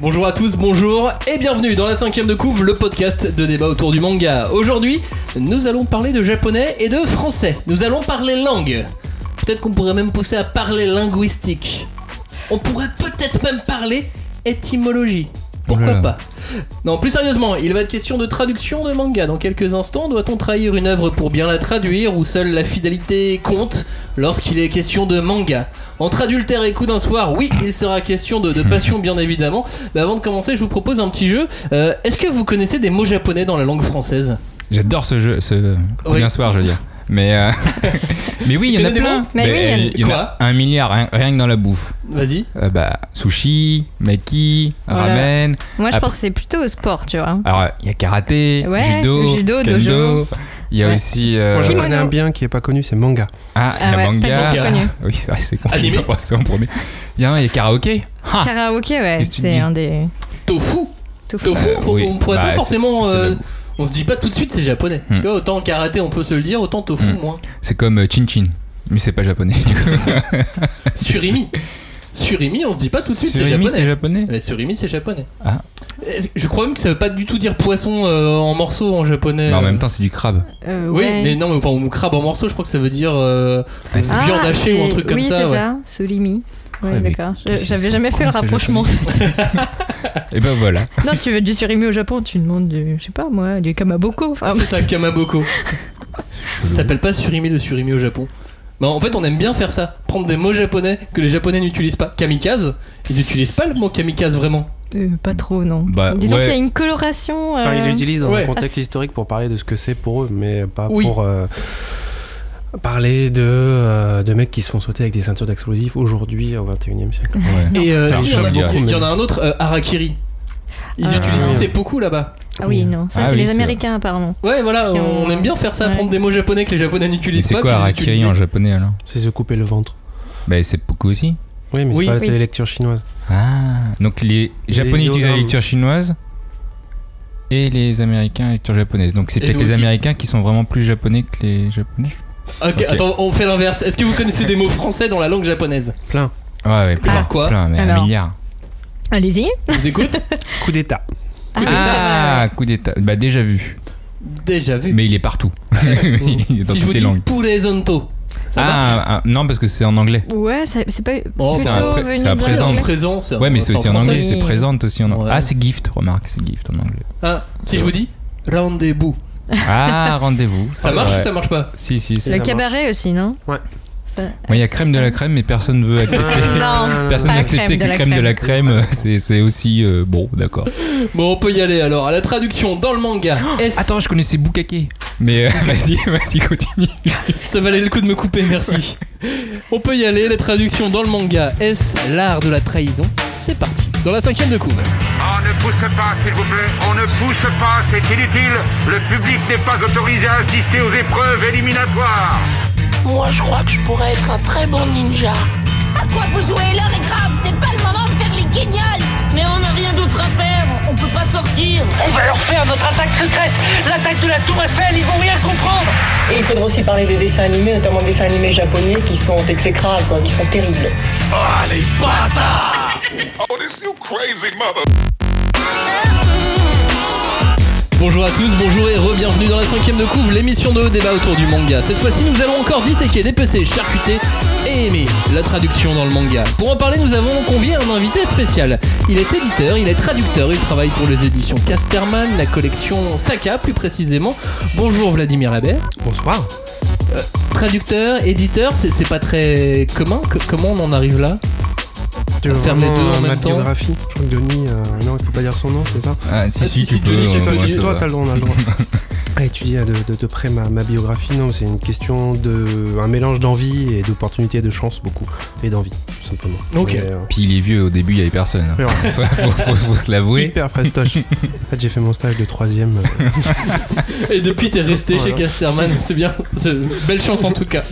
Bonjour à tous, bonjour et bienvenue dans la cinquième de couve, le podcast de débat autour du manga. Aujourd'hui, nous allons parler de japonais et de français. Nous allons parler langue. Peut-être qu'on pourrait même pousser à parler linguistique. On pourrait peut-être même parler étymologie. Pourquoi pas Non, plus sérieusement, il va être question de traduction de manga dans quelques instants. Doit-on trahir une œuvre pour bien la traduire ou seule la fidélité compte lorsqu'il est question de manga Entre adultère et coup d'un soir, oui, il sera question de, de passion bien évidemment. Mais avant de commencer, je vous propose un petit jeu. Euh, Est-ce que vous connaissez des mots japonais dans la langue française? J'adore ce jeu, ce coup Oui. d'un soir, je veux dire. Mais, euh, mais oui, il y en a plein. Mais oui, il y en a- un milliard, rien, rien que dans la bouffe. Vas-y. Euh, bah, sushi, maki, Voilà. ramen. Moi, je Après- pense que c'est plutôt au sport, tu vois. Alors, il y a karaté, Ouais, judo, judo, kendo. dojo. Il y a Ouais. aussi. euh, Moi, je connais un bien qui est pas connu, c'est manga. ah, il y Ah a ouais, manga. pas connu. Oui, c'est vrai, c'est passer en premier. Il y a un, il y a karaoké. Ah, Karaoké, ouais, c'est un des. Tofu. Tofu, Euh, on- oui. pourrait Bah, pas forcément. C'est on se dit pas tout de suite c'est japonais. Hmm. Tu vois, autant karaté on peut se le dire, autant tofu Hmm. moins. c'est comme euh, Chin Chin. Mais c'est pas japonais. du coup. Surimi. Surimi, on se dit pas tout de suite c'est Surimi, japonais. c'est japonais. Mais surimi, c'est japonais. Ah. Je crois même que ça veut pas du tout dire poisson euh, en morceaux en japonais. Mais en euh. même temps, c'est du crabe. Euh, Oui, ouais. mais non, mais enfin, crabe en morceaux, je crois que ça veut dire euh, Ah, c'est- Ah, viande hachée ou un c'est- truc comme oui, ça. c'est ouais. ça, Solimi. Mais d'accord. J'avais jamais fait le rapprochement. en fait. Et ben voilà. non, tu veux du surimi au Japon, tu demandes du, je sais pas moi, du kamaboko. Enfin, C'est un kamaboko. ça s'appelle pas surimi le surimi au Japon. Bah, en fait, on aime bien faire ça. Prendre des mots japonais que les japonais n'utilisent pas. Kamikaze, ils n'utilisent pas le mot kamikaze vraiment. euh, pas trop, non. Bah, Disons ouais. qu'il y a une coloration. Enfin, euh, ils l'utilisent dans ouais. un contexte historique pour parler de ce que c'est pour eux, mais pas Oui. pour euh, parler de, euh, de mecs qui se font sauter avec des ceintures d'explosifs aujourd'hui au 21 e siècle. Ouais. Et euh, si, il y en a choque beaucoup. beaucoup, Il y en a un autre, euh, Harakiri. Ils Ah. utilisent seppuku là-bas. Ah oui, non, ça Ah c'est oui, les c'est Américains apparemment. Ouais, voilà, on, aime bien faire ça, Ouais. prendre des mots japonais que les japonais n'utilisent c'est pas. quoi puis les harakiri en japonais alors C'est se couper le ventre. Bah c'est beaucoup aussi. Oui, mais Oui. c'est pas Oui. c'est les lectures chinoises. Ah. Donc les japonais utilisent la lecture chinoise et les américains la lecture japonaise. Donc c'est peut-être les américains qui sont vraiment plus japonais que les japonais. Ok, Ok. attends, on fait l'inverse. Est-ce que vous connaissez des mots français dans la langue japonaise Plein. Ouais, ouais, plein. Genre quoi plein, mais un milliard. Allez-y. Vous écoute Coup d'état. Coup d'état. Ah, coup d'état. Bah déjà vu. Déjà vu. Mais il est partout. il est dans si je vous toutes les dis langues. purezonto, ça Ah, ah, non parce que c'est en anglais. Ouais, c'est pas. Oh, c'est un pré- un présent. Présent, Ouais, mais c'est aussi en anglais. C'est présente aussi en anglais. Ouais. Ah, c'est gift. Remarque, c'est gift en anglais. Ah, si je vous dis rendez-vous, Ah, rendez-vous. ça marche ou ça marche pas Si, si, si. Le cabaret aussi, non Ouais. Il y a crème de la crème, mais personne veut accepter. Non, Personne n'a accepté que la crème de la crème, c'est c'est aussi euh, bon, d'accord. Bon, on peut y aller alors. À la traduction dans le manga, est Attends, je connaissais Bukake. Mais euh, vas-y, vas-y, continue. ça valait le coup de me couper, merci. On peut y aller. La traduction dans le manga, est-ce l'art de la trahison? C'est parti. Dans la cinquième de couve. On ne pousse pas, s'il vous plaît. On ne pousse pas, c'est inutile. Le public n'est pas autorisé à assister aux épreuves éliminatoires. Moi, je crois que je pourrais être un très bon ninja. À quoi vous jouez? L'heure est grave, c'est pas le moment de faire les guignols Mais on n'a rien d'autre à faire, sortir. On va leur faire notre attaque secrète, l'attaque de la Tour Eiffel, ils vont rien comprendre. Et il faudra aussi parler des dessins animés, notamment des dessins animés japonais qui sont exécrables, quoi, qui sont terribles. Bonjour à tous, bonjour et re-bienvenue dans la cinquième de couve, l'émission de débat autour du manga. Cette fois-ci, nous allons encore disséquer, dépecer, charcuter et aimer la traduction dans le manga. Pour en parler, nous avons convié un invité spécial. Il est éditeur, il est traducteur, il travaille pour les éditions Casterman, la collection Saka plus précisément. Bonjour Vladimir Labert. Bonsoir. Traducteur, éditeur, c'est c'est pas très commun? Comment on en arrive là? Tu veux Faire les deux en ma même temps biographie Je crois que Denis, euh, non, il faut pas dire son nom, c'est ça Ah, si, Ah, si, si, tu si, peux. Denis, euh, toi, t'as le droit, on a le droit. à étudier de, de- de près ma, ma biographie, non, c'est une question de. un mélange d'envie et d'opportunité et de chance, beaucoup. Et d'envie, tout simplement. Ok. Mais, euh, Puis il est vieux, au début, il y avait personne. mais ouais, faut, faut- faut- faut se l'avouer. hyper fastoche. En fait, j'ai fait mon stage de troisième. euh, Et depuis, t'es resté chez. Casterman, c'est bien. Belle chance en tout cas.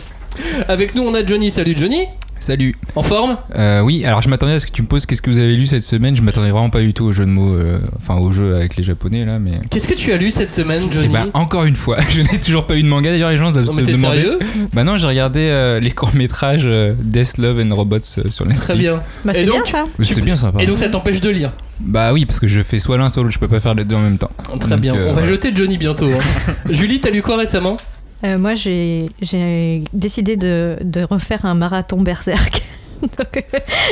Avec nous, on a Johnny. Salut Johnny. Salut. En forme? Euh, oui, alors je m'attendais à ce que tu me poses qu'est-ce que vous avez lu cette semaine. Je m'attendais vraiment pas du tout au jeu de mots, euh, enfin au jeu avec les japonais là, mais. Qu'est-ce que tu as lu cette semaine, Johnny? Ben, encore une fois, je n'ai toujours pas eu de manga. D'ailleurs, les gens doivent Non, se mais demander. sérieux? Bah non, j'ai regardé euh, les courts métrages Death, Love and Robots euh, sur Netflix. Très bien. Bah, Et c'est donc, bien ça. C'était bien sympa. Et donc ça t'empêche de lire? Bah oui, parce que je fais soit l'un soit l'autre. Je peux pas faire les deux en même temps. Très Donc, bien. euh, On va voilà. jeter Johnny bientôt. hein. Julie, t'as lu quoi récemment? Euh, moi, j'ai j'ai décidé de, de refaire un marathon berserk. Euh,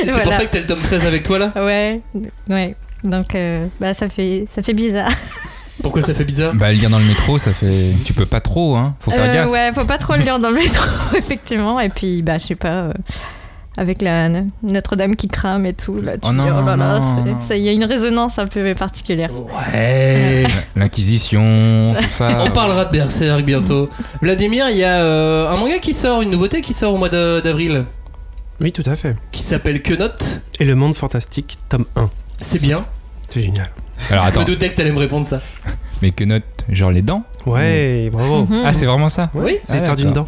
C'est pour ça que t'as le tome 13 avec toi là? Ouais, ouais. Donc, euh, bah, ça fait, ça fait bizarre. Pourquoi ça fait bizarre? Bah lire dans le métro, ça fait. Tu peux pas trop, hein. Faut faire Euh, gaffe. Ouais, faut pas trop le lire dans le métro, effectivement. Et puis, bah, je sais pas, euh, avec la Notre-Dame qui crame et tout, là, tu Oh dis, non, là là, il y a une résonance un peu particulière. Ouais. L'Inquisition, tout ça. On parlera de Berserk bientôt. Vladimir, il y a euh, un manga qui sort, une nouveauté qui sort au mois d'avril, Oui, tout à fait. qui s'appelle Que Note. Et le monde fantastique, tome 1. C'est bien. C'est génial. Alors Je attends, me doutais que t'allais me répondre ça. mais que note Genre les dents Ouais, bravo. Mhm. Ah, c'est vraiment ça Oui. C'est l'histoire Ah, d'une dent.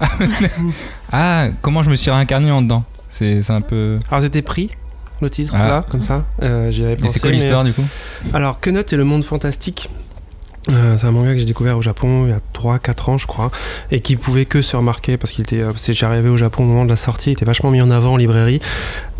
Ah, comment je me suis réincarné en dedans C'est c'est un peu. Alors c'était pris, le titre, Ah. là, comme ça. Euh, J'y pensé. c'est quoi mais- l'histoire du coup Alors, Kenot et le monde fantastique. euh, c'est un manga que j'ai découvert au Japon il y a 3-4 ans je crois et qui pouvait que se remarquer parce qu'il était euh, c'est j'ai arrivé au Japon au moment de la sortie il était vachement mis en avant en librairie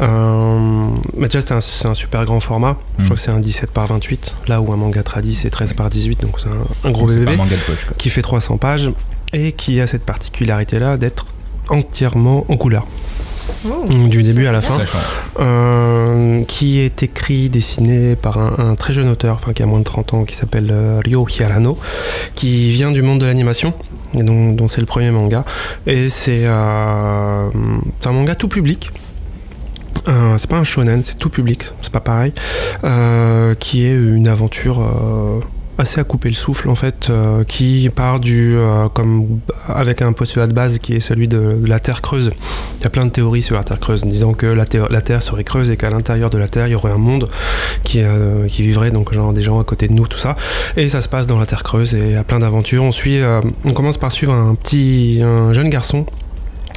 euh, mais déjà c'était un, c'est un super grand format je Mm. crois que c'est un 17 par 28 là où un manga tradit c'est 13 par 18 donc c'est un, un gros C'est pas bébé un manga de poche quoi. qui fait 300 pages et qui a cette particularité là d'être entièrement en couleur Oh. du début à la fin euh, qui est écrit, dessiné par un, un très jeune auteur, enfin qui a moins de 30 ans, qui s'appelle euh, Ryo Hirano, qui vient du monde de l'animation, et dont, dont c'est le premier manga. Et c'est euh, un manga tout public. Euh, c'est pas un shonen, c'est tout public, c'est pas pareil. Euh, qui est une aventure euh, assez à couper le souffle en fait, euh, qui part du euh, comme avec un postulat de base qui est celui de la Terre creuse. Il y a plein de théories sur la Terre creuse, disant que la, Terre- serait creuse et qu'à l'intérieur de la Terre il y aurait un monde qui, euh, qui vivrait donc genre des gens à côté de nous, tout ça. Et ça se passe dans la Terre creuse et il y a plein d'aventures. On suit, on commence par suivre un petit, un jeune garçon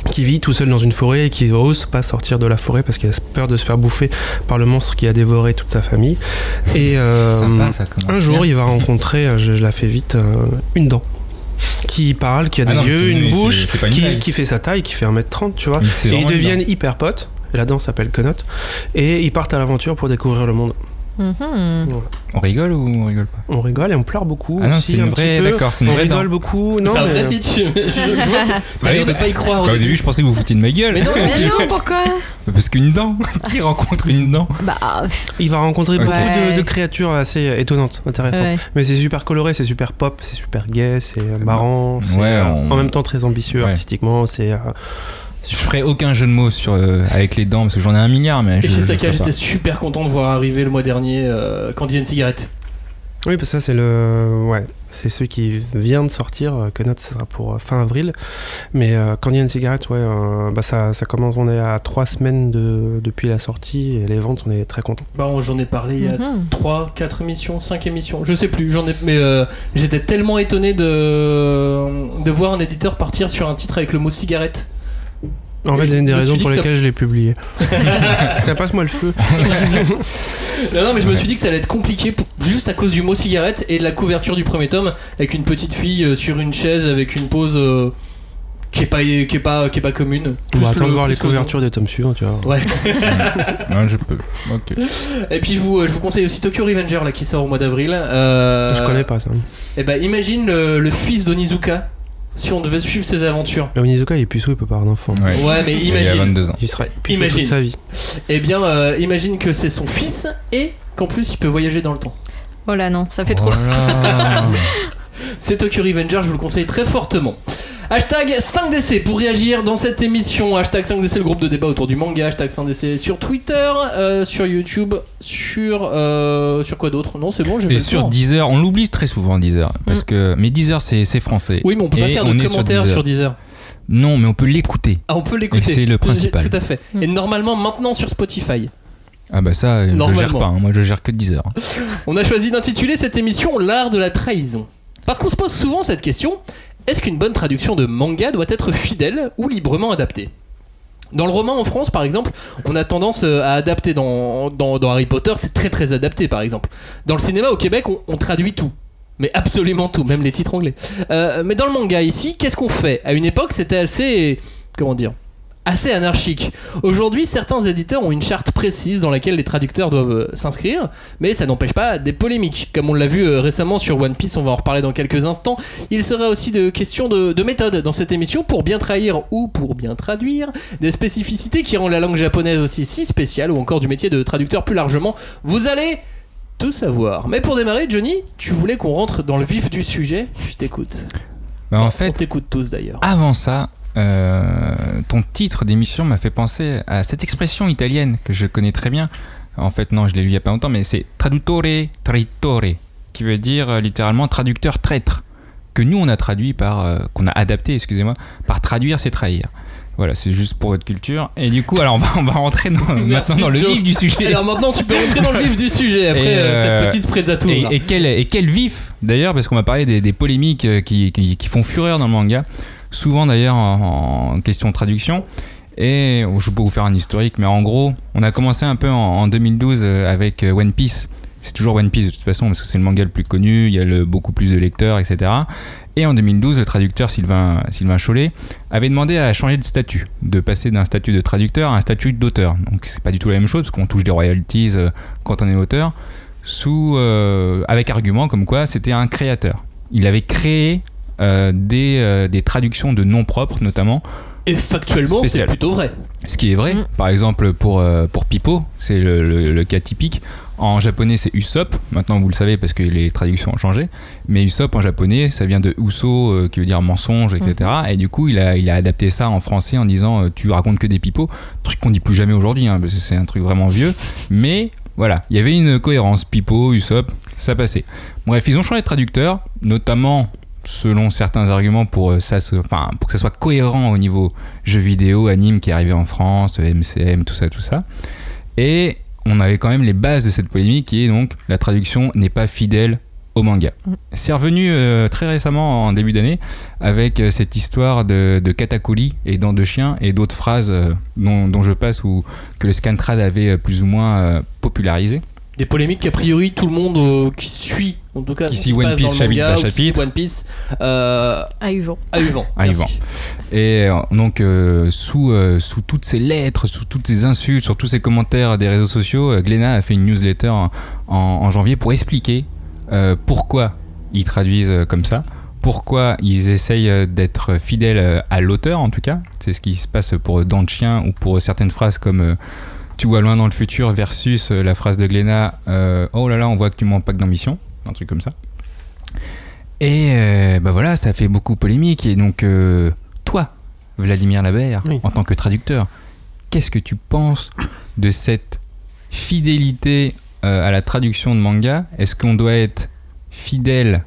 qui vit tout seul dans une forêt et qui ose pas sortir de la forêt parce qu'il a peur de se faire bouffer par le monstre qui a dévoré toute sa famille. Et euh, Sympa, ça commence un jour, il va rencontrer, euh, je, je la fais vite, euh, une dent qui parle, qui a Ah des non, yeux, une bouche, une qui, fait sa taille, qui fait 1m30, tu vois. Et ils deviennent hyper potes. La dent s'appelle Conot. Et ils partent à l'aventure pour découvrir le monde. Mhm. On rigole ou on rigole pas On rigole et on pleure beaucoup. Ah non, aussi, c'est une un vraie- petit peu. d'accord, c'est une On vraie rigole dent. beaucoup. Non, C'est un vrai pitch. je, je vois que t'as Bah l'air de bah- pas y croire. au Bah, Au début. je pensais que vous foutiez de ma gueule. Mais non, Mais non, pourquoi Parce qu'une dent Qui rencontre une dent Bah, Il va rencontrer beaucoup de, Ouais. de créatures assez étonnantes, intéressantes. ouais. Mais c'est super coloré, c'est super pop, c'est super gay, c'est marrant. c'est, Ouais, euh, on- En même temps très ambitieux Ouais. artistiquement. C'est. euh, Je ferai aucun jeu de mots sur, euh, avec les dents parce que j'en ai un milliard, mais Et je. chez Saka, j'étais super content de voir arriver le mois dernier euh, Candy and Cigarette. Oui, parce que ça, c'est le. Ouais, c'est celui qui vient de sortir. euh, Que note, ça sera pour euh, fin avril. Mais euh, Candy and Cigarette, ouais, euh, bah ça, ça commence. On est à trois semaines de, depuis la sortie et les ventes, on est très contents. Bah, j'en ai parlé il y a Mhm. 3, 4 émissions, 5 émissions, je sais plus, j'en ai mais euh, j'étais tellement étonné de de voir un éditeur partir sur un titre avec le mot cigarette. En fait, c'est une des raisons pour que ça- lesquelles je l'ai publié. Tiens, passe-moi le feu. Non, non, mais je me suis dit que ça allait être compliqué pour- juste à cause du mot cigarette et de la couverture du premier tome avec une petite fille euh, sur une chaise avec une pose euh, qui est pas qui est pas qui est pas commune. On va attendre voir les couvertures des tomes suivants, tu vois. Ouais. Non, je peux. Ok. Et puis je vous, je vous conseille aussi Tokyo Revenger là qui sort au mois d'avril. Euh, Je connais pas ça. Et bah imagine le, le fils d'Onizuka si on devait suivre ses aventures. Mais Onizuka, il est puceau, il peut pas avoir d'enfant. Ouais. Ouais, mais Il y a imagine. 22 ans. Il sera puceau Imagine. toute sa vie. Eh bien, euh, imagine que c'est son fils et qu'en plus il peut voyager dans le temps. Oh là non, ça fait trop. C'est Tokyo Revenger, je vous le conseille très fortement. Hashtag 5DC pour réagir dans cette émission. Hashtag 5DC, le groupe de débat autour du manga. Hashtag 5DC sur Twitter, euh, sur YouTube, sur. euh, sur quoi d'autre? Non, c'est bon, j'ai fait Et le sur tour. Deezer, on l'oublie très souvent Deezer. Parce que, mais Deezer, c'est c'est français. Oui, mais on peut pas Et faire on de est commentaires sur Deezer. Non, mais on peut l'écouter. Ah, on peut l'écouter. Et c'est le principal. Tout à fait. Et normalement, maintenant sur Spotify. Ah bah ça, je Normalement. gère pas. hein. Moi, je gère que Deezer. On a choisi d'intituler cette émission L'art de la trahison. Parce qu'on se pose souvent cette question est-ce qu'une bonne traduction de manga doit être fidèle ou librement adaptée? Dans le roman en France, par exemple, on a tendance euh, à adapter dans, Harry Potter, c'est très très adapté, par exemple. Dans le cinéma au Québec, on, on traduit tout. Mais absolument tout, même les titres anglais. Euh, mais dans le manga ici, qu'est-ce qu'on fait? À une époque, c'était assez. Comment dire assez anarchique. Aujourd'hui, certains éditeurs ont une charte précise dans laquelle les traducteurs doivent euh, s'inscrire, mais ça n'empêche pas des polémiques. Comme on l'a vu euh, récemment sur One Piece, on va en reparler dans quelques instants, il sera aussi de question de, de méthode dans cette émission pour bien trahir ou pour bien traduire des spécificités qui rendent la langue japonaise aussi si spéciale ou encore du métier de traducteur plus largement. Vous allez tout savoir. Mais pour démarrer, Johnny, tu voulais qu'on rentre dans le vif du sujet Je t'écoute. Bah, en On fait, t'écoute tous d'ailleurs. avant ça, euh, ton titre d'émission m'a fait penser à cette expression italienne que je connais très bien. En fait, non, je l'ai lu il y a pas longtemps, mais c'est traduttore traitore, qui veut dire euh, littéralement traducteur traître, que nous on a traduit par, euh, qu'on a adapté, excusez-moi, par traduire c'est trahir. Voilà, c'est juste pour votre culture. Et du coup, alors on va, on va rentrer dans- maintenant dans le Joe. vif du sujet. Alors maintenant, tu peux rentrer dans le vif du sujet après Et, euh, cette petite sprezzatura. Et, et quel, et quel vif d'ailleurs, parce qu'on va parler des, des polémiques qui, qui- qui font fureur dans le manga, souvent d'ailleurs en, question de traduction. Et je peux vous faire un historique, mais en gros, on a commencé un peu en, en 2012 euh, avec euh, One Piece. C'est toujours One Piece de toute façon, parce que c'est le manga le plus connu, il y a le, beaucoup plus de lecteurs, etc. Et en 2012, le traducteur Sylvain, Sylvain Chollet avait demandé à changer de statut, de passer d'un statut de traducteur à un statut d'auteur. Donc c'est pas du tout la même chose, parce qu'on touche des royalties euh, quand on est auteur sous, avec argument comme quoi c'était un créateur. Il avait créé des, euh, des traductions de noms propres, notamment, Et factuellement, c'est plutôt vrai. ce qui est vrai. Mm. Par exemple, pour, euh, pour Pipo, c'est le, le- le cas typique. En japonais, c'est Usopp. Maintenant, vous le savez parce que les traductions ont changé. Mais Usopp en japonais, ça vient de Uso, euh, qui veut dire mensonge, etc. Et du coup, il a, il a adapté ça en français en disant euh, Tu racontes que des pipeaux. Truc qu'on dit plus jamais aujourd'hui, hein, parce que c'est un truc vraiment vieux. Mais voilà, il y avait une cohérence. Pipo, Usopp, ça passait. Bref, ils ont changé de traducteur, notamment selon certains arguments pour, euh, ça, enfin, pour que ça soit cohérent au niveau jeux vidéo, anime qui est arrivé en France, MCM, tout ça, tout ça. Et on avait quand même les bases de cette polémique qui est donc la traduction n'est pas fidèle au manga. C'est revenu euh, très récemment en début d'année avec euh, cette histoire de, de Katakuri et dents de chien et d'autres phrases euh, dont, dont je passe ou que le Scantrad avait euh, plus ou moins euh, popularisé. Des polémiques qu'a priori tout le monde euh, qui suit, en tout cas, se One Piece dans le chapitre par chapitre. One Piece euh, À vent. A eu Merci. vent. Et euh, donc, euh, sous, euh, sous toutes ces lettres, sous toutes ces insultes, sur tous ces commentaires des réseaux sociaux, euh, Glénat a fait une newsletter en, en- en janvier pour expliquer euh, pourquoi ils traduisent comme ça, pourquoi ils essayent d'être fidèles à l'auteur en tout cas. C'est ce qui se passe pour Dents de chien ou pour certaines phrases comme euh, Tu vois loin dans le futur versus la phrase de Glénat euh, Oh là là, on voit que tu manques pas d'ambition, un truc comme ça. Et euh, bah voilà, ça fait beaucoup polémique. Et donc, euh, toi, Vladimir Labert, Oui. en tant que traducteur, qu'est-ce que tu penses de cette fidélité euh, à la traduction de manga? Est-ce qu'on doit être fidèle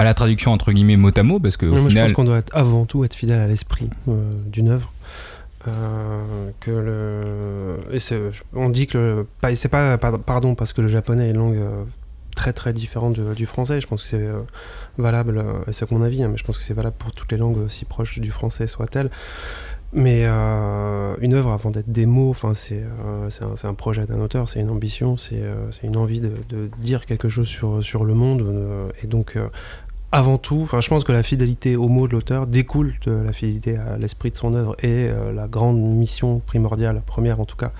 à la traduction entre guillemets mot à mot? Parce que au Non, moi, je pense qu'on doit être, avant tout être fidèle à l'esprit d'une œuvre. Euh, que le et on dit que le c'est pas par- pardon parce que le japonais est une langue euh, très très différente du français. Je pense que c'est euh, valable et c'est mon avis hein, mais je pense que c'est valable pour toutes les langues aussi proches du français soient-elles. Mais une œuvre avant d'être des mots c'est euh, un, projet d'un auteur c'est une ambition c'est une envie de, de dire quelque chose sur sur le monde et donc avant tout, enfin, je pense que la fidélité au mot de l'auteur découle de la fidélité à l'esprit de son œuvre et euh, la grande mission primordiale, première en tout cas,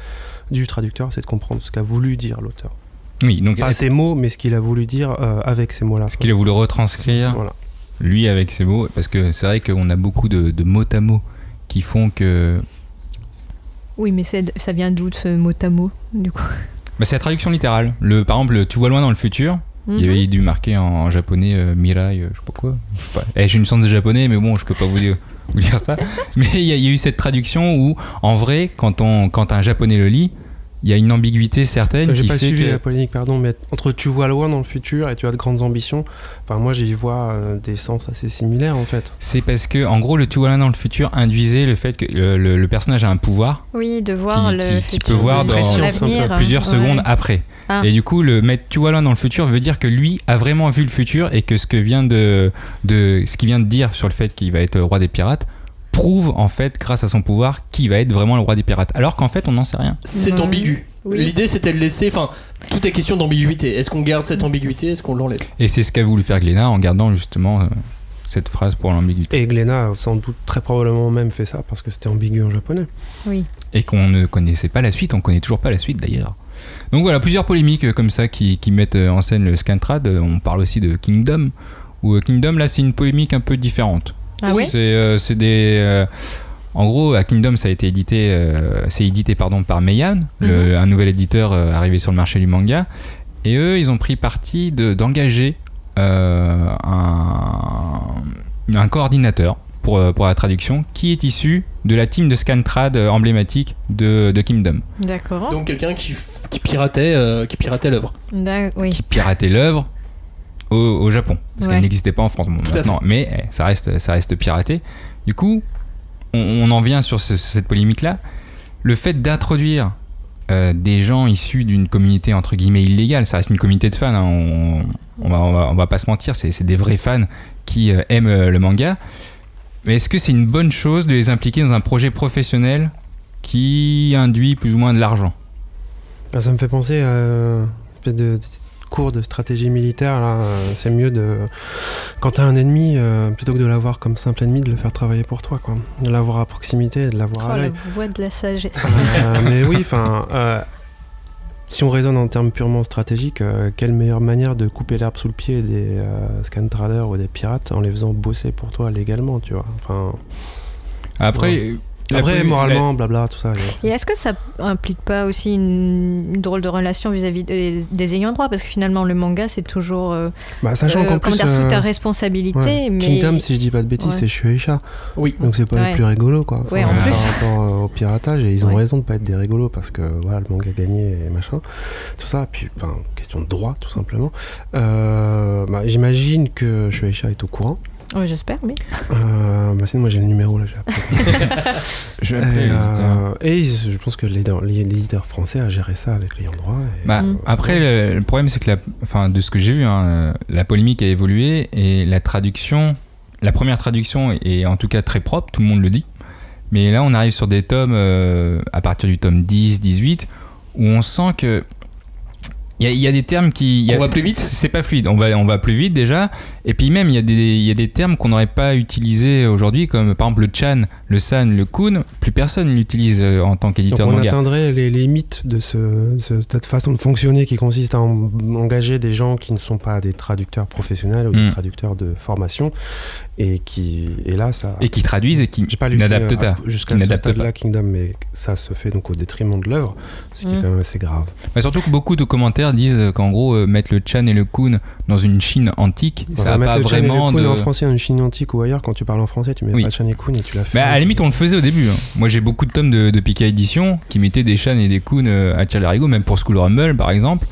du traducteur, c'est de comprendre ce qu'a voulu dire l'auteur. oui, donc Pas ses mots, mais ce qu'il a voulu dire euh, avec ces mots-là. est-ce qu'il a voulu retranscrire Voilà. lui avec ses mots? Parce que c'est vrai qu'on a beaucoup de, de mots à mots qui font que Oui, mais ça vient d'où ce mot à mot, du coup? Bah, c'est la traduction littérale. Le, par exemple, tu vois loin dans le futur. Il y Mhm. avait dû marquer en, en japonais euh, Mirai, euh, je sais pas quoi. Je sais pas. Eh, J'ai une chance de japonais, mais bon, je peux pas vous dire, vous dire ça. Mais il y, y a eu cette traduction où, en vrai, quand, on, quand un japonais le lit, il y a une ambiguïté certaine J'ai pas fait suivi que. la polémique, pardon, mais entre tu vois loin dans le futur et tu as de grandes ambitions, enfin moi j'y vois euh, des sens assez similaires en fait. C'est parce que, en gros, le tu vois loin dans le futur induisait le fait que le, le- le personnage a un pouvoir Oui, de voir Qui- le qui- qui peut voir dans- plusieurs Ouais. secondes après. Ah. Et du coup, le mettre tu vois loin dans le futur veut dire que lui a vraiment vu le futur et que ce que vient de, de ce qu'il vient de dire sur le fait qu'il va être roi des pirates prouve en fait grâce à son pouvoir qui va être vraiment le roi des pirates alors qu'en fait on n'en sait rien C'est Ouais. ambigu. Oui. L'idée c'était de laisser. Enfin, tout est question d'ambiguïté. Est-ce qu'on garde cette ambiguïté? Est-ce qu'on l'enlève? Et c'est ce qu'a voulu faire Glénat en gardant justement euh, cette phrase pour l'ambiguïté Et Glenna a sans doute très probablement même fait ça parce que c'était ambigu en japonais. Oui. et qu'on ne connaissait pas la suite on connaît toujours pas la suite d'ailleurs donc voilà plusieurs polémiques euh, comme ça qui, qui mettent euh, en scène le Scantrad on parle aussi de Kingdom où Kingdom là c'est une polémique un peu différente Ah oui C'est euh, c'est des. euh, en gros, à Kingdom, ça a été édité, euh, c'est édité pardon par Meian, le- un nouvel éditeur euh, arrivé sur le marché du manga. Et eux, ils ont pris parti de- d'engager euh, un, un coordinateur pour, pour la traduction qui est issu de la team de Scantrad euh, emblématique de, de Kingdom, D'accord. Donc quelqu'un qui, qui piratait, euh, qui piratait l'œuvre. Oui. qui piratait l'œuvre au, au Japon. Parce Ouais. qu'elle n'existait pas en France. Bon, maintenant mais eh, ça reste ça reste piraté. Du coup on, on en vient sur ce- cette polémique là le fait d'introduire euh, des gens issus d'une communauté entre guillemets illégale ça reste une communauté de fans hein, on, on va, on, va, on va pas se mentir c'est c'est des vrais fans qui euh, aiment euh, le manga. Mais est-ce que c'est une bonne chose de les impliquer dans un projet professionnel qui induit plus ou moins de l'argent? Ah, Ça me fait penser à une espèce de, de cours de stratégie militaire. là. Euh, C'est mieux de. Quand t'as un ennemi, euh, plutôt que de l'avoir comme simple ennemi, de le faire travailler pour toi. Quoi. De l'avoir à proximité de l'avoir Oh, à la l'œil. voix de la sagesse. Euh, mais oui, enfin. euh, si on raisonne en termes purement stratégiques, euh, quelle meilleure manière de couper l'herbe sous le pied des euh, scan traders ou des pirates en les faisant bosser pour toi légalement, tu vois? Enfin, après Ouais. Euh, après, polé- moralement, blabla, tout ça. Et est-ce que ça implique pas aussi une, une drôle de relation vis-à-vis des, des ayants droit? Parce que finalement, le manga, c'est toujours. euh, Bah, sachant euh, qu'en plus. dire, sous euh, ta responsabilité. ouais. Mais... Kingdom, si je dis pas de bêtises, Ouais. c'est Shueisha. Oui. Donc c'est pas Ouais. les plus rigolos quoi. Ouais, en par plus. rapport euh, au piratage et ils ont Ouais. raison de pas être des rigolos parce que voilà le manga gagné et machin, tout ça. Puis enfin, question de droit tout simplement. Euh, bah, J'imagine que Shueisha est au courant. Ouais, J'espère, oui. Euh, bah, sinon moi j'ai le numéro là. je vais et, appeler euh, et ils- je pense que l'éditeur l'éditeur français a géré ça avec l'ayant droit. et- Bah, Mm. Après, le, le problème, c'est que, la, enfin, de ce que j'ai vu, hein, euh, la polémique a évolué et la traduction, la première traduction est en tout cas très propre, tout le monde le dit. Mais là, on arrive sur des tomes euh, à partir du tome 10, 18, où on sent que. Il y, a- il y a des termes qui. il y a- On va plus vite C'est pas fluide. On va, on va plus vite déjà. Et puis même, il y a des, il y a des termes qu'on n'aurait pas utilisés aujourd'hui, comme par exemple le chan, le san, le kun. Plus personne l'utilise euh, en tant qu'éditeur de on manga. atteindrait les limites de ce, ce- cette façon de fonctionner qui consiste à en- engager des gens qui ne sont pas des traducteurs professionnels ou des traducteurs de formation et qui et là ça Et qui traduisent et qui J'ai pas lu n'adaptent à pas. ce- jusqu'à ce stade-là Kingdom, mais ça se fait donc au détriment de l'œuvre, ce qui est Mm. quand même assez grave. Bah, surtout que beaucoup de commentaires disent qu'en gros, euh, mettre le Chan et le Kun dans une Chine antique, On ça va n'a mettre pas le Chan et le vraiment Kun de. en français, en Chine antique ou ailleurs, quand tu parles en français, tu mets Oui. pas Chan et Kun et tu l'as fait. Bah, à la limite, on le faisait au début. hein. Moi, j'ai beaucoup de tomes de, de Pika Edition qui mettaient des Chan et des Kun euh, à Tchalarigo, même pour School Rumble par exemple.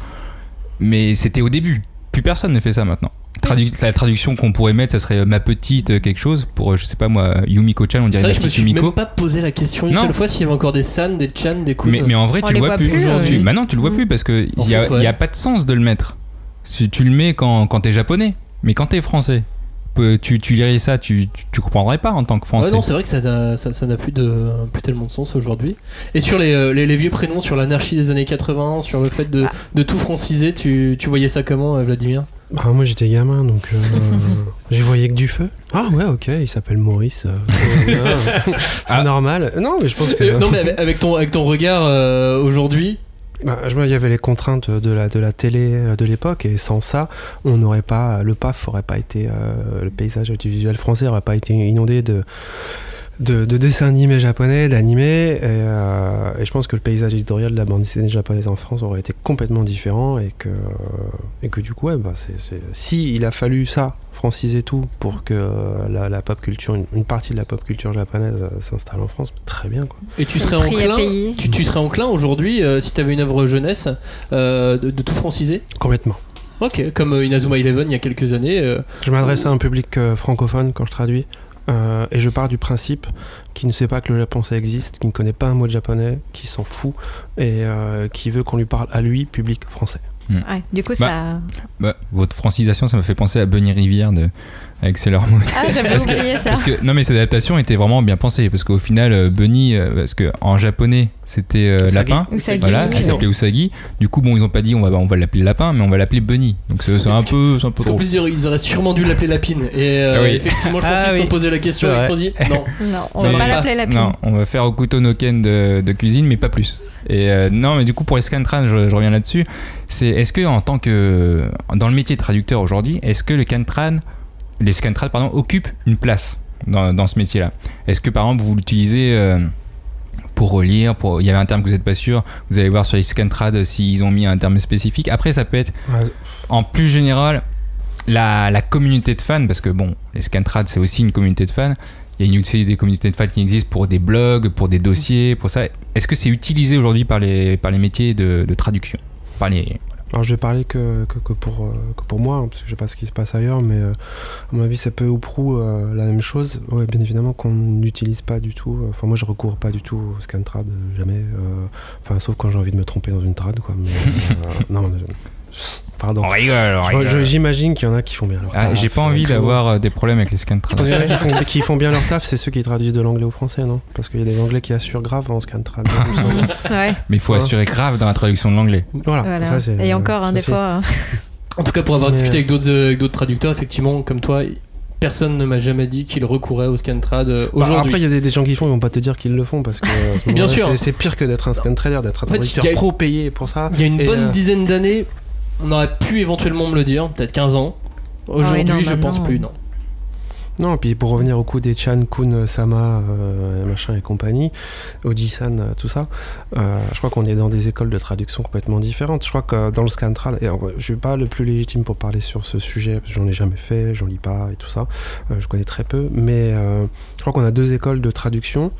Mais c'était au début. Plus personne ne fait ça maintenant. Tradu- la traduction qu'on pourrait mettre, ça serait euh, ma petite euh, quelque chose pour, euh, je sais pas moi, Yumiko-chan, on C'est dirait ma que je me petite suis Yumiko. même pas posé la question une Non. seule fois s'il y avait encore des san, des chan, des kun. Mais, mais en vrai, On tu le vois voit plus. plus, Tu-. Bah non, tu le vois plus parce que En il y, a- ouais. a pas de sens de le mettre. Si tu le mets quand, quand t'es japonais, mais quand t'es français, tu, tu lirais ça, tu, tu, comprendrais pas en tant que Ouais, français. non, c'est vrai que ça n'a ça, ça n'a plus, de, plus tellement de sens aujourd'hui. Et sur les, les, les vieux prénoms, sur l'anarchie des années 80, sur le fait de, Ah. de tout franciser, tu, tu voyais ça comment, Vladimir? Bah, moi j'étais gamin donc euh, j'y voyais que du feu. Ah ouais, ok, il s'appelle Maurice. euh, c'est Ah. normal. Non, mais je pense que. Non, mais avec, ton, avec ton regard euh, aujourd'hui, Bah, je me- il y avait les contraintes de la, de la télé euh, de l'époque et sans ça, on n'aurait pas, le PAF aurait pas été, le paysage audiovisuel français aurait pas été inondé de, de, de dessins animés japonais, d'animés et, euh, et je pense que le paysage éditorial de la bande dessinée japonaise en France aurait été complètement différent et que, et que du coup, ouais, bah, c'est, c'est- si il a fallu ça, franciser tout pour que la, la pop culture, une, une partie de la pop culture japonaise euh, s'installe en France, très bien quoi. et tu serais enclin, tu, tu serais enclin aujourd'hui, euh, si tu avais une œuvre jeunesse, euh, de, de tout franciser? Complètement. Ok, comme Inazuma Eleven il y a quelques années. euh, Je m'adresse à un public euh, francophone quand je traduis. Euh, et je pars du principe qui ne sait pas que le japon ça existe, qui ne connaît pas un mot de japonais, qui s'en fout et euh, qui veut qu'on lui parle à lui, public français. Ouais, du coup, Bah, ça. Bah, votre francisation, ça m'a fait penser à Bunny Rivière de, avec Sailor Moon. Ah, j'avais que- oublié ça. Parce que non mais cette adaptation était vraiment bien pensée parce qu'au final euh, Bunny euh, parce que en japonais c'était euh, lapin Usagi. voilà Usagi. qui s'appelait Usagi du coup bon ils ont pas dit on va on va l'appeler lapin mais on va l'appeler Bunny donc c'est c'est un peu c'est un peu plus, ils auraient sûrement dû l'appeler Lapine. Et euh, Ah oui. effectivement, je pense Ah qu'ils se sont posé la question et ils se sont dit non. Non, on va pas l'appeler la pine. non on va faire Okuto no Ken de, de cuisine mais pas plus et euh, non mais du coup pour les scantrans je, je reviens là-dessus c'est est-ce que en tant que dans le métier de traducteur aujourd'hui est-ce que le cantran les scantrans pardon occupent une place dans, dans ce métier-là est-ce que par exemple vous l'utilisez euh, pour relire, pour... il y avait un terme que vous n'êtes pas sûr, vous allez voir sur les scantrad s'ils ont mis un terme spécifique. Après, ça peut être Ouais, en plus général la, la communauté de fans, parce que bon, les scantrad c'est aussi une communauté de fans. Il y a une aussi des communautés de fans qui existent pour des blogs, pour des dossiers, pour ça. Est-ce que c'est utilisé aujourd'hui par les, par les métiers de, de traduction par les... Alors je vais parler que, que, pour, euh, que pour moi, hein, parce que je sais pas ce qui se passe ailleurs, mais euh, à mon avis c'est peu ou prou euh, la même chose. Ouais, bien évidemment qu'on n'utilise pas du tout, enfin moi je recours pas du tout au scantrad, euh, jamais. Enfin sauf quand j'ai envie de me tromper dans une trad, quoi. Mais, non, je- pardon. rigole, Je- je- J'imagine qu'il y en a qui font bien leur Ah, taf. J'ai pas envie d'avoir euh, des problèmes avec les scantrad. Je pense qu'il y en a qui font, qui font bien leur taf, c'est ceux qui traduisent de l'anglais au français, non? Parce qu'il y a des anglais qui assurent grave en semble. Ouais, Mais il faut Ouais. assurer grave dans la traduction de l'anglais. voilà, voilà. ça. Et encore, hein, ça, des fois. hein. En tout cas, pour avoir Mais- discuté avec d'autres euh, avec d'autres traducteurs, effectivement, comme toi, personne ne m'a jamais dit qu'il recourait au scantrad euh, Bah, aujourd'hui. après, il y a des, des gens qui font, ils vont pas te dire qu'ils le font parce que ce Bien sûr. c'est- pire que d'être un scan trader, d'être un traducteur trop payé pour ça. Il y a une Et, bonne euh, dizaine d'années, on aurait pu éventuellement me le dire, peut-être 15 ans. Aujourd'hui, non, je pense plus, non. Non, puis pour revenir au coup des Chan, Kun, Sama, euh, machin et compagnie, Oji-san, euh, tout ça, euh, je crois qu'on est dans des écoles de traduction complètement différentes. Je crois que dans le scantrad, et je suis pas le plus légitime pour parler sur ce sujet, parce que j'en ai jamais fait, j'en lis pas et tout ça, euh, je connais très peu, mais euh, je crois qu'on a deux écoles de traduction.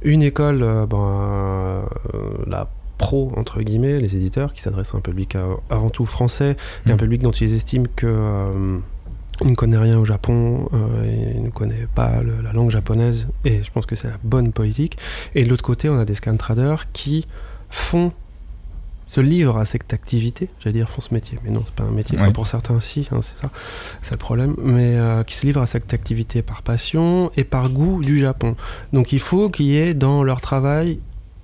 Une école, euh, ben, euh, la pro entre guillemets, les éditeurs qui s'adressent à un public euh, avant tout français et un Mhm. public dont ils estiment que euh, il ne connaît rien au Japon, euh, il ne connaît pas le- la langue japonaise, et je pense que c'est la bonne politique. Et de l'autre côté, on a des scan traders qui font, se livrent à cette activité, j'allais dire font ce métier, mais non, c'est pas un métier. Enfin, pour certains, si, hein, c'est ça, c'est le problème, mais euh, qui se livrent à cette activité par passion et par goût du Japon. Donc il faut qu'il y ait dans leur travail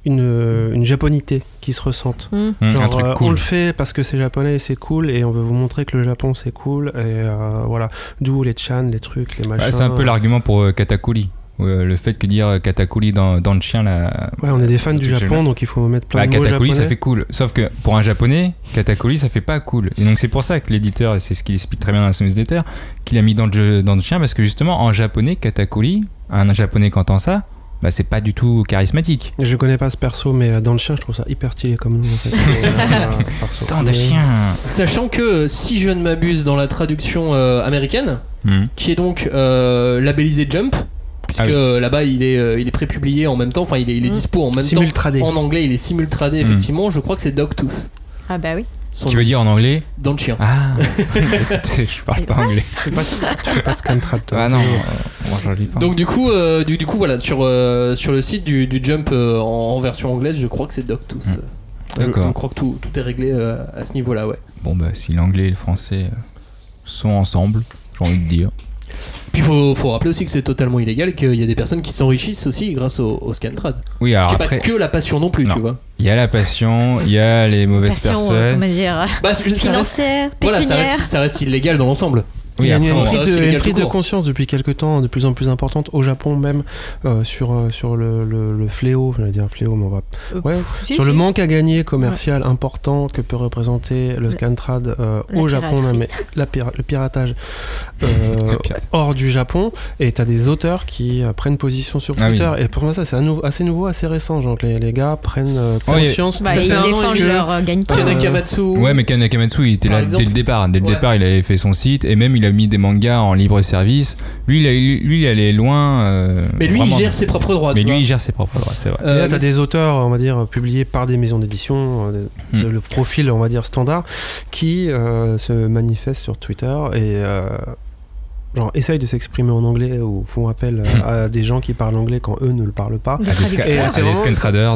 une, une japonité qui se ressente. Hmm. Hum, Genre, un truc euh, cool. on le fait parce que c'est japonais et c'est cool et on veut vous montrer que le Japon c'est cool et euh, voilà. D'où les chan, les trucs, les machins. Ouais, c'est un peu l'argument pour euh, Katakuri. Euh, le fait que dire euh, Katakuri dans, dans le chien, là, Ouais, on est des fans du Japon donc il faut mettre plein Bah, de mots Katakuri, japonais. ça fait cool. Sauf que pour un japonais, Katakuri, ça fait pas cool. Et donc c'est pour ça que l'éditeur, et c'est ce qu'il explique très bien dans la newsletter, qu'il a mis dans le, jeu, dans le chien, parce que justement, en japonais, Katakuri, un japonais qui entend ça, bah, c'est pas du tout charismatique. Je connais pas ce perso mais euh, dans le chien je trouve ça hyper stylé comme nom en fait. Euh. Tant de chiens Sachant que, si je ne m'abuse, dans la traduction euh, américaine, Hum. qui est donc euh, labellisé Jump, puisque Ah oui. là-bas il est, il est prépublié en même temps, enfin il est, il est Mm. dispo en même Simultradé. temps. En anglais, il est simultradé, effectivement. Je crois que c'est Dogtooth. Ah bah oui. Son Tu veux dire en anglais Dans le chien. Ah Parce que tu sais, Je parle pas anglais. Tu fais pas, tu fais pas de scan trad toi. Ah non, euh, moi, je lis pas. Donc du coup, euh, du, du coup voilà, sur, euh, sur le site du, du Jump euh, en, en version anglaise, je crois que c'est Dogtooth. Mm. Je- D'accord. Je crois que tout, tout est réglé euh, à ce niveau-là, ouais. Bon, bah, si l'anglais et le français sont ensemble, j'ai envie de dire. Puis faut, faut rappeler aussi que c'est totalement illégal, qu'il y a des personnes qui s'enrichissent aussi grâce au, au Scantrad. Oui, Ce alors qui n'est après, pas que la passion non plus, Non. tu vois. il y a la passion, il y a les mauvaises Passion, euh, personnes. comment dire, Bah, ça reste, financière, voilà, ça pécuniaire. reste, ça reste illégal dans l'ensemble. Oui, il y a une, après, une on- prise, de, une prise conscience depuis quelques temps de plus en plus importante au Japon même euh, sur, euh, sur le, le, le fléau, j'allais dire fléau, mais on va Euh, ouais, Si, sur si. le manque à gagner commercial important que peut représenter le scantrad euh, au Japon, piraterie. mais la pira- le piratage euh, hors du Japon. Et t'as des auteurs qui euh, prennent position sur Ah oui. Twitter. Et pour moi, ça, c'est nou- assez nouveau, assez récent. Genre que les, les gars prennent euh, Ouais, conscience. Bah, Ça ils fait un an et défendent leur euh, gagne-pain. Euh, Kanakamatsu. Ouais, mais Kanakamatsu, il était là dès le départ. Dès le départ, il avait fait son site et même il a mis des mangas en libre service. Lui, il, a- lui, il allait loin. euh, Mais lui, vraiment. il gère ses propres droits. Mais lui, il gère ses propres droits, c'est vrai. Euh, là, t'as des auteurs, on va dire, publiés par des maisons d'édition, euh, Hmm. le, le profil, on va dire, standard, qui euh, se manifestent sur Twitter et euh, genre essayent de s'exprimer en anglais ou font appel euh, à des gens qui parlent anglais quand eux ne le parlent pas. C'est des vraiment-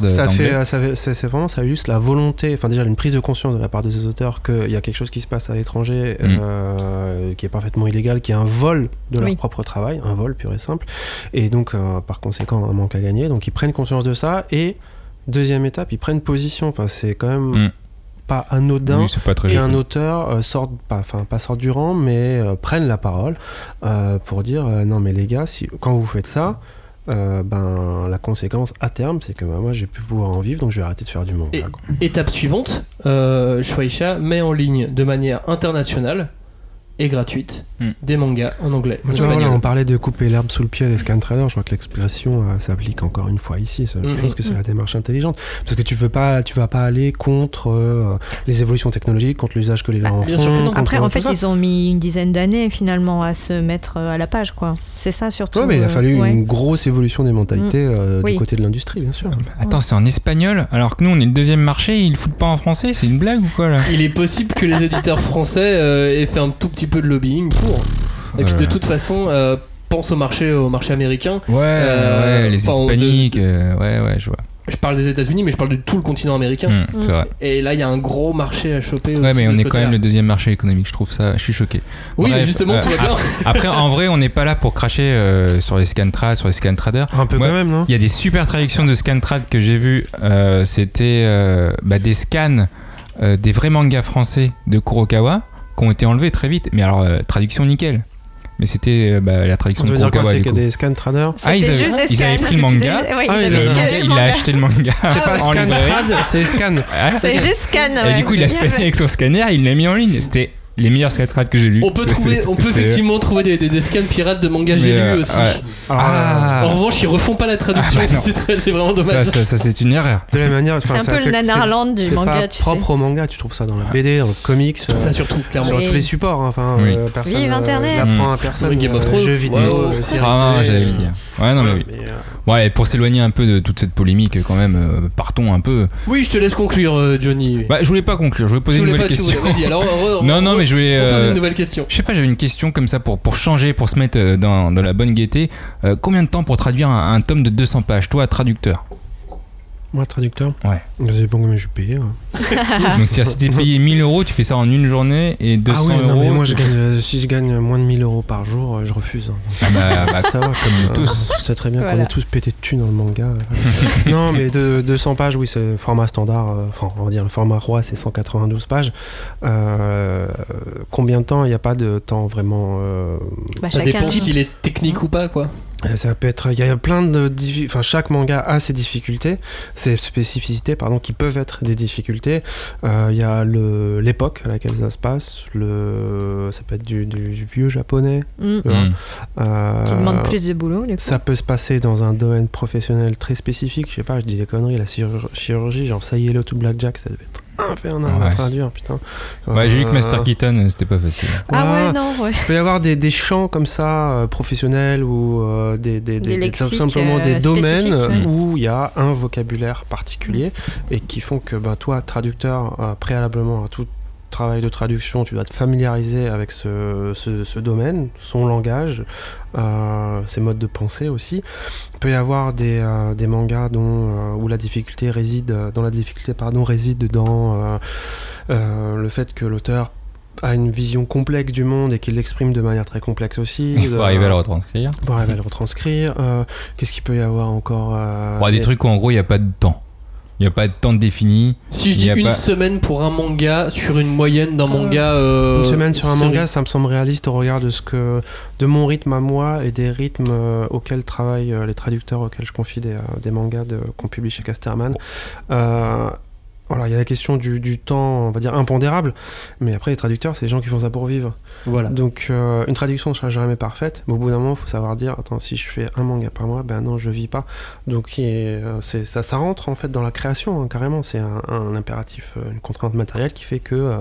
de- ça fait, ça fait- c'est vraiment, ça illustre la volonté, enfin déjà une prise de conscience de la part des auteurs qu'il y a quelque chose qui se passe à l'étranger Mm. euh, qui est parfaitement illégal, qui est un vol de leur Oui. propre travail, un vol pur et simple, et donc euh, par conséquent un manque à gagner. Donc ils prennent conscience de ça et deuxième étape, ils prennent position. Enfin c'est quand même Mm. Pas anodin Oui, pas très qu'un auteur euh, sorte, pas, enfin pas sorte du rang, mais euh, prenne la parole euh, pour dire euh, non mais les gars, si, quand vous faites ça, euh, ben la conséquence à terme, c'est que bah, moi j'ai pu pouvoir en vivre, donc je vais arrêter de faire du manga. Et-. Étape suivante, euh, Shueisha met en ligne de manière internationale et gratuite Hmm. des mangas en anglais. en vois, on parlait de couper l'herbe sous le pied des scan traders. Je crois que l'expression euh, s'applique encore une fois ici. Ça, Je Mhm. pense que c'est la démarche intelligente parce que tu veux pas, tu vas pas aller contre euh, les évolutions technologiques, contre l'usage que les gens en Bah, bien font. sûr que non. contre Après, en fait, ils ont mis une dizaine d'années finalement à se mettre euh, à la page, quoi. C'est ça surtout. Ouais, mais il a euh, fallu ouais. une grosse évolution des mentalités euh, Oui. du côté de l'industrie, bien sûr. Attends, c'est en espagnol alors que nous on est le deuxième marché, ils le foutent pas en français, c'est une blague ou quoi là? Il est possible que les éditeurs français euh, aient fait un tout petit peu de lobbying pour. Et puis de toute façon, euh, pense au marché, au marché américain. Ouais, Euh, ouais, les enfin, hispaniques, euh, ouais, ouais, je vois. Je parle des États-Unis, mais je parle de tout le continent américain. C'est vrai. Et là, il y a un gros marché à choper. Ouais, aussi mais on est quand même le deuxième marché économique, je trouve ça, je suis choqué. Oui, Bref, mais justement, euh, tout va bien. Après, en vrai, on n'est pas là pour cracher euh, sur les scantrad, sur les scantraders. Un peu Ouais. quand même, non Il y a des super traductions de scantrad que j'ai vues. euh, C'était euh, bah, des scans euh, des vrais mangas français de Kurokawa qui ont été enlevés très vite. Mais alors, euh, traduction nickel. Mais c'était euh, bah, la traduction Tu de veux dire quoi Kurokawa. C'est du qu'il coup. y a des scan traders Ah, ils avaient, juste des ils avaient pris le manga. Ah, ils il le il a acheté le manga. C'est pas en scan trad, c'est scan. Ouais. C'est juste scan. Et ouais. du coup, il a scanné avec son scanner, il l'a mis en ligne. C'était les meilleurs scantrad que j'ai lus. On peut, C'est- trouver, c'est- on peut effectivement trouver des, des, des scans pirates de mangas Mais, j'ai euh, aussi. ouais. Ah, En revanche, ils refont pas la traduction, Ah, bah c'est c'est vraiment Ça, dommage. ça, ça, c'est une erreur. De la manière, enfin, un ça, peu le c'est- Nanarland du c'est manga, pas tu sais. propre au manga. Tu trouves ça dans la BD, dans le comics, Tout euh, ça surtout, clairement. sur Oui. tous les supports. hein, Enfin, Oui. euh, personne. Vive euh, Internet. je l'apprends à personne. Oui, Game of Thrones. Jeux vidéo, Ah, j'allais le dire. Ouais, non, mais oui. Ouais, pour s'éloigner un peu de toute cette polémique, quand même, partons un peu. Oui, je te laisse conclure, Johnny. Bah, je voulais pas conclure, je voulais poser une nouvelle question. Non, non, mais je voulais. euh, une nouvelle question. Je sais pas, j'avais une question comme ça pour, pour changer, pour se mettre euh, dans, dans la bonne gaieté. Euh, combien de temps pour traduire un, un tome de 200 pages Toi, traducteur? Moi, traducteur Ouais. C'est bon, mais je suis payé. ouais. Donc, si si t'es payé 1000 euros, tu fais ça en une journée et 200 ah oui, non, euros. mais moi, je tu- gagne, euh, si je gagne moins de 1000 euros par jour, euh, je refuse. hein. Ah bah, bah, ça va, comme nous tous. Je sais très bien qu'on est tous pétés de thunes dans le manga. non, mais de 200 pages, oui, c'est le format standard. euh, Enfin, on va dire le format roi, c'est 192 pages. Euh, combien de temps Il n'y a pas de temps vraiment. euh, Bah, Ça chacun. dépend s'il est technique ou pas, quoi. Euh, Ça peut être, il y a plein de, enfin chaque manga a ses difficultés, ses spécificités pardon, qui peuvent être des difficultés. Euh, Il y a le l'époque à laquelle ça se passe, le, ça peut être du, du vieux japonais. Mm. tu vois. Mm. Euh, Qui demande plus de boulot, du coup. Ça peut se passer dans un domaine professionnel très spécifique. Je sais pas, je dis des conneries. La chirur- chirurgie, genre ça y est, le tout blackjack, ça devait être infernal à Ouais. traduire, putain. Ouais, j'ai vu que Euh, Master Keaton, euh, c'était pas facile. Ah voilà. ouais, non, ouais. Il peut y avoir des, des champs comme ça, euh, professionnels, ou euh, des, des, Des simplement euh, des domaines où il y a un vocabulaire particulier et qui font que bah, toi, traducteur, euh, préalablement à tout travail de traduction, tu dois te familiariser avec ce, ce, ce domaine, son langage, euh, ses modes de pensée aussi. Il peut y avoir des, euh, des mangas dont, euh, où la difficulté réside, dans la difficulté pardon, réside dans le fait que l'auteur a une vision complexe du monde et qu'il l'exprime de manière très complexe aussi. Il faut Euh, arriver à le retranscrire. pour arriver à le retranscrire. Euh, Qu'est-ce qu'il peut y avoir encore euh, Bon, des des- trucs où en gros il n'y a pas de temps. Il n'y a pas de temps défini. Si je dis une pas- semaine pour un manga sur une moyenne d'un manga. euh, Une semaine sur un série. manga, ça me semble réaliste au regard de ce que, de mon rythme à moi et des rythmes euh, auxquels travaillent euh, les traducteurs auxquels je confie des, euh, des mangas de- qu'on publie chez Casterman. Euh, voilà, il y a la question du, du temps, on va dire impondérable, mais après les traducteurs, c'est les gens qui font ça pour vivre. Voilà. Donc euh, une traduction ne sera jamais parfaite, mais au bout d'un moment, il faut savoir dire, attends, si je fais un manga par mois, ben non, je vis pas. Donc est- euh, c'est, ça, ça rentre en fait dans la création, hein, carrément. C'est un, un impératif, euh, une contrainte matérielle qui fait que euh,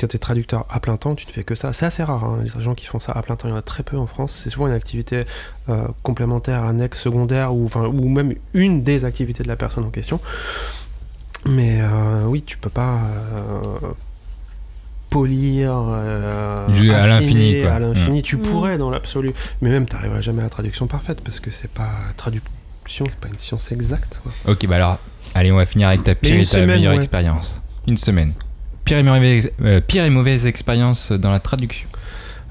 quand tu es traducteur à plein temps, tu ne fais que ça. C'est assez rare, hein, les gens qui font ça à plein temps, il y en a très peu en France. C'est souvent une activité euh, complémentaire, annexe, secondaire, ou, enfin, ou même une des activités de la personne en question. Mais euh, oui, tu peux pas euh, polir euh, Du- à l'infini, à l'infini. Tu Mm. pourrais dans l'absolu, mais même t'arriveras jamais à la traduction parfaite parce que c'est pas traduction, c'est pas une science exacte. quoi. Ok, bah alors, allez, on va finir avec ta pire et ta semaine, meilleure ouais. expérience. Une semaine. Pire et, mauvaise, euh, pire et mauvaise expérience dans la traduction.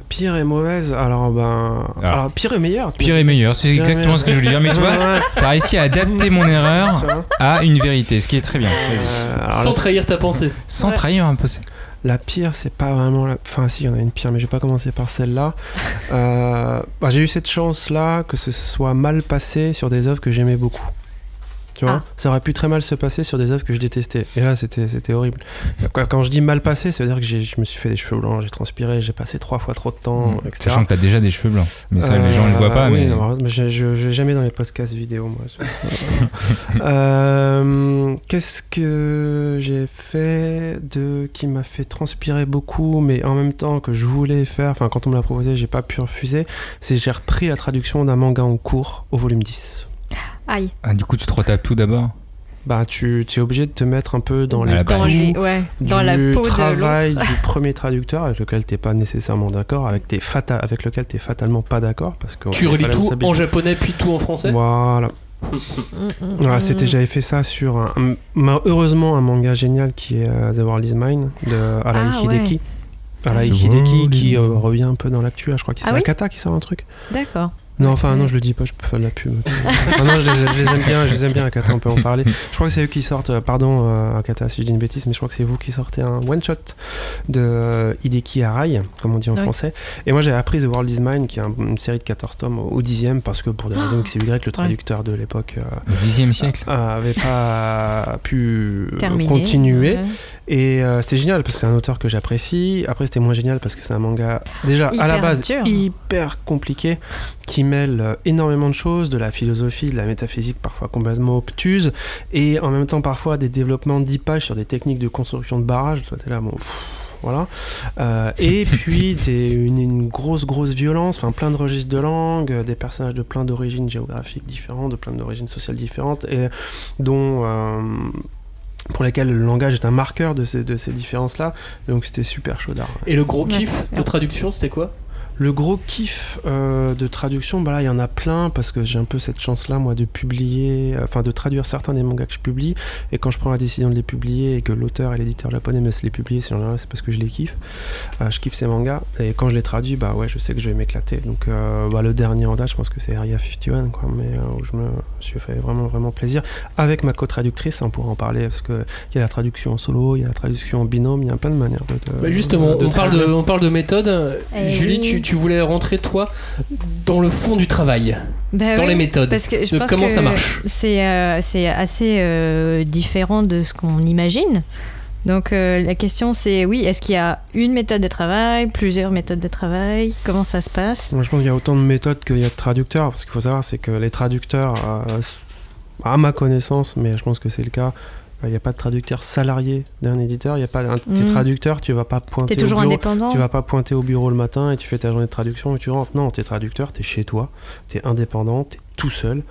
Pire et mauvaise, alors ben, alors, pire et meilleur. Pire et meilleur, c'est exactement meilleur. ce que je voulais dire. Mais tu vois, Ouais. t'as réussi à adapter mon erreur à une vérité, ce qui est très bien. Euh, alors, Sans la- trahir ta pensée. Sans Ouais. trahir un peu. La pire, c'est pas vraiment la. Enfin, si, il y en a une pire, mais je vais pas commencer par celle-là. Euh, bah, j'ai eu cette chance-là que ce soit mal passé sur des œuvres que j'aimais beaucoup. Tu vois Ah. Ça aurait pu très mal se passer sur des œuvres que je détestais. Et là, c'était c'était horrible. Quand- je dis mal passé, ça veut dire que j'ai- je me suis fait des cheveux blancs, j'ai transpiré, j'ai passé trois fois trop de temps, Mmh. etc. Sachant que t'as déjà des cheveux blancs. Mais ça, les gens ne le voient pas. Euh, oui, mais... non, mais je, je, je vais jamais dans les podcasts vidéo, moi. Euh, Qu'est-ce que j'ai fait de qui m'a fait transpirer beaucoup, mais en même temps que je voulais faire, enfin quand on me l'a proposé, j'ai pas pu refuser, c'est j'ai repris la traduction d'un manga en cours au volume 10. Aïe. Ah, du coup, tu te retapes tout d'abord Bah tu, tu es obligé de te mettre un peu dans les. Dans, les- ouais, dans la peau travail du premier traducteur avec lequel t'es pas nécessairement d'accord, avec, tes fata- avec lequel t'es fatalement pas d'accord parce que Tu relis tout en japonais puis tout en français Voilà. Mm, mm, Voilà, mm. c'était, j'avais fait ça sur un, heureusement un manga génial qui est euh, The World Is Mine de Arai Ah, Hideki. Arai Hideki qui euh, revient un peu dans l'actu, là, je crois que c'est Ah oui Akata qui sort un truc. D'accord. Non, enfin non, je le dis pas, je peux faire de la pub. Ah non, je les, je les aime bien, je les aime bien Akata, on peut en parler. Je crois que c'est eux qui sortent, euh, pardon euh, Akata si je dis une bêtise, mais je crois que c'est vous qui sortez un one shot de euh, Hideki Arai, comme on dit en Oui. français. Et moi j'ai appris The World Is Mine, qui est un- une série de 14 tomes au, au dixième, parce que pour des raisons X et Y, le traducteur de l'époque euh, Au 10 siècle euh, avait pas pu Terminé. continuer. Ouais. Et euh, c'était génial parce que c'est un auteur que j'apprécie. Après, c'était moins génial parce que c'est un manga déjà à la base dur. hyper compliqué qui mêle euh, énormément de choses, de la philosophie, de la métaphysique parfois complètement obtuse et en même temps parfois des développements de 10 pages sur des techniques de construction de barrages. Toi, t'es là, bon. pff, voilà. Euh, et puis t'es une, une grosse grosse violence, enfin plein de registres de langue, euh, des personnages de plein d'origines géographiques différentes, de plein d'origines sociales différentes, et dont euh, pour lesquels le langage est un marqueur de ces, de ces différences-là. Donc c'était super chaudard. Et le gros kiff de traduction, c'était quoi? Le gros kiff euh, de traduction, bah là il y en a plein parce que j'ai un peu cette chance-là moi de publier, euh, enfin de traduire certains des mangas que je publie. Et quand je prends la décision de les publier et que l'auteur et l'éditeur japonais me laissent les publier, c'est parce que je les kiffe. Euh, je kiffe ces mangas et quand je les traduis, bah ouais, je sais que je vais m'éclater. Donc euh, bah, le dernier en date, je pense que c'est Area 51, quoi, mais euh, où je me suis fait vraiment vraiment plaisir avec ma co-traductrice. On pourra en parler parce que il y a la traduction en solo, il y a la traduction en binôme, il y a plein de manières de. de- Bah justement, de on parle de, on parle de méthode. Eh Julie, oui. tu, tu voulais rentrer, toi, dans le fond du travail, Bah dans oui, les méthodes. Parce que je de pense comment que ça marche. C'est euh, c'est assez euh, différent de ce qu'on imagine. Donc euh, la question c'est oui, est-ce qu'il y a une méthode de travail, plusieurs méthodes de travail? Comment ça se passe? Moi, je pense qu'il y a autant de méthodes qu'il y a de traducteurs. Parce qu'il faut savoir, c'est que les traducteurs, euh, à ma connaissance, mais je pense que c'est le cas, il n'y a pas de traducteur salarié d'un éditeur. Il y a pas un, T'es Mhm. traducteur, tu vas pas pointer T'es au bureau. indépendant Tu vas pas pointer au bureau le matin et tu fais ta journée de traduction et tu rentres. Non, t'es traducteur, t'es chez toi, t'es indépendant, t'es tout seul.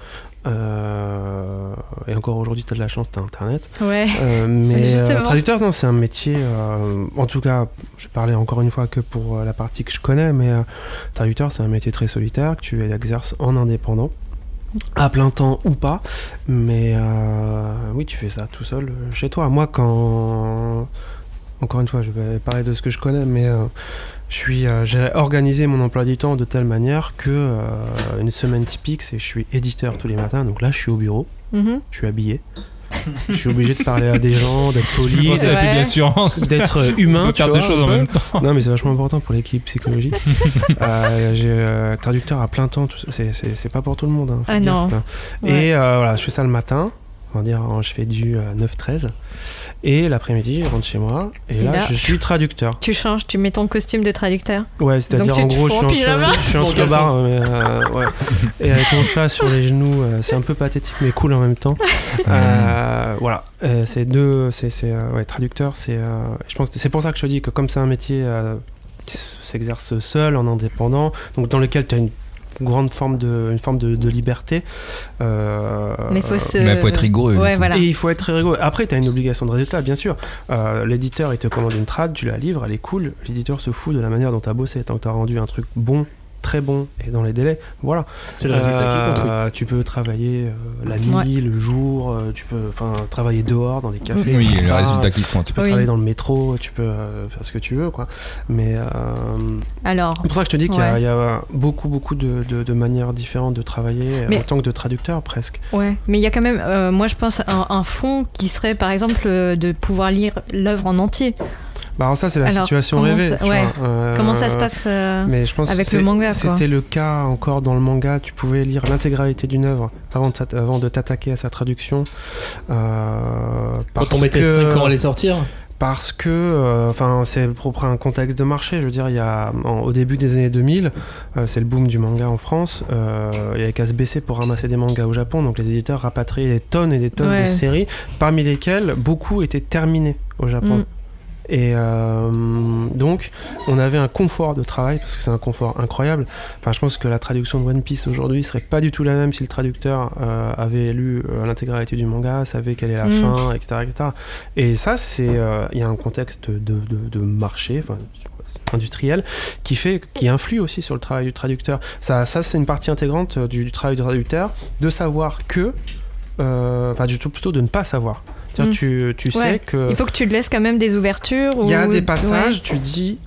Euh, et encore aujourd'hui, t'as de la chance, t'as internet. Ouais. Euh, mais euh, traducteur, non, c'est un métier. en tout cas, je parlais encore une fois que pour la partie que je connais, mais traducteur, c'est un métier très solitaire que tu exerces en indépendant, à plein temps ou pas. Mais euh, oui, tu fais ça tout seul euh, chez toi. Moi, quand. Encore une fois, je vais parler de ce que je connais, mais euh, je suis, euh, j'ai organisé mon emploi du temps de telle manière que une semaine typique, c'est je suis éditeur tous les matins, donc là, je suis au bureau, Mhm. je suis habillé. Je suis obligé de parler à des gens, d'être poli, d'être On humain. tu faire vois, choses en même temps. Non, mais c'est vachement important pour l'équipe psychologique. Euh, j'ai euh, traducteur à plein temps, tout ça, c'est, pas pour tout le monde. hein, Ah non. Ouais. Et euh, voilà, je fais ça le matin. On va dire, euh, je fais du euh, 9-13. Et l'après-midi, je rentre chez moi. Et, Et là, là- je suis traducteur. Tu changes, tu mets ton costume de traducteur. Ouais, c'est-à-dire en gros, je suis en je suis en mais euh, ouais. Et avec mon chat sur les genoux, euh, c'est un peu pathétique, mais cool en même temps. Euh, voilà, Euh, c'est deux, c'est, c'est, euh, ouais, traducteur, c'est, euh, je pense que c'est pour ça que je te dis que comme c'est un métier euh, qui s'exerce seul, en indépendant, donc dans lequel tu as une grande forme de, une forme de, de liberté. Euh, Mais faut se- Mais faut être rigoureux. Ouais, voilà. Et il faut être rigoureux. Après, tu as une obligation de résultat, bien sûr. Euh, L'éditeur, il te commande une trad, tu la livres, elle est cool. L'éditeur se fout de la manière dont tu as bossé. Tant que tu as rendu un truc bon, très bon et dans les délais, voilà. C'est le résultat qui compte. oui. Euh, Tu peux travailler euh, la nuit, Ouais. le jour, euh, tu peux enfin travailler dehors, dans les cafés. Oui, le résultat qui compte. Tu peux Oui. travailler dans le métro, tu peux euh, faire ce que tu veux, quoi. Mais euh, Alors, c'est pour ça que je te dis qu'il y, a- Ouais. il y a beaucoup, beaucoup de, de- de manières différentes de travailler, Mais- en tant que de traducteur presque. ouais. Mais il y a quand même, euh, moi je pense, un, un fond qui serait par exemple de pouvoir lire l'œuvre en entier. Bah, alors ça, c'est la Alors, situation comment rêvée. ça- tu ouais. vois. Euh, Comment ça se passe euh, Mais je pense avec le manga. C'était le cas encore dans le manga. Tu pouvais lire l'intégralité d'une œuvre avant de t'att- avant de t'attaquer à sa traduction. Euh, parce Quand on mettait que- 5 ans à les sortir. parce que, euh, enfin, c'est propre à un contexte de marché. Je veux dire, il y a, en- au début des années 2000, euh, c'est le boom du manga en France. euh, il y avait qu'à se baisser pour ramasser des mangas au Japon. Donc les éditeurs rapatriaient des tonnes et des tonnes Ouais. de séries, parmi lesquelles beaucoup étaient terminés au Japon. Mm. Et euh, donc, on avait un confort de travail, parce que c'est un confort incroyable. Enfin, je pense que la traduction de One Piece aujourd'hui serait pas du tout la même si le traducteur euh, avait lu euh, l'intégralité du manga, savait quelle est la Mm. fin, etc., etc. Et ça, c'est, il y a un contexte de, de- de marché, enfin, industriel, qui fait, qui influe aussi sur le travail du traducteur. Ça, ça c'est une partie intégrante du, du travail du traducteur, de savoir que, euh, enfin, du tout plutôt de ne pas savoir. Mm. tu, tu sais Ouais. que Il faut que tu te laisses quand même des ouvertures. il y a ou- des passages, ouais. tu dis,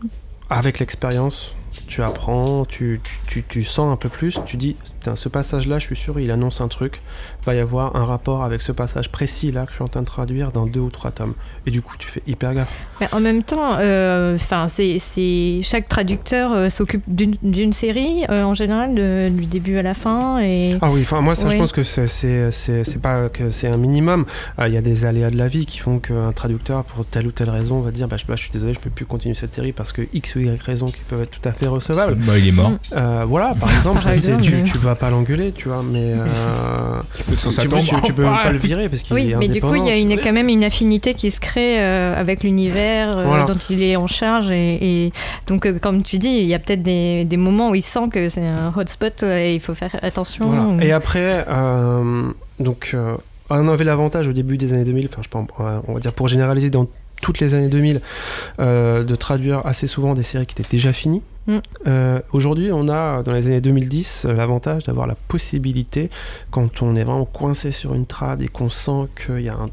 avec l'expérience, tu apprends, tu, tu, tu, tu sens un peu plus, tu dis, putain, ce passage-là, je suis sûr, il annonce un truc, va y avoir un rapport avec ce passage précis-là que je suis en train de traduire dans deux ou trois tomes. Et du coup, tu fais hyper gaffe. Mais en même temps, euh, enfin, c'est, c'est chaque traducteur euh, s'occupe d'une, d'une série euh, en général, de- du début à la fin. Et Ah oui, enfin moi ça je pense que c'est c'est c'est c'est pas que c'est un minimum. Euh, Il y a des aléas de la vie qui font qu'un traducteur pour telle ou telle raison va dire bah je, bah, je suis désolé je peux plus continuer cette série parce que x ou y raisons qui peuvent être tout à fait recevables. Bah, il est mort. Euh, voilà par exemple Par c'est- exemple, tu mais- tu vas pas l'engueuler tu vois mais euh, tu, tombe. tu- tu peux même pas le virer parce qu'il oui, est mais du coup, il y a une, quand même une affinité qui se crée euh, avec l'univers euh, Voilà. dont il est en charge. Et, et donc, euh, comme tu dis, il y a peut-être des, des moments où il sent que c'est un hotspot et il faut faire attention. Voilà. Et après, euh, donc, euh, on avait l'avantage au début des années 2000, enfin, je pense, on va dire pour généraliser dans toutes les années 2000, euh, de traduire assez souvent des séries qui étaient déjà finies. Mm. Euh, Aujourd'hui, on a dans les années 2010 euh, l'avantage d'avoir la possibilité, quand on est vraiment coincé sur une trad et qu'on sent qu'il y a un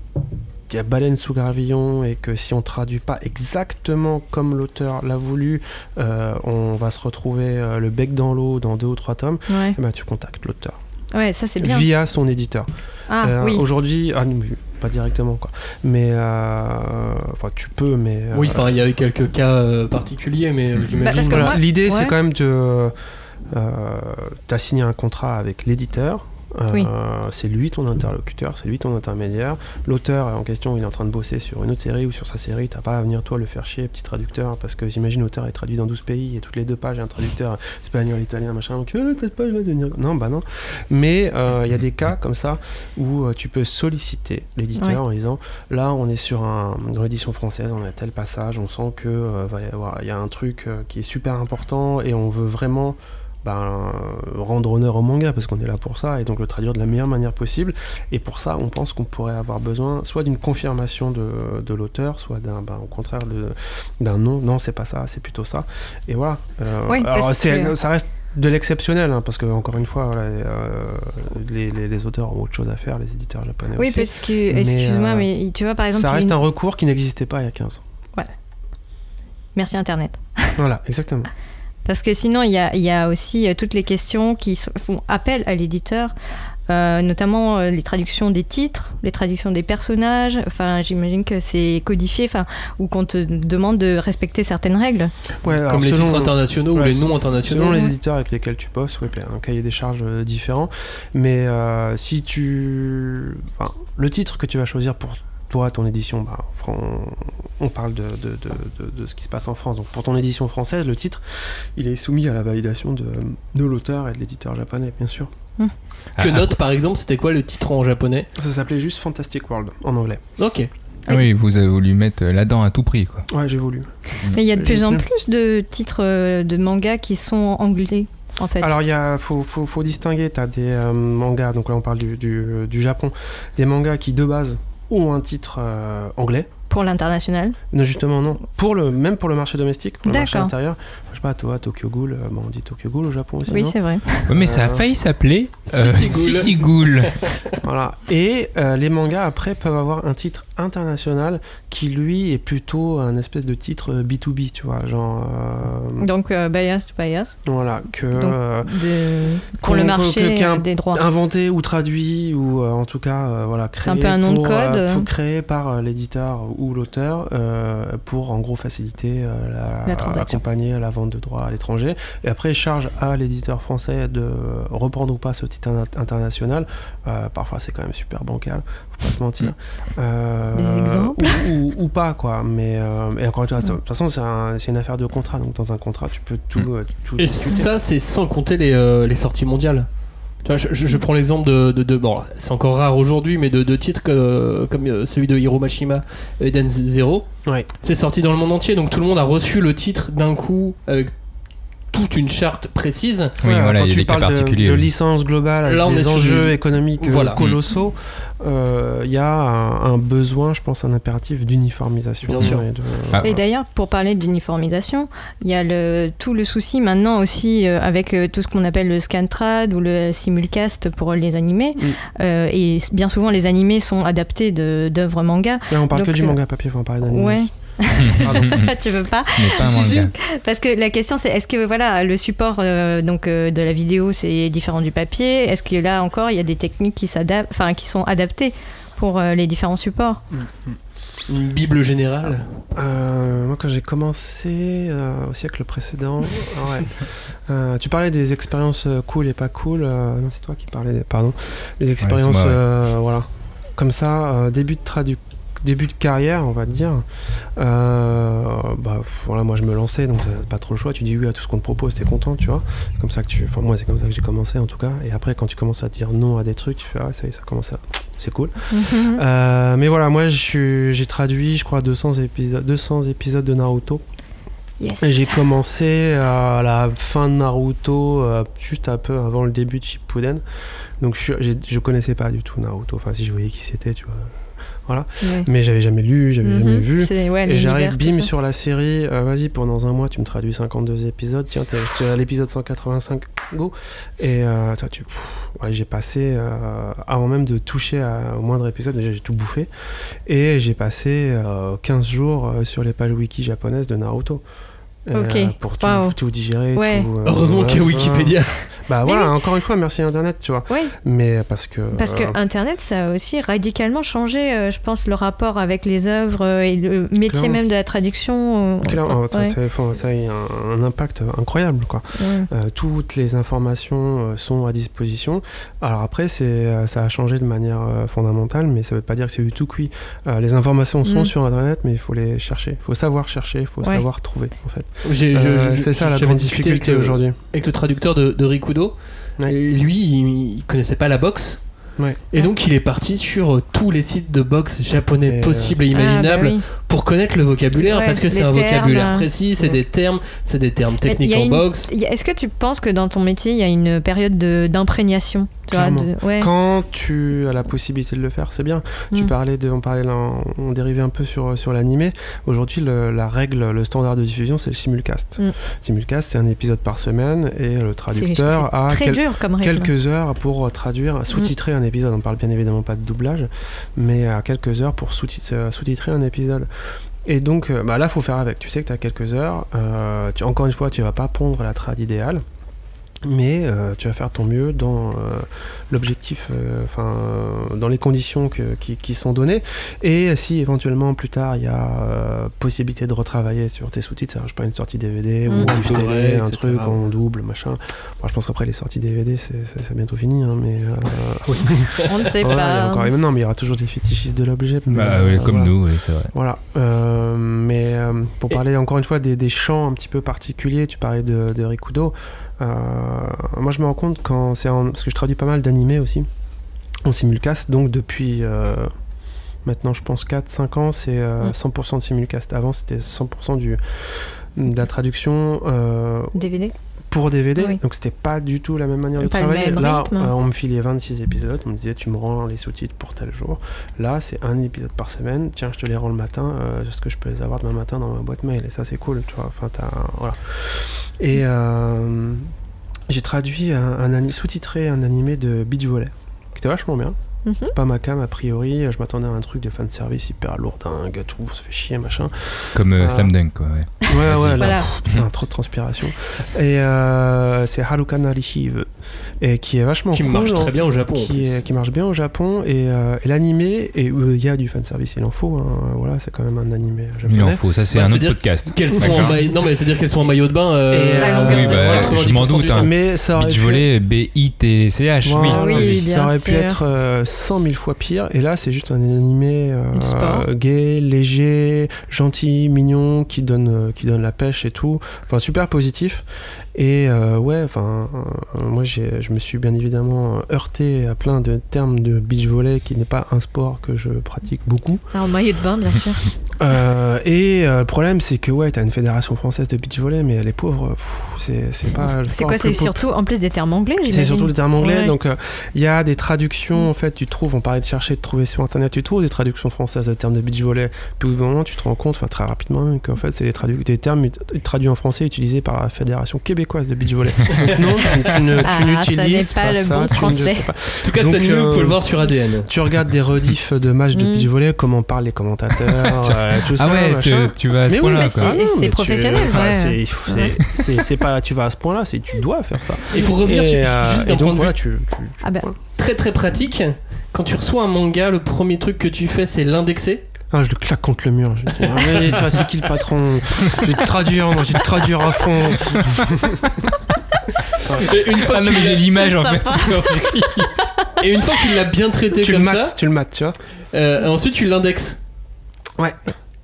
il y a baleine sous gravillon et que si on traduit pas exactement comme l'auteur l'a voulu, euh, on va se retrouver euh, le bec dans l'eau dans deux ou trois tomes. Ouais, Eh ben, tu contactes l'auteur ouais ça c'est bien. via son éditeur. Ah Euh, oui. Aujourd'hui, ah, pas directement quoi, mais euh, enfin tu peux, mais euh, Oui, enfin, il y a eu quelques cas euh, particuliers, mais Bah, j'imagine. voilà. moi- l'idée ouais. c'est quand même de euh, t'as signé un contrat avec l'éditeur. Euh, Oui. C'est lui ton interlocuteur, c'est lui ton intermédiaire. L'auteur en question, il est en train de bosser sur une autre série ou sur sa série. T'as pas à venir toi le faire chier, petit traducteur, parce que j'imagine l'auteur est traduit dans 12 pays et toutes les deux pages, il y a un traducteur espagnol, italien, machin. Donc, Ah, cette page va devenir. Non, bah non. Mais euh, il y a des cas comme ça où euh, tu peux solliciter l'éditeur en disant là, on est sur un. Dans l'édition française, on a tel passage, on sent que euh, va y a un truc euh, qui est super important et on veut vraiment ben, rendre honneur au manga parce qu'on est là pour ça et donc le traduire de la meilleure manière possible. Et pour ça, on pense qu'on pourrait avoir besoin soit d'une confirmation de, de l'auteur, soit d'un, ben, au contraire de- d'un non. Non, c'est pas ça, c'est plutôt ça. Et voilà. Euh, Oui, alors, parce c'est- que- ça reste de l'exceptionnel hein, parce que encore une fois, voilà, euh, les, les- les auteurs ont autre chose à faire, les éditeurs japonais Oui, aussi. parce que, Mais, excuse-moi, euh, mais tu vois, par exemple, ça reste une- un recours qui n'existait pas il y a 15 ans. merci Internet. Voilà, exactement. Parce que sinon, il y a, il y a aussi euh, toutes les questions qui font appel à l'éditeur, euh, notamment euh, les traductions des titres, les traductions des personnages. Enfin, j'imagine que c'est codifié, enfin, ou qu'on te demande de respecter certaines règles. Ouais, Comme les selon- titres internationaux ou les noms internationaux. Selon les ouais. éditeurs avec lesquels tu bosses, oui, un cahier des charges différent. Mais euh, si tu. Enfin, le titre que tu vas choisir pour toi, ton édition, bah, on parle de, de, de, de- de ce qui se passe en France. Donc pour ton édition française, le titre, il est soumis à la validation de, de l'auteur et de l'éditeur japonais, bien sûr. Que Ah, note, par exemple, c'était quoi le titre en japonais? Ça s'appelait juste Fantastic World en anglais. Ok. Ah oui, vous avez voulu mettre là-dedans à tout prix, quoi. Ouais, j'ai voulu. Mais il y a de plus en plus. de titres euh, de mangas qui sont anglais. en fait Alors, il faut, faut, faut distinguer. Tu as des euh, mangas, donc là on parle du, du, du Japon, des mangas qui de base ont un titre euh, anglais. Pour l'international? Non, justement, non. Pour le, même pour le marché domestique, pour le marché intérieur. Je sais pas, toi, Tokyo Ghoul, euh, bon, on dit Tokyo Ghoul au Japon aussi. Oui, c'est vrai. Ouais, mais ça a Euh, failli s'appeler euh, City Ghoul. City Ghoul. Voilà. Et euh, les mangas, après, peuvent avoir un titre international qui, lui, est plutôt un espèce de titre euh, B2B, tu vois. Genre. euh, Donc, euh, bias to bias. Voilà. Que. Donc, euh, de- pour qu'on- le marché que- des droits. inventé ou traduit ou euh, en tout cas euh, voilà créé un peu un nom de pour, euh, code. pour- créé par euh, l'éditeur ou l'auteur euh, pour en gros faciliter euh, la, La transaction. accompagner la vente de droits à l'étranger et après charge à l'éditeur français de reprendre ou pas ce titre in- international Euh, parfois c'est quand même super bancal faut pas se mentir Euh, Mm. Des exemples ou, ou- ou pas quoi mais euh, et encore une fois de toute façon c'est un- c'est une affaire de contrat donc dans un contrat tu peux tout, Mm. euh, tout Et ça, c'est sans compter les, euh, les sorties mondiales. Tu vois, je, je- je prends l'exemple de, de, de- bon, c'est encore rare aujourd'hui, mais de, de titres que- comme euh, celui de Hiro Mashima, Eden Zero. Ouais. C'est sorti dans le monde entier, donc tout le monde a reçu le titre d'un coup avec toute une charte précise. Oui, Ouais, voilà, quand il y a tu des cas parles de- particuliers. De, licence globale avec Là, des enjeux économiques euh, Voilà. colossaux, il y a un, un besoin, je pense, un impératif d'uniformisation. Bien sûr. et de- Ah. Et d'ailleurs, pour parler d'uniformisation, il y a le, tout le souci maintenant aussi euh, avec euh, tout ce qu'on appelle le scantrad ou le simulcast pour les animés. Mm. Euh, et bien souvent, les animés sont adaptés d'œuvres manga. Là, on parle Donc, que du euh, manga papier, on parler d'anime. Ouais. Tu veux pas Ce n'est pas un manga. Parce que la question c'est est-ce que voilà le support euh, donc euh, de la vidéo c'est différent du papier? Est-ce que là encore il y a des techniques qui s'adaptent, enfin qui sont adaptées pour euh, les différents supports? Une bible générale? Euh, moi, quand j'ai commencé euh, au siècle précédent, ouais. Euh, tu parlais des expériences cool et pas cool. euh, non, c'est toi qui parlais, des, pardon. Des expériences, moi, ouais. euh, voilà. Comme ça, euh, début de tradu début de carrière, on va te dire. Euh, bah voilà, moi je me lançais, donc t'as pas trop le choix. Tu dis oui à tout ce qu'on te propose, t'es content, tu vois. Comme ça que tu, enfin moi c'est comme ça que j'ai commencé en tout cas. Et après quand tu commences à dire non à des trucs, tu fais ah ça y est, ça commence à, c'est cool. Euh, mais voilà, moi j'ai traduit, je crois 200 épisodes, 200 épisodes de Naruto. Yes. J'ai commencé à la fin de Naruto, euh, juste un peu avant le début de Shippuden. Donc je, je connaissais pas du tout Naruto. Enfin, si je voyais qui c'était, tu vois. Voilà. Ouais. Mais j'avais jamais lu, j'avais Mhm. jamais vu. Ouais, Et j'arrive, bim, sur la série. euh, Vas-y, pour dans un mois, tu me traduis 52 épisodes. Tiens, t'es à l'épisode 185, go. Et euh, toi, tu. ouais, j'ai passé, euh, avant même de toucher à- au moindre épisode, déjà j'ai tout bouffé. Et j'ai passé euh, 15 jours sur les pages wiki japonaises de Naruto. Euh, pour tout, tout digérer. Ouais. tout, euh, Heureusement voilà, qu'il y a. Wikipédia. Bah voilà, encore une fois, merci Internet, tu vois. Mais parce que. Parce que euh, Internet, ça a aussi radicalement changé, euh, je pense, le rapport avec les œuvres euh, et le métier Clairement. même de la traduction. euh, Clairement, ouais. ça, a eu un, un impact incroyable, quoi. Ouais. Euh, toutes les informations euh, sont à disposition. Alors après, c'est, euh, ça a changé de manière euh, fondamentale, mais ça veut pas dire que c'est du tout cuit. Euh, les informations sont Mm. sur Internet, mais il faut les chercher. Il faut savoir chercher, il faut Ouais. savoir trouver, en fait. Euh, je- c'est ça la j'avais grande difficulté aujourd'hui. Avec le traducteur de, de Rikudo. Ouais. Lui, il, il connaissait pas la boxe. Ouais. Et donc il est parti sur euh, tous les sites de boxe japonais Et, euh, possibles et Ah, bah imaginables oui. pour connaître le vocabulaire Ouais, parce que c'est un termes, vocabulaire précis, c'est ouais. des termes, c'est des termes techniques il y a en une- boxe. Est-ce que tu penses que dans ton métier, il y a une période de- d'imprégnation? Tu vois, Clairement. de- ouais. Quand tu as la possibilité de le faire, c'est bien. Tu Mm. parlais de, on parlait là, on dérivait un peu sur sur l'animé. Aujourd'hui, la règle, le standard de diffusion, c'est le simulcast. Mm. Simulcast, c'est un épisode par semaine et le traducteur a quel- quelques heures pour traduire, sous-titrer un épisode. On parle bien évidemment pas de doublage, mais à quelques heures pour euh, sous-titrer un épisode. Et donc euh, bah là, faut faire avec. Tu sais que tu as quelques heures. euh, tu, encore une fois, tu vas pas pondre la trad idéale. Mais euh, tu vas faire ton mieux dans euh, l'objectif, euh, enfin euh, dans les conditions que- qui, qui sont données. Et si éventuellement plus tard il y a euh, possibilité de retravailler sur tes sous-titres, je sais pas une sortie DVD ou Mm. une diff Un télé, un etc. truc en double, machin. Bon, je pense qu'après les sorties DVD, c'est bientôt fini, hein, mais euh, On ne sait voilà, pas. encore- non, mais il y aura toujours des fétichistes de l'objet. Bah euh, oui, comme voilà. nous, oui, c'est vrai. Voilà. Euh, mais euh, pour parler encore une fois des, des champs un petit peu particuliers, tu parlais de, de Rikudo. Euh, moi, je me rends compte quand c'est en- parce que je traduis pas mal d'animés aussi en simulcast, donc depuis euh, maintenant, je pense 4-5 ans, c'est euh, Mm. 100% de simulcast. Avant, c'était 100% du de la traduction euh, DVD pour DVD, Oui. donc c'était pas du tout la même manière de Pas travailler. Là, rythme. euh, on me filait 26 épisodes, on me disait tu me rends les sous-titres pour tel jour. Là, c'est un épisode par semaine. Tiens, je te les rends le matin. euh, Est-ce que je peux les avoir demain matin dans ma boîte mail? Et ça, c'est cool, tu vois. Enfin, t'as- voilà. Et euh, j'ai traduit un, un sous-titré un animé de Beach Volley, qui était vachement bien. Mhm. Pas ma cam a priori, je m'attendais à un truc de fanservice hyper lourdingue, tout, ça fait chier, machin. Comme euh, Ah. Slam Dunk, quoi. Ouais. Ouais, ouais, là, Voilà. pff, putain, trop de transpiration. Et euh, c'est Haruka Narishive, et qui est vachement Qui cool, marche en très fait, bien au Japon. Qui, est- qui marche bien au Japon, et, euh, et l'animé, et euh, il y a du fanservice, il en faut, hein, voilà, c'est quand même un animé japonais. Il en faut, ça c'est Bah, un autre podcast. Qu'elles sont en. Non, mais c'est-à-dire qu'elles sont en maillot de bain. euh, euh, oui, bah, temps. je m'en 90% doute, hein. Mais ça aurait Beach pu- B-I-T-C-H, oui. Oui, ça aurait pu être euh, 100 000 fois pire. Et là, c'est juste un animé euh, Du gay, léger, gentil, mignon, qui donne, euh, qui donne la pêche et tout. Enfin, super positif. Et euh, ouais, enfin, euh, moi, je me suis bien évidemment heurté à plein de termes de beach volley, qui n'est pas un sport que je pratique beaucoup. Alors, maillot de bain, bien sûr. Et le problème, c'est que ouais, t'as une fédération française de beach volley, mais les pauvres, pff, c'est, pas. le C'est quoi C'est surtout en plus des termes anglais, c'est surtout des termes anglais, Ouais. donc il y a des traductions, en fait, tu trouves, on parlait de chercher, de trouver sur internet, tu trouves des traductions françaises de termes de beach volley, puis au bout d'un moment, tu te rends compte, enfin très rapidement, même, qu'en fait, c'est des, tradu- des termes traduits en français utilisés par la Fédération québécoise de beach volley. Non, tu, tu ne, tu Ah, n'utilises pas le ça, bon tu ne- français. pas. En tout cas, Donc, cet animé, vous euh, pouvez le voir sur ADN. Tu regardes des rediffs de matchs de Mm. beach volley, comment parlent les commentateurs, euh, tout Ah ça, ouais, tu, vas à ce Mais oui, point-là, mais quoi. c'est- professionnel, c'est- c'est- c'est- c'est pas, tu vas à ce point-là, c'est tu dois faire ça. Et pour revenir euh, juste et d'un point de vue très très pratique, quand tu reçois un manga, le premier truc que tu fais, c'est l'indexer. Ah, je le claque contre le mur. Je dis, allez, toi, c'est qui le patron? Je vais te traduire, moi, je vais te traduire à fond. Et une fois Ah que non, tu mais j'ai l'as- l'image en fait. Et une fois qu'il l'a bien traité tu le comme mates, ça, tu le mates, tu vois. euh, ensuite tu l'indexes. Ouais.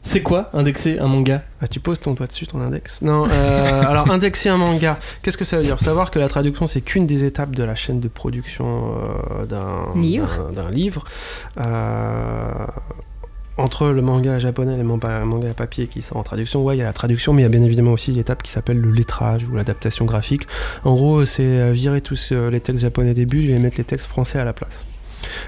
C'est quoi indexer un manga Ah, tu poses ton doigt dessus, ton index. Non, euh, alors indexer un manga, qu'est-ce que ça veut dire? Savoir que la traduction, c'est qu'une des étapes de la chaîne de production euh, d'un Livre. d'un- d'un livre. Euh, entre le manga japonais et le manga, papier qui sort en traduction, ouais, il y a la traduction, mais il y a bien évidemment aussi l'étape qui s'appelle le lettrage ou l'adaptation graphique. En gros, c'est virer tous les textes japonais des bulles et mettre les textes français à la place.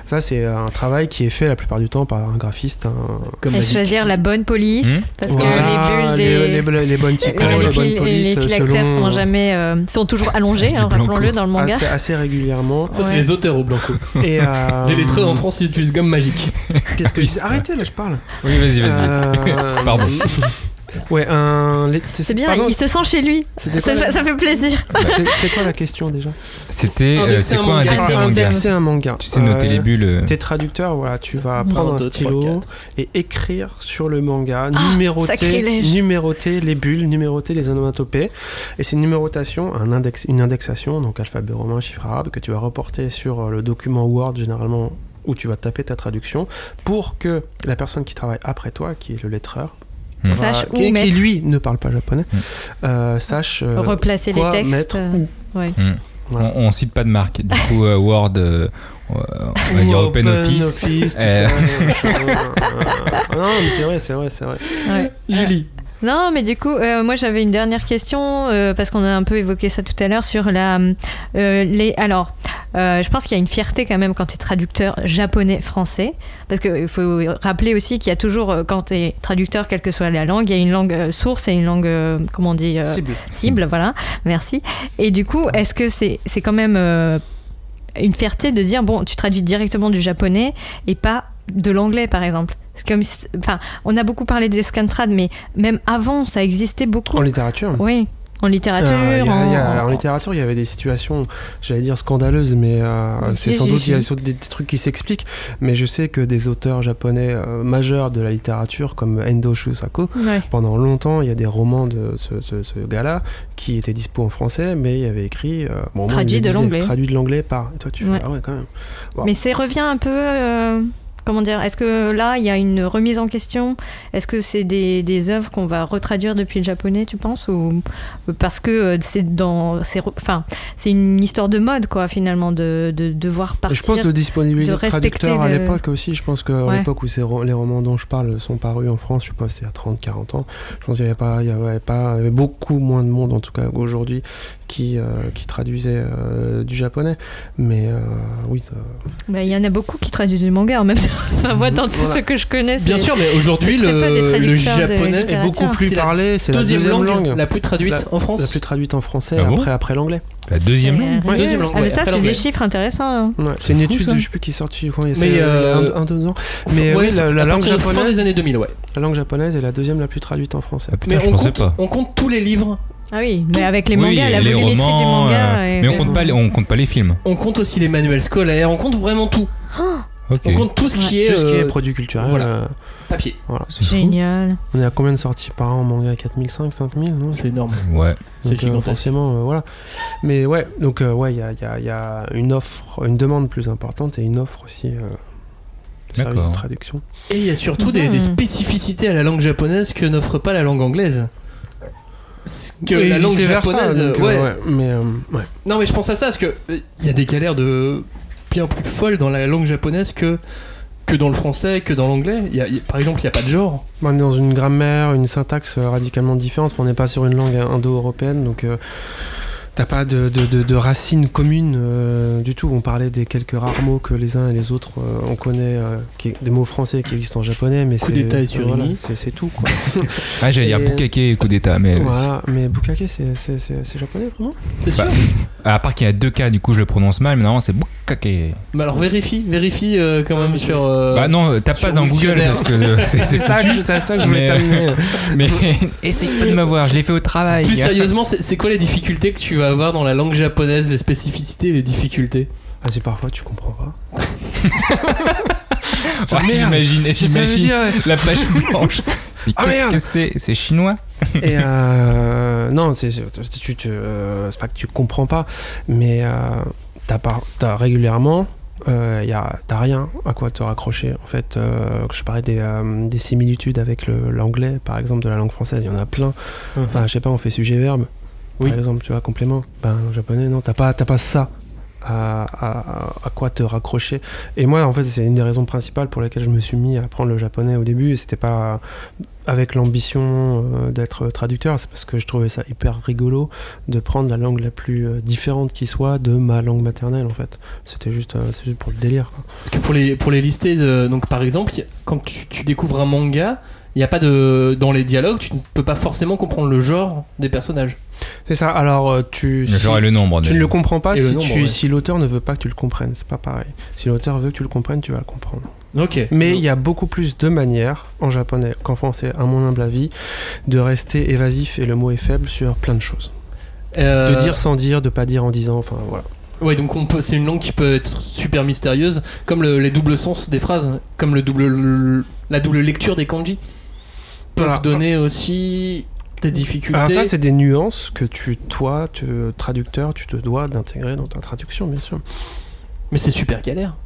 Ça, c'est un travail qui est fait la plupart du temps par un graphiste, un, Comme Et choisir la bonne police, Hmm. parce Voilà, que les bulles, les, des- les- les bonnes typos, les, les, bonnes polices, les euh, selon- sont jamais, euh, sont toujours allongés, hein, rappelons-le dans le manga. assez, assez régulièrement. Ça, c'est Ouais. les auteurs au blanco. Et euh, Les lettreurs en France, ils utilisent gomme magique. Qu'est-ce que c'est Arrêtez là, je parle. Oui, vas-y, vas-y. vas-y. Euh, Pardon. Ouais, un. C'est bien, pardon, il se sent chez lui. Ça, la- fait plaisir. c'était- c'était quoi la question déjà C'était. euh, c'est un quoi un manga Indexer un manga. Tu sais noter Euh, les bulles. euh, T'es traducteur, voilà, tu vas prendre un, stylo et écrire sur le manga, numéroter, sacrilège. numéroter les bulles, numéroter les onomatopées. Et c'est une numérotation, un index, une indexation, donc alphabet romain, chiffre arabe, que tu vas reporter sur euh, le document Word généralement où tu vas taper ta traduction pour que la personne qui travaille après toi, qui est le lettreur, Va- Sache où qui, qui, mettre. lui ne parle pas japonais, Hmm. euh, sache euh, Replacer les quoi textes. mettre euh, où. ouais. hmm. Voilà. On, on cite pas de marque. Du coup, euh, Word, euh, on va dire Open, Office. Office, tout Euh. ça, non, mais c'est vrai, c'est vrai, c'est vrai. Ouais. Julie. Non, mais du coup, euh, moi j'avais une dernière question euh, parce qu'on a un peu évoqué ça tout à l'heure sur la. euh, les, alors, je pense qu'il y a une fierté quand même quand tu es traducteur japonais-français. Parce qu'il faut rappeler aussi qu'il y a toujours, quand tu es traducteur, quelle que soit la langue, il y a une langue source et une langue, comment on dit Cible. cible, voilà, merci. Et du coup, est-ce que c'est c'est quand même une fierté de dire, bon, tu traduis directement du japonais et pas de l'anglais, par exemple? C'est comme si- enfin, on a beaucoup parlé des scantrad, mais même avant, ça existait beaucoup. En littérature Oui, en littérature. Euh, a- a- en- littérature, il y avait des situations, j'allais dire scandaleuses, mais euh, c'est sans doute il y a des trucs qui s'expliquent. Mais je sais que des auteurs japonais euh, majeurs de la littérature, comme Endo Shusaku, Ouais. pendant longtemps, il y a des romans de ce, ce- ce gars-là qui étaient dispo en français, mais il y avait écrit bon, moi, il Traduit de disait, l'anglais. Traduit de l'anglais par. Et toi, tu fais Ouais. ah ouais quand même. Mais c'est revient un peu. Euh, comment dire Est-ce que là, il y a une remise en question? Est-ce que c'est des, des œuvres qu'on va retraduire depuis le japonais, tu penses? Ou parce que euh, c'est dans, c'est, enfin, c'est une histoire de mode, quoi, finalement, de, de devoir Et partir. je pense de disponibilité de de traducteurs à le- l'époque aussi. Je pense qu'à Ouais. l'époque où ces les romans dont je parle sont parus en France, je sais pas, c'était à 30, 40 ans. Je pense qu'il y avait pas, il y avait pas, il y avait beaucoup moins de monde en tout cas aujourd'hui qui euh, qui traduisait euh, du japonais. Mais euh, oui, ça- Bah, Il y en a beaucoup qui traduisent du manga en même temps. enfin, moi, dans tout Voilà. ce que je connais, Bien sûr, mais aujourd'hui, le, japonais est beaucoup plus parlé. C'est la deuxième, deuxième langue, langue, la plus traduite La- en France. la plus traduite en français Ah bon après après l'anglais. La deuxième langue réel. Deuxième langue, Ah, mais ouais, ça, c'est des chiffres intéressants. hein. Ouais, C'est une fou, étude, ça. je sais plus qui est sortie. ouais, c'est, Mais, euh, un, un, deux ans. Mais Ouais, oui, la, langue de fin japonaise, des années 2000, ouais. la langue japonaise est la deuxième la plus traduite en français. Ah, putain, Mais je on compte, pas. on compte tous les livres. Ah oui, mais avec les Oui, mangas, la les romans, du manga. euh, mais on compte, pas on compte pas les films. On compte aussi les manuels scolaires. On compte vraiment tout. Ok. On compte tout ce qui est, Tout ce qui est euh, produit culturel. voilà. euh, papier. voilà, fou. Génial. On est à combien de sorties par an en manga 4005, 5000 non? C'est énorme. Ouais. C'est euh, gigantesque. forcément, euh, voilà. Mais ouais, donc euh, ouais, il y a, il y a- il y a une offre, une demande plus importante et une offre aussi euh, de service de traduction. Et il y a surtout des, des Mhm. spécificités à la langue japonaise que n'offre pas la langue anglaise. Ce Que Et la langue japonaise. donc, ouais. ouais, mais euh, ouais. Non, mais je pense à ça parce que euh, il y a des galères de bien plus folles dans la langue japonaise que que dans le français, que dans l'anglais. Par exemple, il n'y a pas de genre. On est dans une grammaire, une syntaxe euh, radicalement différente. On n'est pas sur une langue indo-européenne, donc euh, t'as pas de, de, de- de racines communes euh, du tout. On parlait des quelques rares mots que les uns et les autres euh, on connaît, euh, qui, des mots français qui existent en japonais, mais Coup c'est d'état voilà, c'est tout. Quoi. Ah, j'allais dire Bukake et coup d'état, mais. voilà. Mais bukake, c'est japonais vraiment? C'est Bah, sûr. À part qu'il y a deux cas, du coup je le prononce mal, mais normalement c'est Bukake. Mais alors vérifie, vérifie euh, quand même sur. euh, Bah non, tape sur pas dans Google parce que c'est c'est ça, que- ça je voulais t'amener. Mais essaye pas de m'avoir, je l'ai fait au travail. Plus sérieusement, c'est c'est quoi les difficultés que tu vas avoir dans la langue japonaise, les spécificités et les difficultés Ah, c'est parfois tu comprends pas. Ouais, J'imagine, j'imagine dire. la page blanche. Mais Ah, qu'est-ce que c'est? C'est chinois? Et euh, non, c'est c'est- tu, tu, euh, c'est pas que tu comprends pas, mais euh, t'as pas, t'as régulièrement, euh, y a, t'as rien à quoi te raccrocher. En fait, euh, je parlais des, euh, des similitudes avec le- l'anglais, par exemple, de la langue française. Il y en a plein. Enfin, je sais pas, on fait sujet-verbe. Oui. Par exemple, tu vois, complément. Ben, en japonais, non, t'as pas, pas ça. À, à- à quoi te raccrocher et moi en fait c'est une des raisons principales pour lesquelles je me suis mis à apprendre le japonais au début et c'était pas avec l'ambition euh, d'être traducteur, c'est parce que je trouvais ça hyper rigolo de prendre la langue la plus euh, différente qui soit de ma langue maternelle en fait. C'était juste, euh, juste pour le délire. quoi. Parce que pour les, pour les lister, de- donc par exemple, quand tu, tu découvres un manga, il n'y a pas de. Dans les dialogues, tu ne peux pas forcément comprendre le genre des personnages. C'est ça, alors euh, tu. Le genre et le nombre, Tu ne le comprends pas Et si, nombre, tu- ouais. si l'auteur ne veut pas que tu le comprennes, c'est pas pareil. Si l'auteur veut que tu le comprennes, tu vas le comprendre. Ok. Mais il y a beaucoup plus de manières en japonais qu'en français, à mon humble avis, de rester évasif et le mot est faible sur plein de choses. Euh, De dire sans dire, de pas dire en disant, enfin voilà. Ouais, donc on peut, c'est une langue qui peut être super mystérieuse, comme le- les doubles sens des phrases, comme le double, le- la double lecture des kanji peuvent donner aussi des difficultés. Alors ça, c'est des nuances que tu, toi, tu, traducteur, tu te dois d'intégrer dans ta traduction, bien sûr. Mais c'est super galère.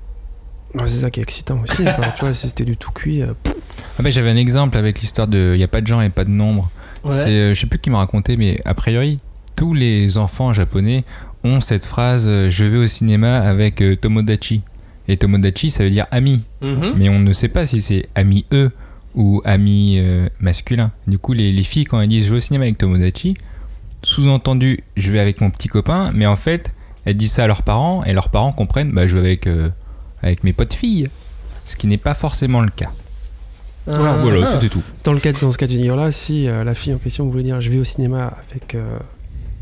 Ouais, c'est ça qui est excitant aussi. enfin, tu vois, si c'était du tout cuit, euh, Ah bah, J'avais un exemple avec l'histoire de il n'y a pas de genre et pas de nombre. Ouais. C'est, euh, je sais plus qui m'a raconté, mais a priori, tous les enfants japonais ont cette phrase euh, Je vais au cinéma avec euh, Tomodachi. Et Tomodachi, ça veut dire ami. Mhm. Mais on ne sait pas si c'est ami eux ou ami euh, masculin. Du coup, les, les filles, quand elles disent Je vais au cinéma avec Tomodachi, sous-entendu Je vais avec mon petit copain, mais en fait, elles disent ça à leurs parents et leurs parents comprennent Bah, je vais avec, euh, avec mes potes filles. Ce qui n'est pas forcément le cas. Voilà, Ah. Voilà, c'était tout. dans, le cas, dans ce cas de figure-là, si euh, la fille en question voulait dire je vais au cinéma avec.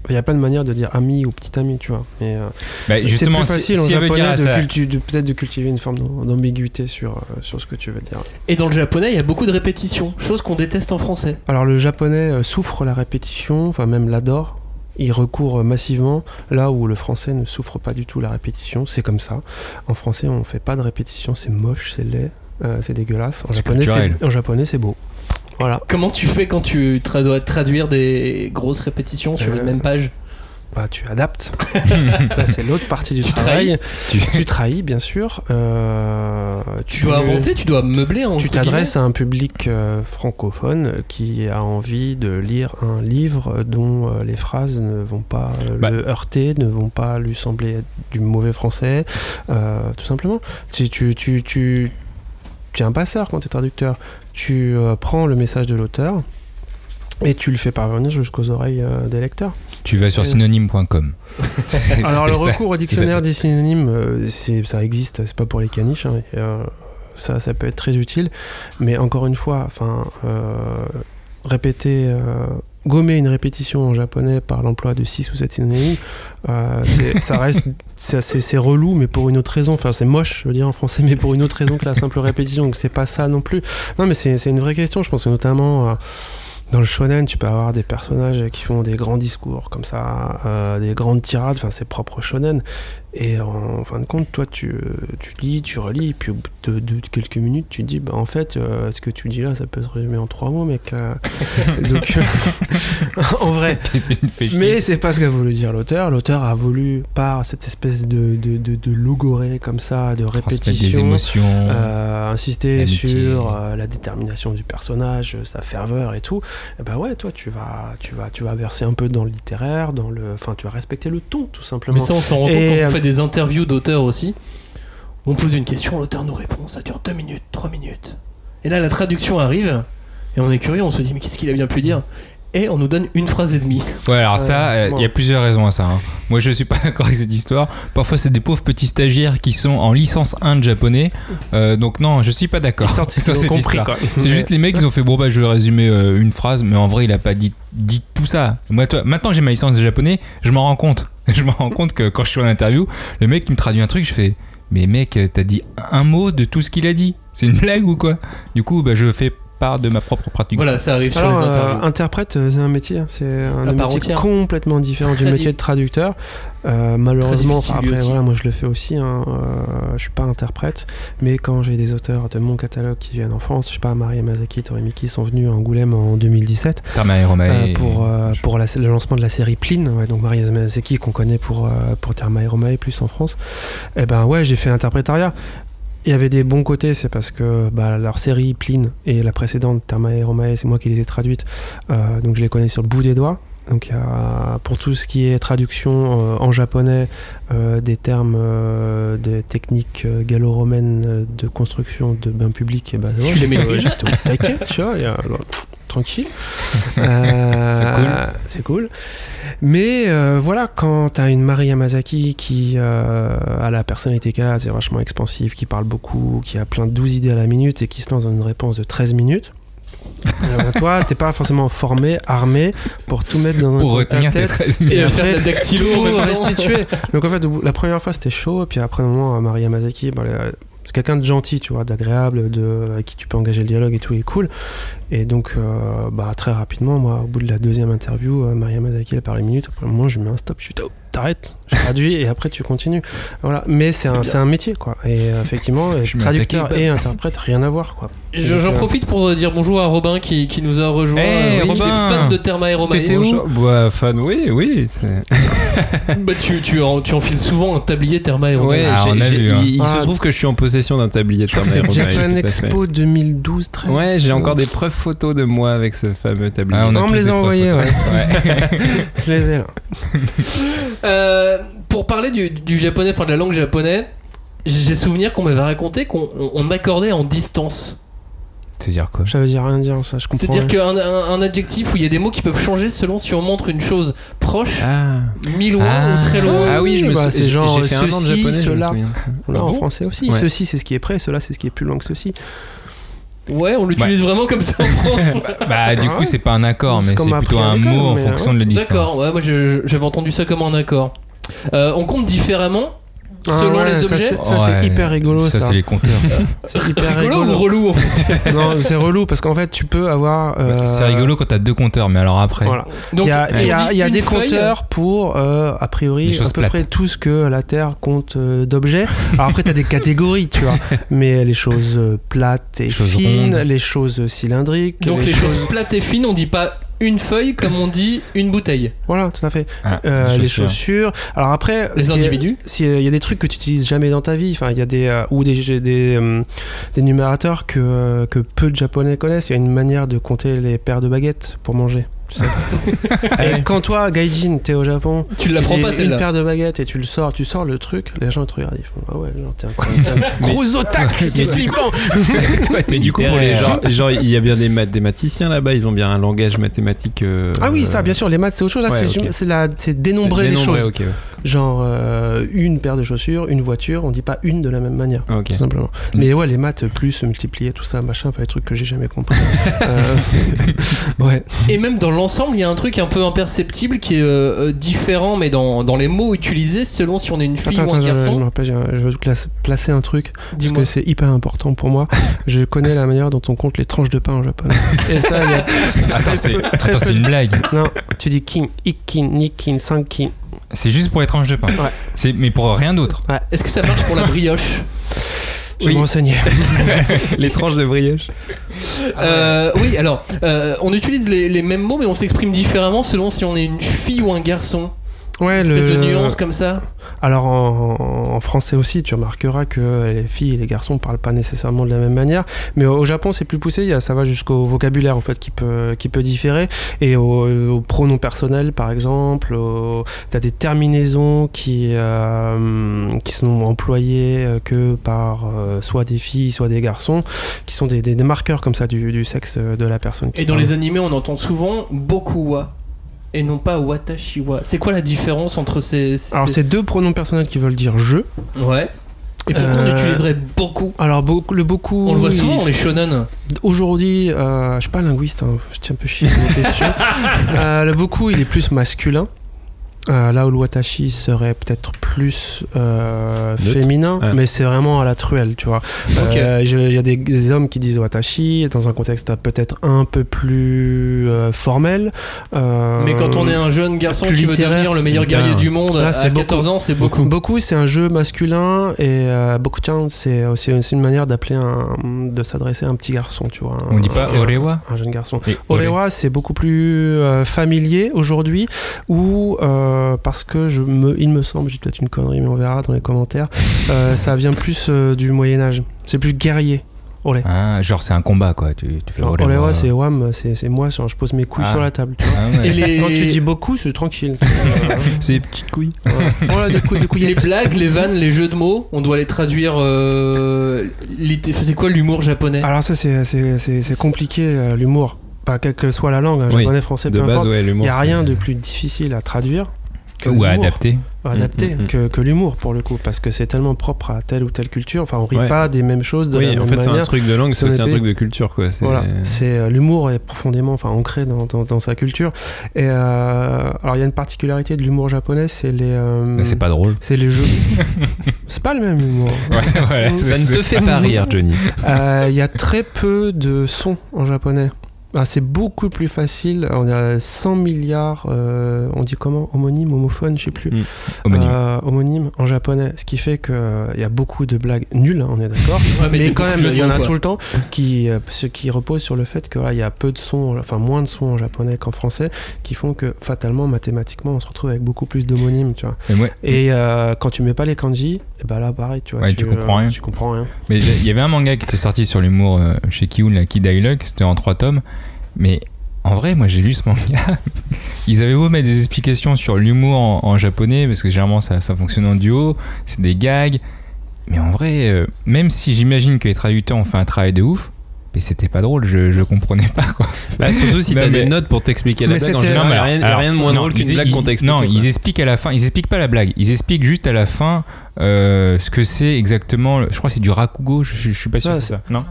Il y a plein de manières de dire ami ou petit ami, tu vois. Mais euh, Bah, c'est plus si, facile en si veut japonais dire de, ça, cultu- de- peut-être de cultiver une forme d'am- d'ambiguïté sur, euh, sur ce que tu veux dire. Et dans le japonais, il y a beaucoup de répétitions, chose qu'on déteste en français. Alors le japonais euh, souffre la répétition, enfin même l'adore. Il recourt massivement là où le français ne souffre pas du tout la répétition. C'est comme ça. En français, on fait pas de répétition. C'est moche, c'est laid, euh, c'est dégueulasse. En C'est japonais, en japonais, c'est beau. Voilà. Comment tu fais quand tu tra- dois traduire des grosses répétitions sur Euh, une même page? bah, tu adaptes. Là, c'est l'autre partie du Tu travail. Tu- Tu trahis, bien sûr. Euh, Tu dois inventer, tu dois meubler en Tu t'adresses à un public euh, francophone qui a envie de lire un livre dont euh, les phrases ne vont pas Bah. le heurter, ne vont pas lui sembler du mauvais français, tout simplement. Tu, tu, tu, tu, es un passeur quand tu es traducteur. Tu euh, prends le message de l'auteur et tu le fais parvenir jusqu'aux oreilles euh, des lecteurs. Tu vas sur synonyme.com. Alors le ça. recours au dictionnaire des synonymes, euh, ça existe, c'est pas pour les caniches. hein, et, ça, ça peut être très utile, mais encore une fois, enfin, répéter, gommer une répétition en japonais par l'emploi de 6 ou 7 synonymes, euh, ça reste, c'est, relou, mais pour une autre raison. Enfin, c'est moche, je veux dire en français, mais pour une autre raison que la simple répétition. Donc c'est pas ça non plus. Non, mais c'est, une vraie question. Je pense que notamment. euh, dans le shonen, tu peux avoir des personnages qui font des grands discours comme ça, euh, des grandes tirades, enfin c'est propre shonen. Et en, fin de compte, toi, tu, euh, tu lis, tu relis, et puis au bout de, de quelques minutes, tu te dis, bah en fait, euh, ce que tu dis là, ça peut se résumer en trois mots, mec. euh. Donc, euh, en vrai. Mais c'est pas ce qu'a voulu dire l'auteur. L'auteur a voulu, par cette espèce de, de, de, logorée comme ça, de répétition, des émotions. euh, insister sur la détermination du personnage, sa ferveur et tout, et ben ouais, toi tu vas, tu vas, tu vas verser un peu dans le littéraire, dans le, enfin tu vas respecter le ton tout simplement. Mais ça, on s'en rend compte Des interviews d'auteurs aussi. On pose une question, l'auteur nous répond, ça dure 2 minutes, 3 minutes. Et là, la traduction arrive, et on est curieux, on se dit, mais qu'est-ce qu'il a bien pu dire? Et on nous donne une phrase et demie. Ouais, alors ça, Euh, il bon. y a plusieurs raisons à ça. hein. Moi, je suis pas d'accord avec cette histoire. Parfois, c'est des pauvres petits stagiaires qui sont en licence 1 de japonais. Euh, donc, non, je suis pas d'accord sur cette compris, histoire. C'est juste les mecs, ils ont fait bon, bah, je vais résumer euh, une phrase, mais en vrai, il a pas dit, dit tout ça. Moi, toi, maintenant que j'ai ma licence de japonais, je m'en rends compte. Je me rends compte que quand je suis en interview, le mec qui me traduit un truc, je fais Mais mec, t'as dit un mot de tout ce qu'il a dit. C'est une blague ou quoi? Du coup, bah, je fais part de ma propre pratique. Voilà, ça arrive Alors, sur les euh, interprète, euh, c'est un métier, hein. c'est un métier entière. complètement différent du métier de traducteur. Euh, malheureusement, enfin, après, voilà, moi je le fais aussi. Hein, euh, je suis pas interprète, mais quand j'ai des auteurs de mon catalogue qui viennent en France, je sais pas, Marie Yamazaki, Torimiki sont venus à Angoulême en 2017 Tama et Romae. euh, pour, euh, pour la- le lancement de la série Pline, ouais, donc Marie Yamazaki qu'on connaît pour, euh, pour Therma et Romae plus en France. Et ben ouais, j'ai fait l'interprétariat. Il y avait des bons côtés, c'est parce que bah, leur série Pline et la précédente Therma et Romae, c'est moi qui les ai traduites, euh, donc je les connais sur le bout des doigts. Donc il y a, pour tout ce qui est traduction euh, en japonais euh, des termes euh, des techniques gallo-romaines de construction de bains publics, et ben ouais, j'étais- au taquet, tu vois, il y a- tranquille. Euh, C'est cool. C'est cool. Mais euh, voilà, quand t'as une Marie Yamazaki qui euh, a la personnalité qu'elle a, c'est vachement expansif, qui parle beaucoup, qui a plein de 12 idées à la minute et qui se lance dans une réponse de 13 minutes. toi, t'es pas forcément formé, armé pour tout mettre dans un pour retenir tête 13 et faire dactylo tout restituer. Donc en fait, la première fois c'était chaud, et puis après un moment, Marie Yamazaki, bah, elle- c'est quelqu'un de gentil, tu vois, d'agréable, de, avec qui tu peux engager le dialogue et tout, est cool. Et donc, euh, bah, très rapidement, moi, au bout de la deuxième interview, euh, Marie Yamazaki, elle parle une minute, après moment, je lui mets un stop, je suis oh, t'arrêtes, je traduis, et après tu continues. Voilà. Mais c'est un, un métier, quoi. Et euh, effectivement, euh, traducteur et interprète, rien à voir, quoi. J'en euh, profite pour dire bonjour à Robin qui, qui nous a rejoint. Hey, Euh, oui, Robin fan de Therma et Romae. T'étais où Bonjour. Bah, fan, oui, oui. Bah, tu, tu, en- tu enfiles souvent un tablier Therma et Romae. Ouais, Ah, j'ai- on a j'ai- vu, hein. il, il Ah. se trouve que je suis en possession d'un tablier Thermae c'est Romae, Japan. Expo 2012 13 Ouais, j'ai encore des preuves photos de moi avec ce fameux tablier. Ah, on me les a envoyés, ouais. Je les ai là. Euh, pour parler du, du japonais, enfin de la langue japonaise, j'ai souvenir qu'on m'avait raconté qu'on on- on accordait en distance. C'est-à-dire quoi? Ça veut dire rien dire, ça, je comprends. C'est-à-dire qu'un un, un adjectif où il y a des mots qui peuvent changer selon si on montre une chose proche, Ah. mi-loin Ah. ou très loin. Ah oui, je me bah, souviens. c'est genre fait un an de ceci, japonais, je me cela. souviens. Là, Ah en bon? français aussi. Ouais. Ceci, c'est ce qui est prêt, cela, c'est ce qui est plus loin que ceci. Ouais, on l'utilise vraiment comme ça en France. Bah, du Ah coup, c'est pas un accord, mais c'est plutôt un mot en fonction de la distance. D'accord, ouais, moi j'avais entendu ça comme un accord. Euh, on compte différemment Ah selon ouais, les ça, objets. c'est- Ça, Ouais, c'est hyper rigolo, ça. Ça, c'est les compteurs. C'est hyper Rigolo rigolo. ou relou en fait non, c'est relou parce qu'en fait, tu peux avoir. euh, C'est rigolo quand t'as deux compteurs, mais alors après. Voilà. Donc, il y a, y a- y a des feuille, compteurs pour, euh, a Les priori, choses à peu plates. près tout ce que la Terre compte euh, d'objets. Alors après, tu as des catégories, tu vois. Mais les choses euh, plates et Les choses fines, rondes. les choses cylindriques, Donc les, les choses plates et fines, on dit pas une feuille, comme on dit, une bouteille. Voilà, tout à fait. Ah, Euh, les les chaussures. Alors après, Les individus si, euh, il y a des trucs que tu utilises jamais dans ta vie. Enfin, il y a des euh, ou des des, des, euh, des numérateurs que euh, que peu de Japonais connaissent. Il y a une manière de compter les paires de baguettes pour manger. et quand toi, Gaijin, t'es au Japon, Tu l'apprends pas, une paire de baguettes et tu le sors, tu sors le truc, les gens ils te regardent, ils font ah ouais, genre, t'es un gros otak, t'es flippant. Toi, t'es Du coup, pour les gens, genre, il y a bien des mathématiciens là-bas, ils ont bien un langage mathématique. euh, Ah oui, ça, bien sûr, les maths c'est autre chose. Là, Ouais, c'est ok. c'est la- c'est dénombrer les choses. ok, ouais. Genre euh, une paire de chaussures, une voiture, on dit pas une de la même manière. Ah, ok. Tout simplement. Mais ouais, les maths, plus, multiplier, tout ça, machin, enfin les trucs que j'ai jamais compris. Euh, ouais. Et même dans l'ensemble, il y a un truc un peu imperceptible qui est euh, euh, différent, mais dans, dans les mots utilisés, selon si on est une fille Attends, ou un attends, je, je garçon. me rappelle, je veux place- placer un truc parce que c'est hyper important pour moi. je connais la manière dont on compte les tranches de pain en japonais. Et ça, il y a Attends, c'est une blague. Non, tu dis kin, ikin, nikin, sankin. C'est juste pour les tranches de pain. Ouais. Mais pour rien d'autre. Est-ce que ça marche pour la brioche? Je vais me renseigner. Les tranches de brioche. Euh, Oui, alors, euh, on utilise les, les mêmes mots, mais on s'exprime différemment selon si on est une fille ou un garçon. Ouais, Une espèce le... de nuance comme ça. Alors en, en français aussi, tu remarqueras que les filles et les garçons parlent pas nécessairement de la même manière. Mais au Japon, c'est plus poussé. Ça va jusqu'au vocabulaire en fait qui peut qui peut différer et au, au pronom personnel par exemple. au- T'as des terminaisons qui euh, qui sont employées euh, que par euh, soit des filles, soit des garçons, qui sont des, des- des marqueurs comme ça du, du sexe de la personne. Et dans parle. les animés, on entend souvent beaucoup wa et non pas watashi wa. C'est quoi la différence entre ces. ces- Alors c'est deux pronoms personnels qui veulent dire je. Ouais. Et pourquoi on Euh, utiliserait beaucoup Alors beaucoup, le beaucoup. On le voit souvent dans les shonen. Aujourd'hui, euh, je suis pas linguiste, hein, je tiens un peu chier mes questions. Euh, le beaucoup, il est plus masculin. Euh, là où le watashi serait peut-être plus euh, féminin, Ah. mais c'est vraiment à la truelle, tu vois. Euh, je- Il y a des, des hommes qui disent watashi dans un contexte peut-être un peu plus euh, formel. Euh, Mais quand on est un jeune garçon qui veut devenir le meilleur guerrier du monde Là, à c'est 14 beaucoup. ans, c'est beaucoup. Beaucoup, c'est un jeu masculin et euh, Boku-chan, c'est aussi, aussi une manière d'appeler un, de s'adresser à un petit garçon, tu vois. On dit Un- pas un- orewa Un jeune garçon. Et. Orewa, c'est beaucoup plus euh, familier aujourd'hui, ou euh, parce que je me, il me semble, j'ai peut-être une connerie, mais on verra dans les commentaires, euh, ça vient plus euh, du Moyen Âge. C'est plus guerrier. Olé. Ah, genre c'est un combat quoi. Tu, tu fais orewa. c'est wam, c'est c'est moi, genre, je pose mes couilles Ah. sur la table. tu vois. Ah ouais. Et les, Quand tu dis beaucoup, c'est tranquille. Euh, C'est des petites couilles. voilà, des couilles, des les blagues, les vannes, les jeux de mots, on doit les traduire. Euh, c'est quoi l'humour japonais? Alors ça, c'est- c'est c'est- c'est compliqué, euh, l'humour. Pas quelle que soit la langue, hein, Oui. japonais, français, De peu base, importe. ouais, Il l'humour. n'y a rien de plus difficile à traduire que Ou adapter. adapté Mm, mm, que, que l'humour pour le coup parce que c'est tellement propre à telle ou telle culture. Enfin on rit Ouais. pas des mêmes choses de la Oui, même en fait, c'est un manière. truc de langue, c'est aussi un truc de culture, quoi. C'est- voilà. Euh, l'humour est profondément enfin ancré dans, dans, dans sa culture. Et euh, alors il y a une particularité de l'humour japonais c'est les euh, Mais c'est pas drôle. c'est les jeux. C'est pas le même humour. Ouais, ouais, Ça ne te fait pas rire, Johnny. Euh, il y a très peu de sons en japonais Ah, c'est beaucoup plus facile. On a 100 milliards, euh, on dit comment? Homonyme, homophone, je sais plus. Mm. Homonyme. Euh, homonyme en japonais. Ce qui fait qu'il y a beaucoup de blagues nulles, hein, on est d'accord. Ouais, mais quand même, il y en a quoi. tout le temps qui, euh, ce qui repose sur le fait qu'il y a peu de sons, enfin moins de sons en japonais qu'en français, qui font que fatalement, mathématiquement, on se retrouve avec beaucoup plus d'homonymes, tu vois. Mais ouais, Et euh, quand tu mets pas les kanji, et ben là, pareil, tu vois. Ouais, tu comprends rien. Tu comprends rien. Mais j'ai- il y avait un manga qui était sorti sur l'humour euh, chez Kiyun, la Kid Dialogue, c'était en trois tomes. Mais en vrai, moi j'ai lu ce manga. Ils avaient beau mettre des explications sur l'humour en, en japonais, parce que généralement ça, ça fonctionne en duo, c'est des gags. Mais en vrai, euh, même si j'imagine que les traducteurs ont fait un travail de ouf, mais c'était pas drôle, je, je comprenais pas quoi. Bah, surtout si t'as mais- des notes pour t'expliquer la blague. En c'était- général, Non, rien, alors, de moins non, drôle qu'une blague qu'on t'explique. Non, quoi. ils expliquent à la fin, ils expliquent pas la blague, ils expliquent juste à la fin euh, ce que c'est exactement. Je crois que c'est du rakugo, je, je- je suis pas sûr Ah, que c'est ça. Non?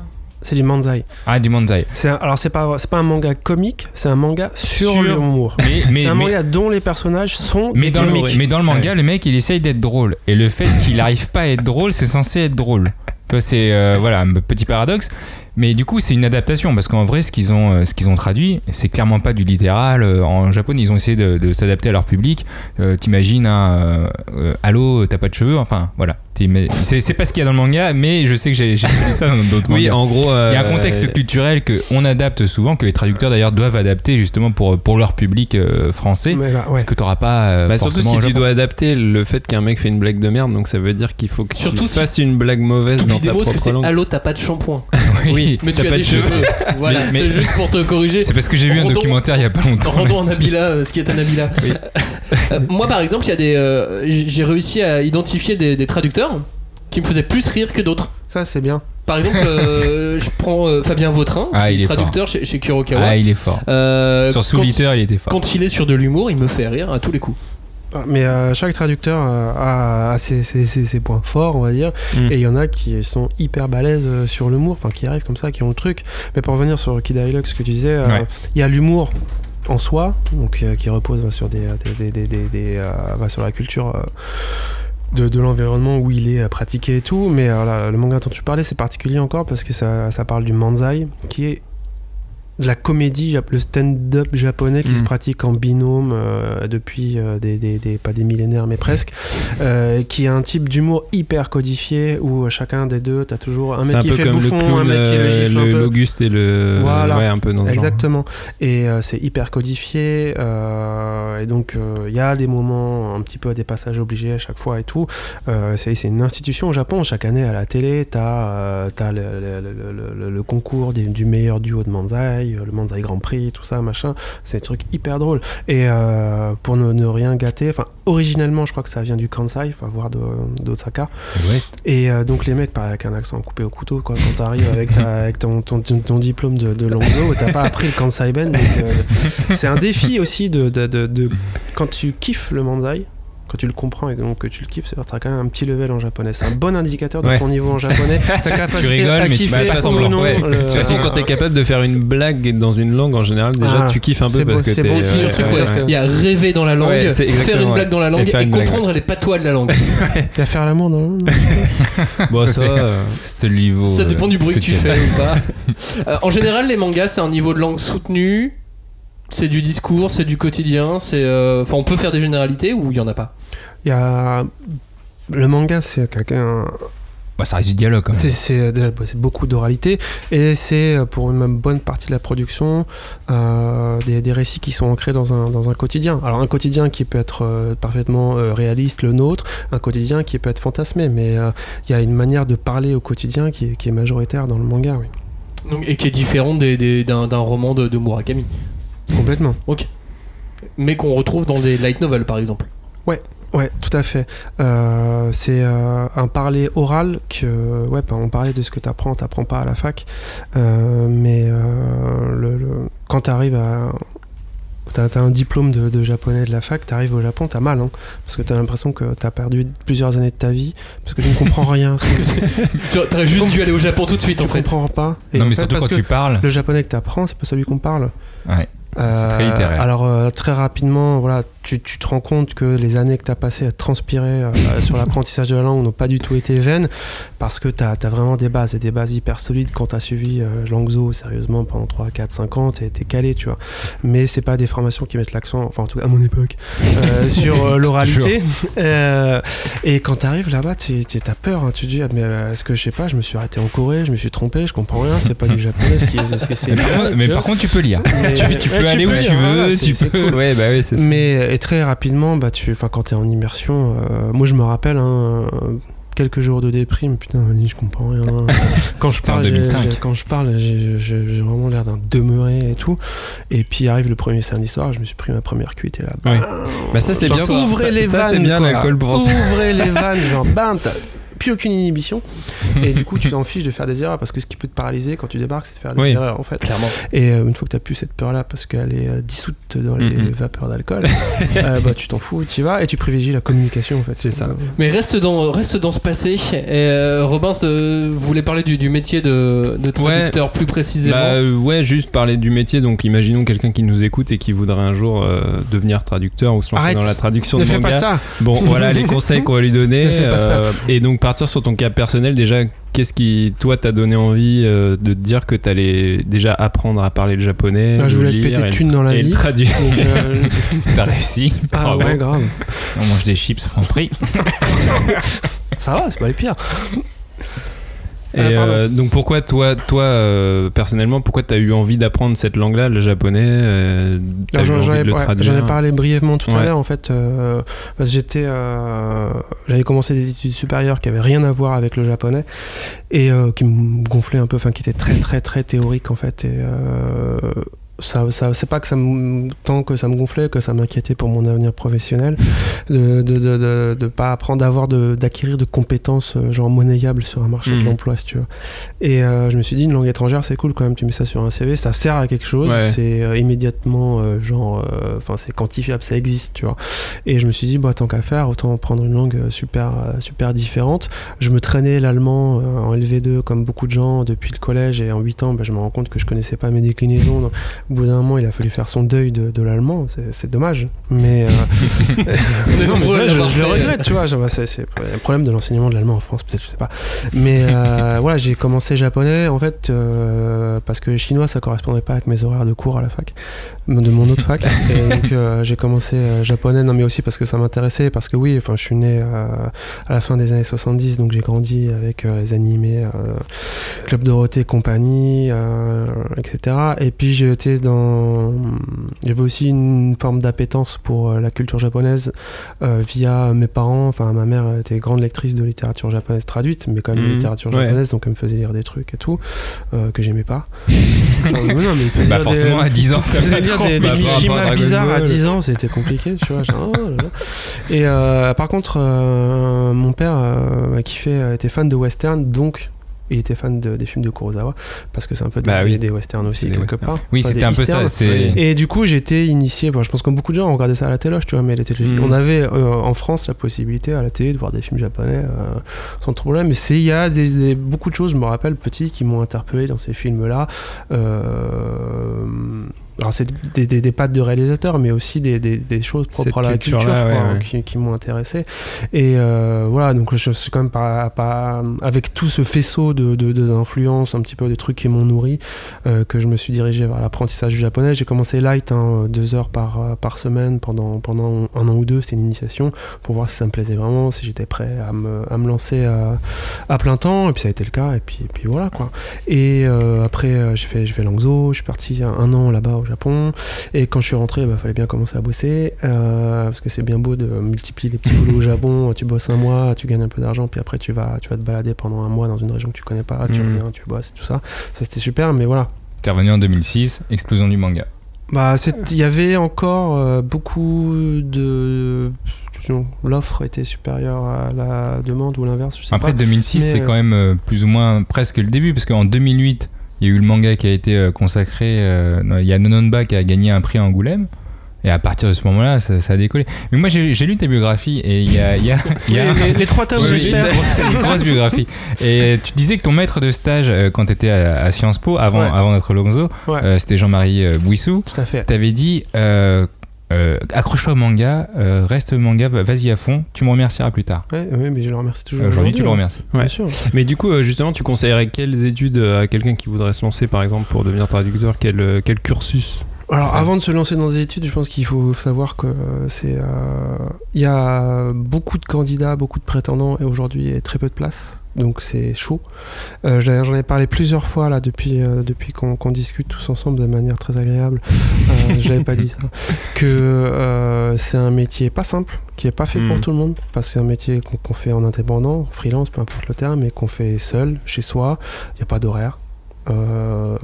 C'est du manzai. Ah, du manzai. C'est un- alors c'est pas c'est pas un manga comique, c'est un manga sur, Sur- l'humour. Mais, mais, C'est un mais- manga dont les personnages sont mais dans, le, comiques. mais dans le manga, le mec il essaye d'être drôle. Et le fait qu'il arrive pas à être drôle, c'est censé être drôle. C'est euh, voilà, un petit paradoxe. Mais du coup, c'est une adaptation parce qu'en vrai, ce qu'ils ont, euh, ce qu'ils ont traduit, c'est clairement pas du littéral. Euh, En japonais, ils ont essayé de, de s'adapter à leur public. Euh, T'imagines euh, euh, Allô, t'as pas de cheveux Enfin, voilà. C'est c'est pas ce qu'il y a dans le manga, mais je sais que j'ai j'ai vu ça dans d'autres Oui, mangas. en gros. Il y a un euh, contexte culturel qu'on adapte souvent, que les traducteurs d'ailleurs doivent adapter justement pour, pour leur public euh, français, Mais là, ouais. que t'auras pas euh, Bah surtout si tu dois adapter le fait qu'un mec fait une blague de merde, donc ça veut dire qu'il faut que Surtout tu si- fasses une blague mauvaise dans ta que propre c'est langue. Allô, t'as pas de shampoing. Oui, Mais t'as tu as pas des de cheveux. Voilà, Mais- c'est juste pour te corriger. C'est parce que j'ai vu un documentaire il y a pas longtemps. Rendons un. Nabila euh, ce qui est un Nabila. Moi, par exemple, il y a des, j'ai réussi à identifier des, des qui me faisaient plus rire que d'autres. Ça, c'est bien. Par exemple, euh, je prends euh, Fabien Vautrin, Ah, qui est traducteur chez, chez Kurokawa. Ah, il est fort. Euh, Sur Souliter, il était fort. Quand il est sur de l'humour, il me fait rire à tous les coups. Ah, Mais euh, chaque traducteur a, a ses, ses- ses- ses points forts, on va dire. Mm. Et il y en a qui sont hyper balèzes sur l'humour, enfin qui arrivent comme ça, qui ont le truc. Mais pour revenir sur Kid Hilux, ce que tu disais, euh, Ouais. il y a l'humour en soi, donc euh, qui repose sur des, des, des- des- des, sur la culture. De, l'environnement où il est pratiqué et tout, mais le manga dont tu parlais c'est particulier encore parce que ça, ça parle du manzai qui est de la comédie, le stand-up japonais qui Mm. se pratique en binôme euh, depuis euh, des, des- des- pas des millénaires mais presque, euh, qui est un type d'humour hyper codifié où euh, chacun des deux, t'as toujours un mec un qui fait le comme le bouffon, clown, un mec qui le euh, gifle l'Auguste et le. Voilà. Ouais, un peu dans ce genre. Exactement. Et euh, c'est hyper codifié. et donc, il y a des moments, un petit peu des passages obligés à chaque fois et tout. C'est une institution au Japon. Chaque année à la télé, tu as, le- le- le concours des- du meilleur duo de Manzai, le Manzai Grand Prix, tout ça, machin. C'est des trucs hyper drôles. Et euh, pour ne, ne rien gâter, enfin, originellement, je crois que ça vient du Kansai, enfin, voire d'Osaka. Et euh, donc les mecs parlent avec un accent coupé au couteau quoi. Quand t'arrives avec, ta- avec ton, ton, ton- ton diplôme de, de t'as pas appris le Kansai Ben. euh, c'est un défi aussi de, de, de- de- quand tu kiffes le Manzai. Quand tu le comprends et donc que tu le kiffes, c'est t'as quand même un petit level en japonais. C'est un bon indicateur de Ouais. ton niveau en japonais. Ta capacité rigoles, à mais tu kiffer fais pas ou semblant. non. Ouais. le- De toute façon, quand t'es capable de faire une blague dans une langue, en général, déjà, Ah, tu kiffes un peu c'est parce bon- que c'est t'es. bon Aussi, signe, le ouais, truc, ouais, ouais, ouais. il y a rêver dans la langue, faire une blague ouais. dans la langue Et comprendre les patois de la langue. Il va faire l'amour dans le Bon, Ça, c'est- euh, C'est le niveau. Ça euh, dépend du bruit que tu fais ou pas. Euh, en général, les mangas, c'est un niveau de langue soutenu. C'est du discours, c'est du quotidien. C'est, euh, enfin, on peut faire des généralités ou il y en a pas. Il y a le manga, c'est quelqu'un Bah, ça reste du dialogue quand même. C'est- C'est déjà, bah, c'est beaucoup d'oralité et c'est euh, pour une même bonne partie de la production euh, des, des récits qui sont ancrés dans un, dans un quotidien. Alors un quotidien qui peut être euh, parfaitement euh, réaliste, le nôtre, un quotidien qui peut être fantasmé, mais euh, il y a une manière de parler au quotidien qui est, qui est majoritaire dans le manga, oui. Donc, et qui est différent des- des- d'un, d'un roman de, de Murakami. Complètement. Ok. Mais qu'on retrouve dans des light novels, par exemple. Ouais, tout à fait. Euh, c'est euh, un parler oral que, ouais, bah, on parlait de ce que tu apprends, t'apprends pas à la fac, Euh, mais euh, le, le- quand tu arrives à. T'as as un diplôme de, de japonais de la fac, t'arrives au Japon, t'as mal, hein, parce que t'as l'impression que t'as perdu plusieurs années de ta vie, parce que tu ne comprends rien. Tu aurais juste dû aller au Japon tout de suite, tu en fait. comprends pas. Et Non, en mais fait, surtout parce quand que tu parles. le japonais que t'apprends, c'est pas celui qu'on parle. Ouais. C'est très littéraire. Alors euh, très rapidement, voilà, tu, tu te rends compte que les années que tu as passées à transpirer euh, sur l'apprentissage de la langue n'ont pas du tout été vaines parce que tu as, vraiment des bases et des bases hyper solides quand tu as suivi euh, Langzo sérieusement pendant 3, 4, 5 ans, tu es, calé, tu vois. Mais c'est pas des formations qui mettent l'accent, enfin en tout cas à mon époque, euh, sur l'oralité. Et quand tu arrives là-bas, tu as peur, hein. tu te dis, ah, mais est-ce que je sais pas, je me suis arrêté en Corée, je me suis trompé, je comprends rien, c'est pas du japonais, ce qui est- Mais par contre- mais par contre, tu peux lire. Mais- tu, tu peux Ouais, aller où peux tu lire, veux, tu peux. cool. Ouais, bah oui, c'est ça. Mais et très rapidement, bah tu, quand t'es en immersion, euh, moi je me rappelle hein, quelques jours de déprime, putain, je comprends rien. quand je parle, j'ai- 2005. j'ai- quand je parle, j'ai vraiment l'air d'un demeuré et tout. Et puis arrive le premier samedi soir, je me suis pris ma première cuite et là, Ouais. Bah, ça, c'est bien. Ouvrez ça, les ça, vannes, bien quoi. Ouvrez les vannes, genre bam, plus aucune inhibition. Et du coup, tu t'en fiches de faire des erreurs parce que ce qui peut te paralyser quand tu débarques, c'est de faire des Oui. erreurs en fait. Clairement. Et euh, une fois que tu n'as plus cette peur-là parce qu'elle est euh, dissoute dans les Mhm. vapeurs d'alcool, euh, bah, tu t'en fous, tu y vas et tu privilégies la communication en fait. C'est ça. Mais reste dans, reste dans ce passé. Et, euh, Robin, euh, vous voulez parler du, du métier de, de traducteur plus précisément Bah ouais, juste parler du métier. Donc imaginons quelqu'un qui nous écoute et qui voudrait un jour euh, devenir traducteur ou se lancer Arrête. dans la traduction Ne de fais manga. pas ça Bon, voilà les conseils qu'on va lui donner. Ne fais pas ça. euh, et donc partir sur ton cas personnel, déjà, qu'est-ce qui, toi, t'a donné envie euh, de te dire que t'allais déjà apprendre à parler le japonais Ah, je voulais te lire péter de thunes dans la et le vie. traduire. Euh, T'as réussi. ah Bravo. ouais, grave. On mange des chips France Prix. Ça va, c'est pas les pires. Et Ah, euh, donc pourquoi toi, toi euh, personnellement, pourquoi t'as eu envie d'apprendre cette langue-là, le japonais euh, J'en ai, ouais, parlé brièvement tout à l'heure en fait parce que j'étais j'avais commencé des études supérieures qui avaient rien à voir avec le japonais et qui me gonflaient un peu enfin qui étaient très très très théoriques en fait et ça, ça c'est pas que ça me, tant que ça me gonflait que ça m'inquiétait pour mon avenir professionnel de de, de, de, de pas apprendre d'avoir de- d'acquérir de, compétences euh, genre monnayables sur un marché de Mhm. l'emploi si tu veux et euh, je me suis dit une langue étrangère c'est cool quand même tu mets ça sur un CV ça sert à quelque chose Ouais. c'est euh, immédiatement euh, genre enfin c'est quantifiable ça existe tu vois et je me suis dit bah tant qu'à faire autant prendre une langue super super différente je me traînais l'allemand en LV2 comme beaucoup de gens depuis le collège et en 8 ans bah, je me rends compte que je connaissais pas mes déclinaisons Donc, au bout d'un moment il a fallu faire son deuil de, de l'allemand. C'est dommage. Mais euh, non mais nombreux à ça, je, le regrette tu vois. C'est le problème de l'enseignement de l'allemand en France peut-être je sais pas. Mais euh, voilà j'ai commencé japonais en fait euh, parce que chinois ça correspondait pas avec mes horaires de cours à la fac de mon autre fac. Et donc j'ai commencé japonais. Non mais aussi parce que ça m'intéressait parce que oui enfin je suis né à la fin des années 70 donc j'ai grandi avec les animés Club Dorothée et compagnie etc et puis j'ai été dans j'avais aussi une forme d'appétence pour euh, la culture japonaise euh, via mes parents enfin ma mère était grande lectrice de littérature japonaise traduite mais quand même de Mhm. littérature Ouais. japonaise donc elle me faisait lire des trucs et tout euh, que j'aimais pas Genre, mais non, mais il faisait Bah, forcément, des, à 10 ans, il faisait pas des, des bah, Mishima bizarres à Ball. 10 ans c'était compliqué tu vois genre, oh là là. et euh, par contre mon père qui fait était fan de western donc il était fan de- des films de Kurosawa parce que c'est un peu des, Bah oui. des, westerns aussi quelque part. Oui, Enfin, c'était un peu ça, et du coup j'étais initié bon, je pense comme beaucoup de gens on regardait ça à la téloche tu vois mais la télé- Mhm. on avait euh, en France la possibilité à la télé de voir des films japonais euh, sans problème mais c'est il y a des, des- beaucoup de choses je me rappelle petit qui m'ont interpellé dans ces films là alors c'est des, des, des pattes de réalisateurs mais aussi des, des, des choses propres à la culture culture-là, quoi, ouais, ouais. qui, qui m'ont intéressé. Et euh, voilà donc je suis quand même pas, pas avec tout ce faisceau de, de, de- d'influences un petit peu des trucs qui m'ont nourri euh, que je me suis dirigé vers l'apprentissage du japonais. J'ai commencé light hein, deux heures par, euh, par semaine pendant, pendant un an ou deux c'était une initiation pour voir si ça me plaisait vraiment si j'étais prêt à me, à me lancer à, à plein temps. Et puis ça a été le cas et puis, et puis voilà quoi. Et euh, après j'ai fait fait Langzhou je suis parti un, un an là-bas au Japon et quand je suis rentré il bah, fallait bien commencer à bosser euh, parce que c'est bien beau de multiplier les petits boulots au Japon tu bosses un mois tu gagnes un peu d'argent puis après tu vas tu vas te balader pendant un mois dans une région que tu connais pas tu Mhm. reviens tu bosses tout ça ça c'était super mais voilà T'es revenu en 2006, explosion du manga. bah, c'est- il y avait encore euh, beaucoup de. L'offre était supérieure à la demande ou l'inverse, je sais Après pas. 2006, Mais, c'est euh, quand même euh, plus ou moins presque le début, parce qu'en 2008, il y a eu le manga qui a été euh, consacré. euh, Il y a Nononba qui a gagné un prix à Angoulême. Et à partir de ce moment-là, ça, ça a décollé. Mais moi, j'ai lu ta biographie et il y a. il y a- il y a- Les- trois tables, Oui, j'espère. C'est une grosse biographie. Et tu disais que ton maître de stage, euh, quand tu étais à, à Sciences Po, avant, Ouais. avant d'être Lonzo, Ouais. euh, c'était Jean-Marie Bouissou. Tout à fait. T'avais dit. euh, euh, accroche-toi au manga, euh, reste manga, vas-y à fond, tu me remercieras plus tard. Ouais, ouais, mais je le remercie toujours. Aujourd'hui, tu le hein. remercies. Ouais. Bien sûr. Mais du coup, euh, justement, tu conseillerais quelles études euh, à quelqu'un qui voudrait se lancer, par exemple, pour devenir traducteur Quel, euh, quel cursus Alors avant de se lancer dans des études, je pense qu'il faut savoir que euh, c'est euh, il y a beaucoup de candidats, beaucoup de prétendants et aujourd'hui il y a très peu de place. Donc c'est chaud. Euh, j'en ai parlé plusieurs fois là depuis euh, depuis qu'on discute tous ensemble de manière très agréable. Euh, je l'avais pas dit ça. Que euh, c'est un métier pas simple, qui est pas fait pour Mm. tout le monde parce que c'est un métier qu'on qu'on fait en indépendant, freelance, peu importe le terme, mais qu'on fait seul, chez soi. Il n'y a pas d'horaire. Euh,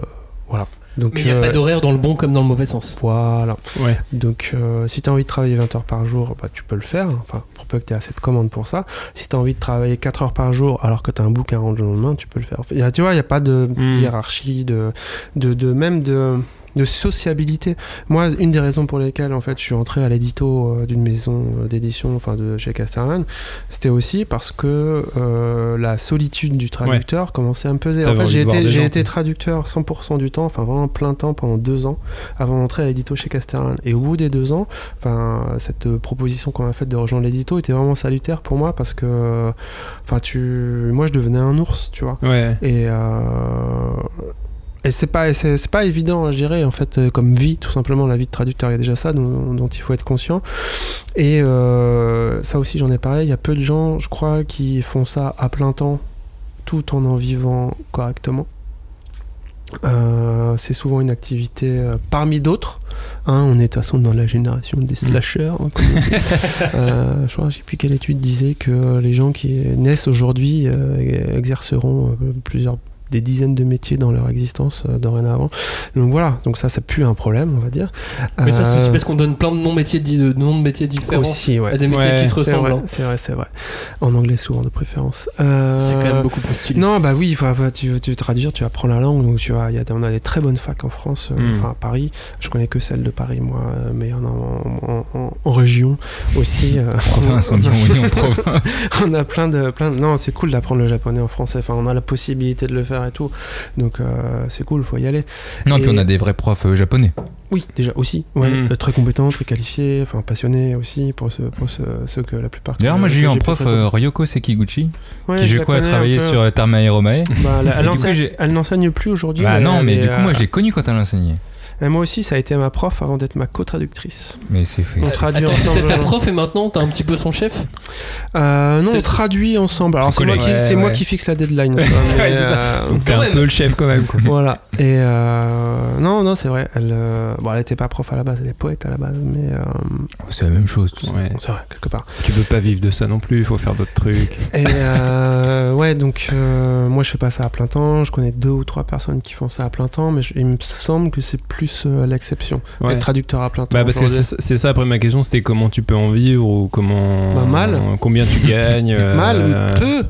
voilà. Donc Mais il n'y a euh, pas d'horaire dans le bon comme dans le mauvais sens. voilà. Ouais. Donc, euh, si tu as envie de travailler 20 heures par jour, bah, tu peux le faire. Enfin, pour peu que tu aies assez de commandes pour ça. Si tu as envie de travailler 4 heures par jour alors que tu as un bouquin à rendre le lendemain, tu peux le faire. Enfin, y a- tu vois, il n'y a pas de Mm. hiérarchie, de, de, de même de de sociabilité. Moi, une des raisons pour lesquelles en fait je suis entré à l'édito euh, d'une maison euh, d'édition, enfin de chez Casterman, c'était aussi parce que euh, la solitude du traducteur commençait à me peser. En fait, j'ai été, j'ai traducteur 100% du temps, enfin vraiment plein temps pendant deux ans avant d'entrer à l'édito chez Casterman. Et au bout des deux ans, enfin cette proposition qu'on a faite de rejoindre l'édito était vraiment salutaire pour moi parce que, enfin tu, moi je devenais un ours, tu vois. Ouais. Et euh, Et c'est pas, c'est, pas évident, je dirais, en fait, euh, comme vie, tout simplement, la vie de traducteur. Il y a déjà ça dont, dont il faut être conscient. Et euh, ça aussi, j'en ai parlé. Il y a peu de gens, je crois, qui font ça à plein temps, tout en en vivant correctement. Euh, c'est souvent une activité euh, parmi d'autres. Hein, on est de toute façon dans la génération des slashers. hein. Euh, je crois, je sais plus quelle étude disait que les gens qui naissent aujourd'hui exerceront plusieurs des dizaines de métiers dans leur existence euh, dorénavant. Donc voilà, donc ça, ça pue un problème, on va dire. Mais ça, c'est Euh, aussi parce qu'on donne plein de noms métiers, de noms de métiers différents aussi, ouais. à des métiers Ouais, qui se ressemblent. vrai, hein. c'est vrai, c'est vrai. En anglais souvent de préférence. Euh, C'est quand même beaucoup plus stylé. Non, bah oui, faut- faut- tu, veux- tu veux traduire, tu apprends la langue, donc tu vois, il y a, on a des très bonnes facs en France, euh, Mm. enfin à Paris. Je connais que celle de Paris, moi, euh, mais il y en a en, en- en- en région aussi. euh, Province, on dit, on dit en province. on a plein de, plein de- Non, c'est cool d'apprendre le japonais en français. Enfin, on a la possibilité de le faire et tout. Donc, euh, c'est cool, faut y aller. Non, puis Et- on a des vrais profs euh, japonais. Oui, déjà aussi. Ouais, Mm. euh, très compétents, très qualifiés, enfin passionnés aussi pour, ceux, pour ceux, ceux que la plupart. D'ailleurs, moi j'ai eu en pu prof euh, Ryoko Sekiguchi, Ouais, qui je crois a un travaillé sur Tarma et Romae. Bah, elle, j'ai- n'enseigne plus aujourd'hui. Bah non, mais du coup, moi euh, je l'ai connu quand elle enseignait. Et moi aussi, ça a été ma prof avant d'être ma co-traductrice. Mais c'est fait. On traduit Attends, ensemble. ta prof et maintenant t'es un petit peu son chef? Euh, non, on traduit ensemble. Alors, c'est moi, qui, Ouais, moi fixe la deadline. Ouais, c'est ça. euh, Donc t'es un même. peu le chef quand même. quoi. voilà. Et euh, non, non, c'est vrai. Elle, euh, bon, elle était pas prof à la base, elle est poète à la base, mais euh, C'est la même chose. Ouais. c'est vrai quelque part. Tu peux pas vivre de ça non plus, il faut faire d'autres trucs. Et euh, ouais, donc euh, moi je fais pas ça à plein temps. Je connais deux ou trois personnes qui font ça à plein temps, mais je- il me semble que c'est plus euh, l'exception. Ouais. Être traducteur à plein temps. Bah parce que c'est ça après ma question c'était comment tu peux en vivre ou comment Bah, mal. combien tu gagnes euh, mal, peu.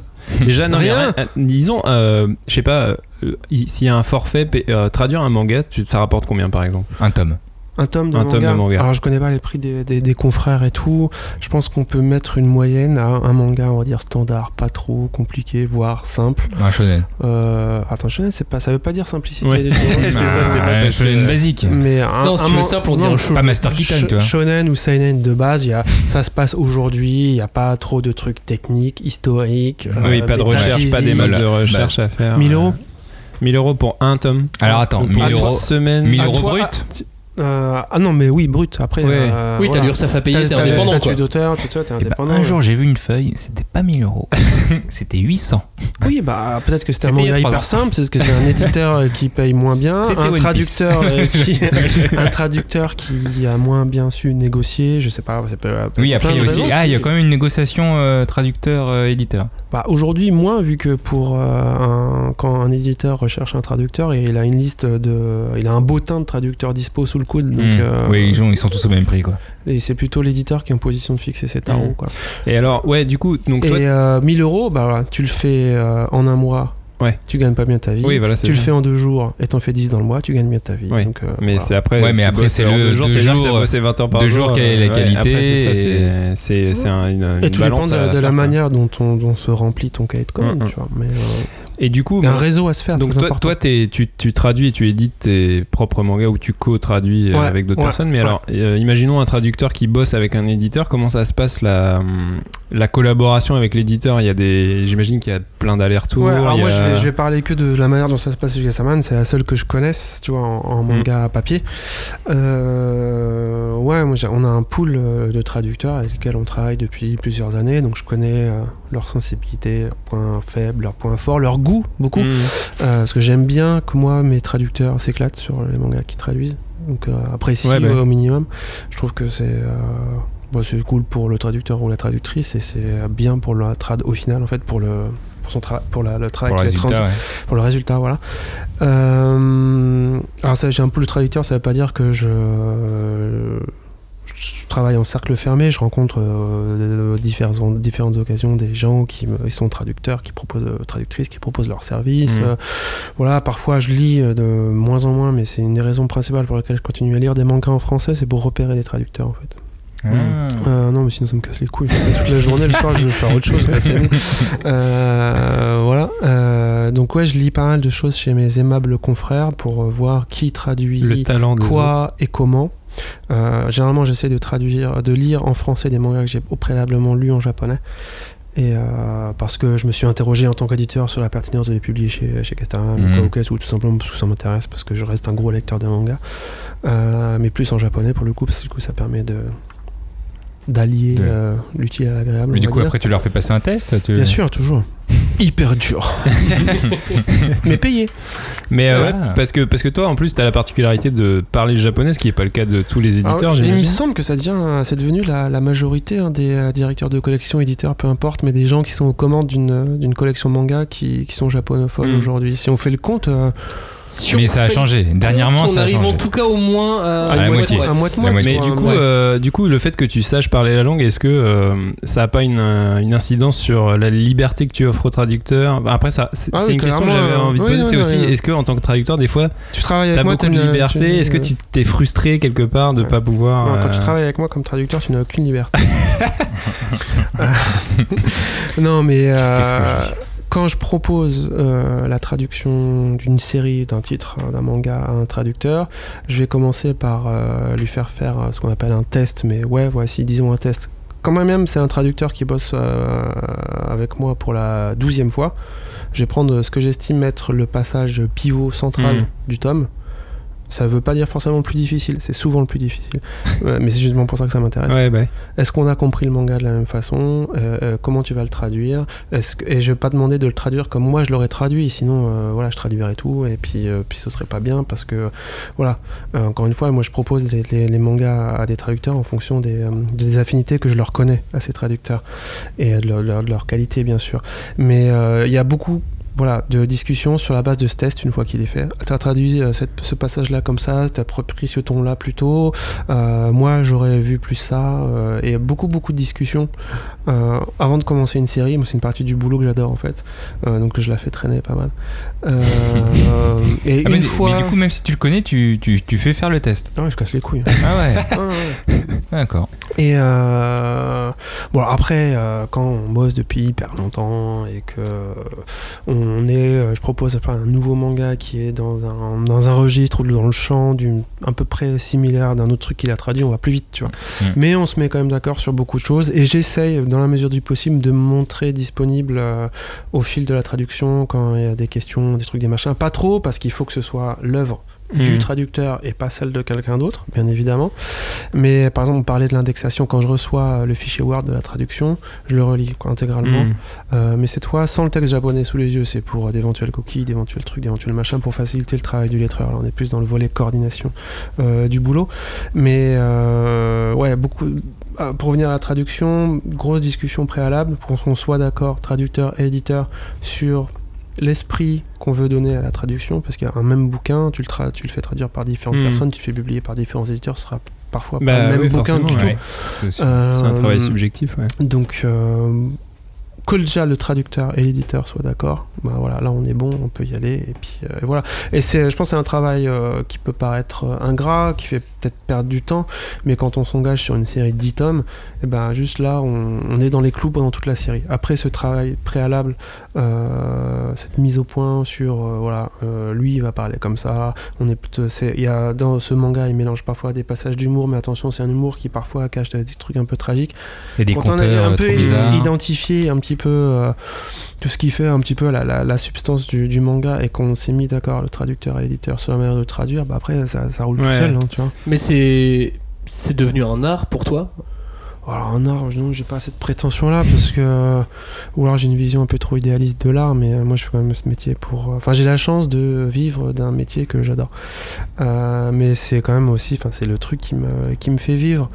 déjà non Rien. rien, euh, disons euh, je sais pas euh, il- s'il y a un forfait euh, traduire un manga tu- ça rapporte combien par exemple? Un tome. Un tome de, Un manga. tome de manga. Alors je connais pas les prix des, des- des confrères et tout. Je pense qu'on peut mettre une moyenne à un manga, on va dire standard, pas trop compliqué, voire simple. Un shonen. Euh, attends, shonen, c'est pas, ça veut pas dire simplicité. Ouais. tout. C'est ça, c'est pas un shonen que- basique. Mais un, Non, si un tu veux man- simple, on dit non, un shonen. Pas Master Kitan, Sh- tu vois. Shonen ou seinen de base, il y a, ça se passe aujourd'hui, il n'y a pas trop de trucs techniques, historiques. oui euh, pas de recherche pas des masses de recherche à faire 1000 euros 1000 euros pour un tome Alors attends, Ou pour 1000 une euros. semaine 1000 À euros brut euh, ah non, mais oui, brut. Après, Ouais. euh, Oui, t'as voilà. l'URSSAF à payer, T'as- t'es t'as indépendant statut quoi. d'auteur, tout ça, t'es Eh ben, indépendant. un jour j'ai vu une feuille, c'était pas 1000 euros, c'était 800. Oui, bah peut-être que c'était un C'était manga hyper simple, c'est que c'est un éditeur qui paye moins bien, C'était un traducteur, euh, qui, un traducteur qui a moins bien su négocier, je sais pas. pas- Oui, après il y a aussi. Ah, il y a quand même une négociation euh, traducteur-éditeur. Bah, Aujourd'hui, moins, vu que pour euh, un- quand un éditeur recherche un traducteur, et il a une liste de. Il a un beau teint de traducteurs dispo sous le coude. Donc, euh, Hmm. oui, ils, sont, ils sont tous au même prix quoi. Et c'est plutôt l'éditeur qui est en position de fixer ses tarots. Mhm. Quoi. et alors ouais du coup donc toi Et euh, 1000 euros, bah, voilà, tu le fais euh, en un mois. Ouais. Tu gagnes pas bien ta vie. Oui, voilà, c'est tu le fais en deux jours et t'en fais 10 dans le mois, tu gagnes bien ta vie. Oui. Donc, euh, mais voilà. c'est après Ouais, mais après, c'est le deux jours deux jours, bossé 20 heures par deux jour jours, quelle est la euh, ouais, qualité, après, c'est ça, et- c'est c'est c'est un- une, Et une tout balance dépend de, de la quoi. manière dont on, dont se remplit ton cahier de commande, Mm, mm. tu vois. Mais, euh, et du coup a un réseau à se faire. Donc toi, toi tu, tu traduis et tu édites tes propres mangas ou tu co-traduis euh, Ouais, avec d'autres ouais, personnes. Mais ouais. alors, euh, imaginons un traducteur qui bosse avec un éditeur. Comment ça se passe la, la collaboration avec l'éditeur? Il y a des, j'imagine qu'il y a plein d'allers-retours. Y moi a- je vais, je vais parler que de la manière dont ça se passe chez Gasaman, c'est la seule que je connaisse, tu vois, en, en manga papier. Euh, ouais, moi on a un pool de traducteurs avec lesquels on travaille depuis plusieurs années, donc je connais euh, leur sensibilité, leurs points faibles, leurs points forts, leur goût beaucoup, Hum. Euh, parce que j'aime bien que moi mes traducteurs s'éclatent sur les mangas qu'ils traduisent, donc euh, Ouais, bah. au minimum. Je trouve que c'est euh, bah, c'est cool pour le traducteur ou la traductrice et c'est bien pour la trad au final en fait pour le pour son tra- pour la- le travail Pour le résultat, ouais. pour le résultat, voilà. Euh, alors ça, j'ai un peu le traducteur, ça veut pas dire que je, je travaille en cercle fermé, je rencontre euh, différentes, différentes occasions des gens qui me- ils sont traducteurs, qui proposent euh, traductrices, qui proposent leurs services. Mhm. Euh, voilà, parfois je lis euh, de moins en moins, mais c'est une des raisons principales pour lesquelles je continue à lire des mangas en français, c'est pour repérer des traducteurs en fait. Ah. Euh, non, mais sinon ça me casse les couilles. Je fais ça toute la journée, le soir je vais faire autre chose. quoi. Euh, voilà. Euh, donc ouais, je lis pas mal de choses chez mes aimables confrères pour voir qui traduit le talent quoi et comment. Euh, généralement, j'essaie de traduire, de lire en français des mangas que j'ai au préalablement lus en japonais. Et euh, parce que je me suis interrogé en tant qu'éditeur sur la pertinence de les publier chez, chez Castaran Mhm. ou tout simplement parce que ça m'intéresse, parce que je reste un gros lecteur de manga. Euh, mais plus en japonais pour le coup, parce que du coup ça permet de d'allier De- l'utile à l'agréable. Mais du coup, dire. après, tu leur fais passer un test tu- Bien sûr, toujours. Hyper dur. mais payé. Mais euh, Ah. ouais, parce que parce que toi en plus t'as la particularité de parler japonais, ce qui est pas le cas de tous les éditeurs. Alors, il me semble que ça devient, euh, c'est devenu la, la majorité hein, des euh, directeurs de collection, éditeurs, peu importe, mais des gens qui sont aux commandes d'une d'une collection manga qui, qui sont japonophones Mm. aujourd'hui. Si on fait le compte, euh, Si Mais ça a changé. Dernièrement, ça arrive en tout cas au moins à, À la moitié. à moitié La moitié. Mais du coup, ouais. euh, du coup, le fait que tu saches parler la langue, est-ce que euh, ça a pas une, une incidence sur la liberté que tu offres Bah, Après, ça, c'est Ah c'est oui, une question que j'avais euh, envie de poser. oui, c'est aussi, oui. est-ce que en tant que traducteur, des fois, tu travailles avec moi, beaucoup de liberté Est-ce que tu t'es frustré quelque part de pas pouvoir Non, Quand tu euh, travailles avec moi comme traducteur, tu n'as aucune liberté. non, mais euh, quand je propose euh, la traduction d'une série, d'un titre, euh, d'un manga à un traducteur, je vais commencer par euh, lui faire faire euh, ce qu'on appelle un test. Mais ouais, voici, disons un test. Quand même, c'est un traducteur qui bosse euh, avec moi pour la douzième fois. Je vais prendre ce que j'estime être le passage pivot central Mm. du tome. Ça veut pas dire forcément le plus difficile, c'est souvent le plus difficile. Mais c'est justement pour ça que ça m'intéresse. Ouais, bah. Est-ce qu'on a compris le manga de la même façon? Euh, euh, Comment tu vas le traduire? Est-ce que... Et je vais pas demander de le traduire comme moi je l'aurais traduit, sinon euh, voilà, je traduirais tout et puis, euh, puis ce serait pas bien parce que voilà, encore une fois, moi je propose les, les- les mangas à des traducteurs en fonction des, des affinités que je leur connais à ces traducteurs et de leur, leur- de leur qualité bien sûr. Mais il y a beaucoup voilà, de discussions sur la base de ce test une fois qu'il est fait. Tu as traduit euh, ce passage-là comme ça, tu as pris ce ton-là plus tôt, euh, moi j'aurais vu plus ça, euh, et beaucoup beaucoup de discussions euh, avant de commencer une série. Moi c'est une partie du boulot que j'adore en fait, euh, donc je la fais traîner pas mal. Euh, et Ah, mais, une fois. mais du coup, même si tu le connais, tu, tu, tu fais faire le test. Ah ouais, je casse les couilles. Ah ouais, Ah ouais. d'accord. Et euh, bon, après, quand on bosse depuis hyper longtemps et que on est, je propose un nouveau manga qui est dans un, dans un registre ou dans le champ d'une à peu près similaire d'un autre truc qu'il a traduit, on va plus vite, tu vois. Mm. Mais on se met quand même d'accord sur beaucoup de choses et j'essaye, dans la mesure du possible, de montrer disponible euh, au fil de la traduction quand il y a des questions, des trucs, des machins. Pas trop parce qu'il faut que ce soit l'œuvre du Mhm. traducteur et pas celle de quelqu'un d'autre, bien évidemment. Mais par exemple, on parlait de l'indexation. Quand je reçois euh, le fichier Word de la traduction, je le relis quoi, intégralement. Mm. Euh, mais cette fois, sans le texte japonais sous les yeux, c'est pour d'éventuelles coquilles, d'éventuels trucs, d'éventuels machins, pour faciliter le travail du lettreur. Là, on est plus dans le volet coordination du boulot. Mais ouais, beaucoup. Ah, Pour revenir à la traduction, grosse discussion préalable pour qu'on soit d'accord, traducteur et éditeur, sur l'esprit qu'on veut donner à la traduction, parce qu'il y a un même bouquin, tu le, tra- tu le fais traduire par différentes Mhm. personnes, tu le fais publier par différents éditeurs, ce sera parfois Bah pas le même oui, bouquin du tout. ouais. Euh, C'est un travail subjectif, ouais. donc, euh, que déjà le traducteur et l'éditeur soient d'accord, bah voilà, là on est bon, on peut y aller, et puis euh, et voilà. Et c'est, je pense, que c'est un travail euh, qui peut paraître euh, ingrat, qui fait peut-être perdre du temps, mais quand on s'engage sur une série de 10 tomes, et ben juste là, on, on est dans les clous pendant toute la série. Après ce travail préalable, euh, cette mise au point sur, euh, voilà, euh, lui il va parler comme ça, on est y a dans ce manga, il mélange parfois des passages d'humour, mais attention, c'est un humour qui parfois cache des trucs un peu tragiques. A des Quand on a un peu identifié un petit peu tout ce qui fait un petit peu la, la- la substance du, du manga et qu'on s'est mis d'accord, le traducteur et l'éditeur, sur la manière de traduire, bah après ça, ça roule tout seul, hein, tu vois. Mais c'est c'est devenu un art pour toi? Alors un art, non, j'ai pas cette prétention là parce que ou alors j'ai une vision un peu trop idéaliste de l'art, mais euh, moi je fais quand même ce métier pour. euh, Enfin j'ai la chance de vivre d'un métier que j'adore, Euh, mais c'est quand même aussi, enfin c'est le truc qui me qui me fait vivre.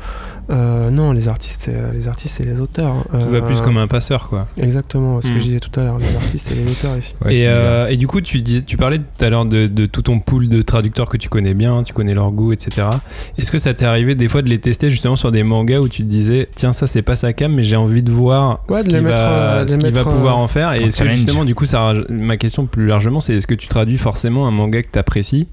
Euh, non, les artistes, c'est les artistes, c'est les auteurs. hein. Tu vas Euh, plus comme un passeur, quoi. Exactement, ce que Mm. je disais tout à l'heure, les artistes, c'est les auteurs ici. Ouais, et, euh, et du coup, tu, dis, tu parlais tout à l'heure de, de tout ton pool de traducteurs que tu connais bien, tu connais leur goût, etc. Est-ce que ça t'est arrivé des fois de les tester justement sur des mangas où tu te disais, tiens, ça c'est pas sa cam, mais j'ai envie de voir Ouais, ce qu'il va, euh, ce pouvoir euh, en faire Et est-ce que justement, du coup, ça, ma question plus largement, c'est est-ce que tu traduis forcément un manga que t'apprécies?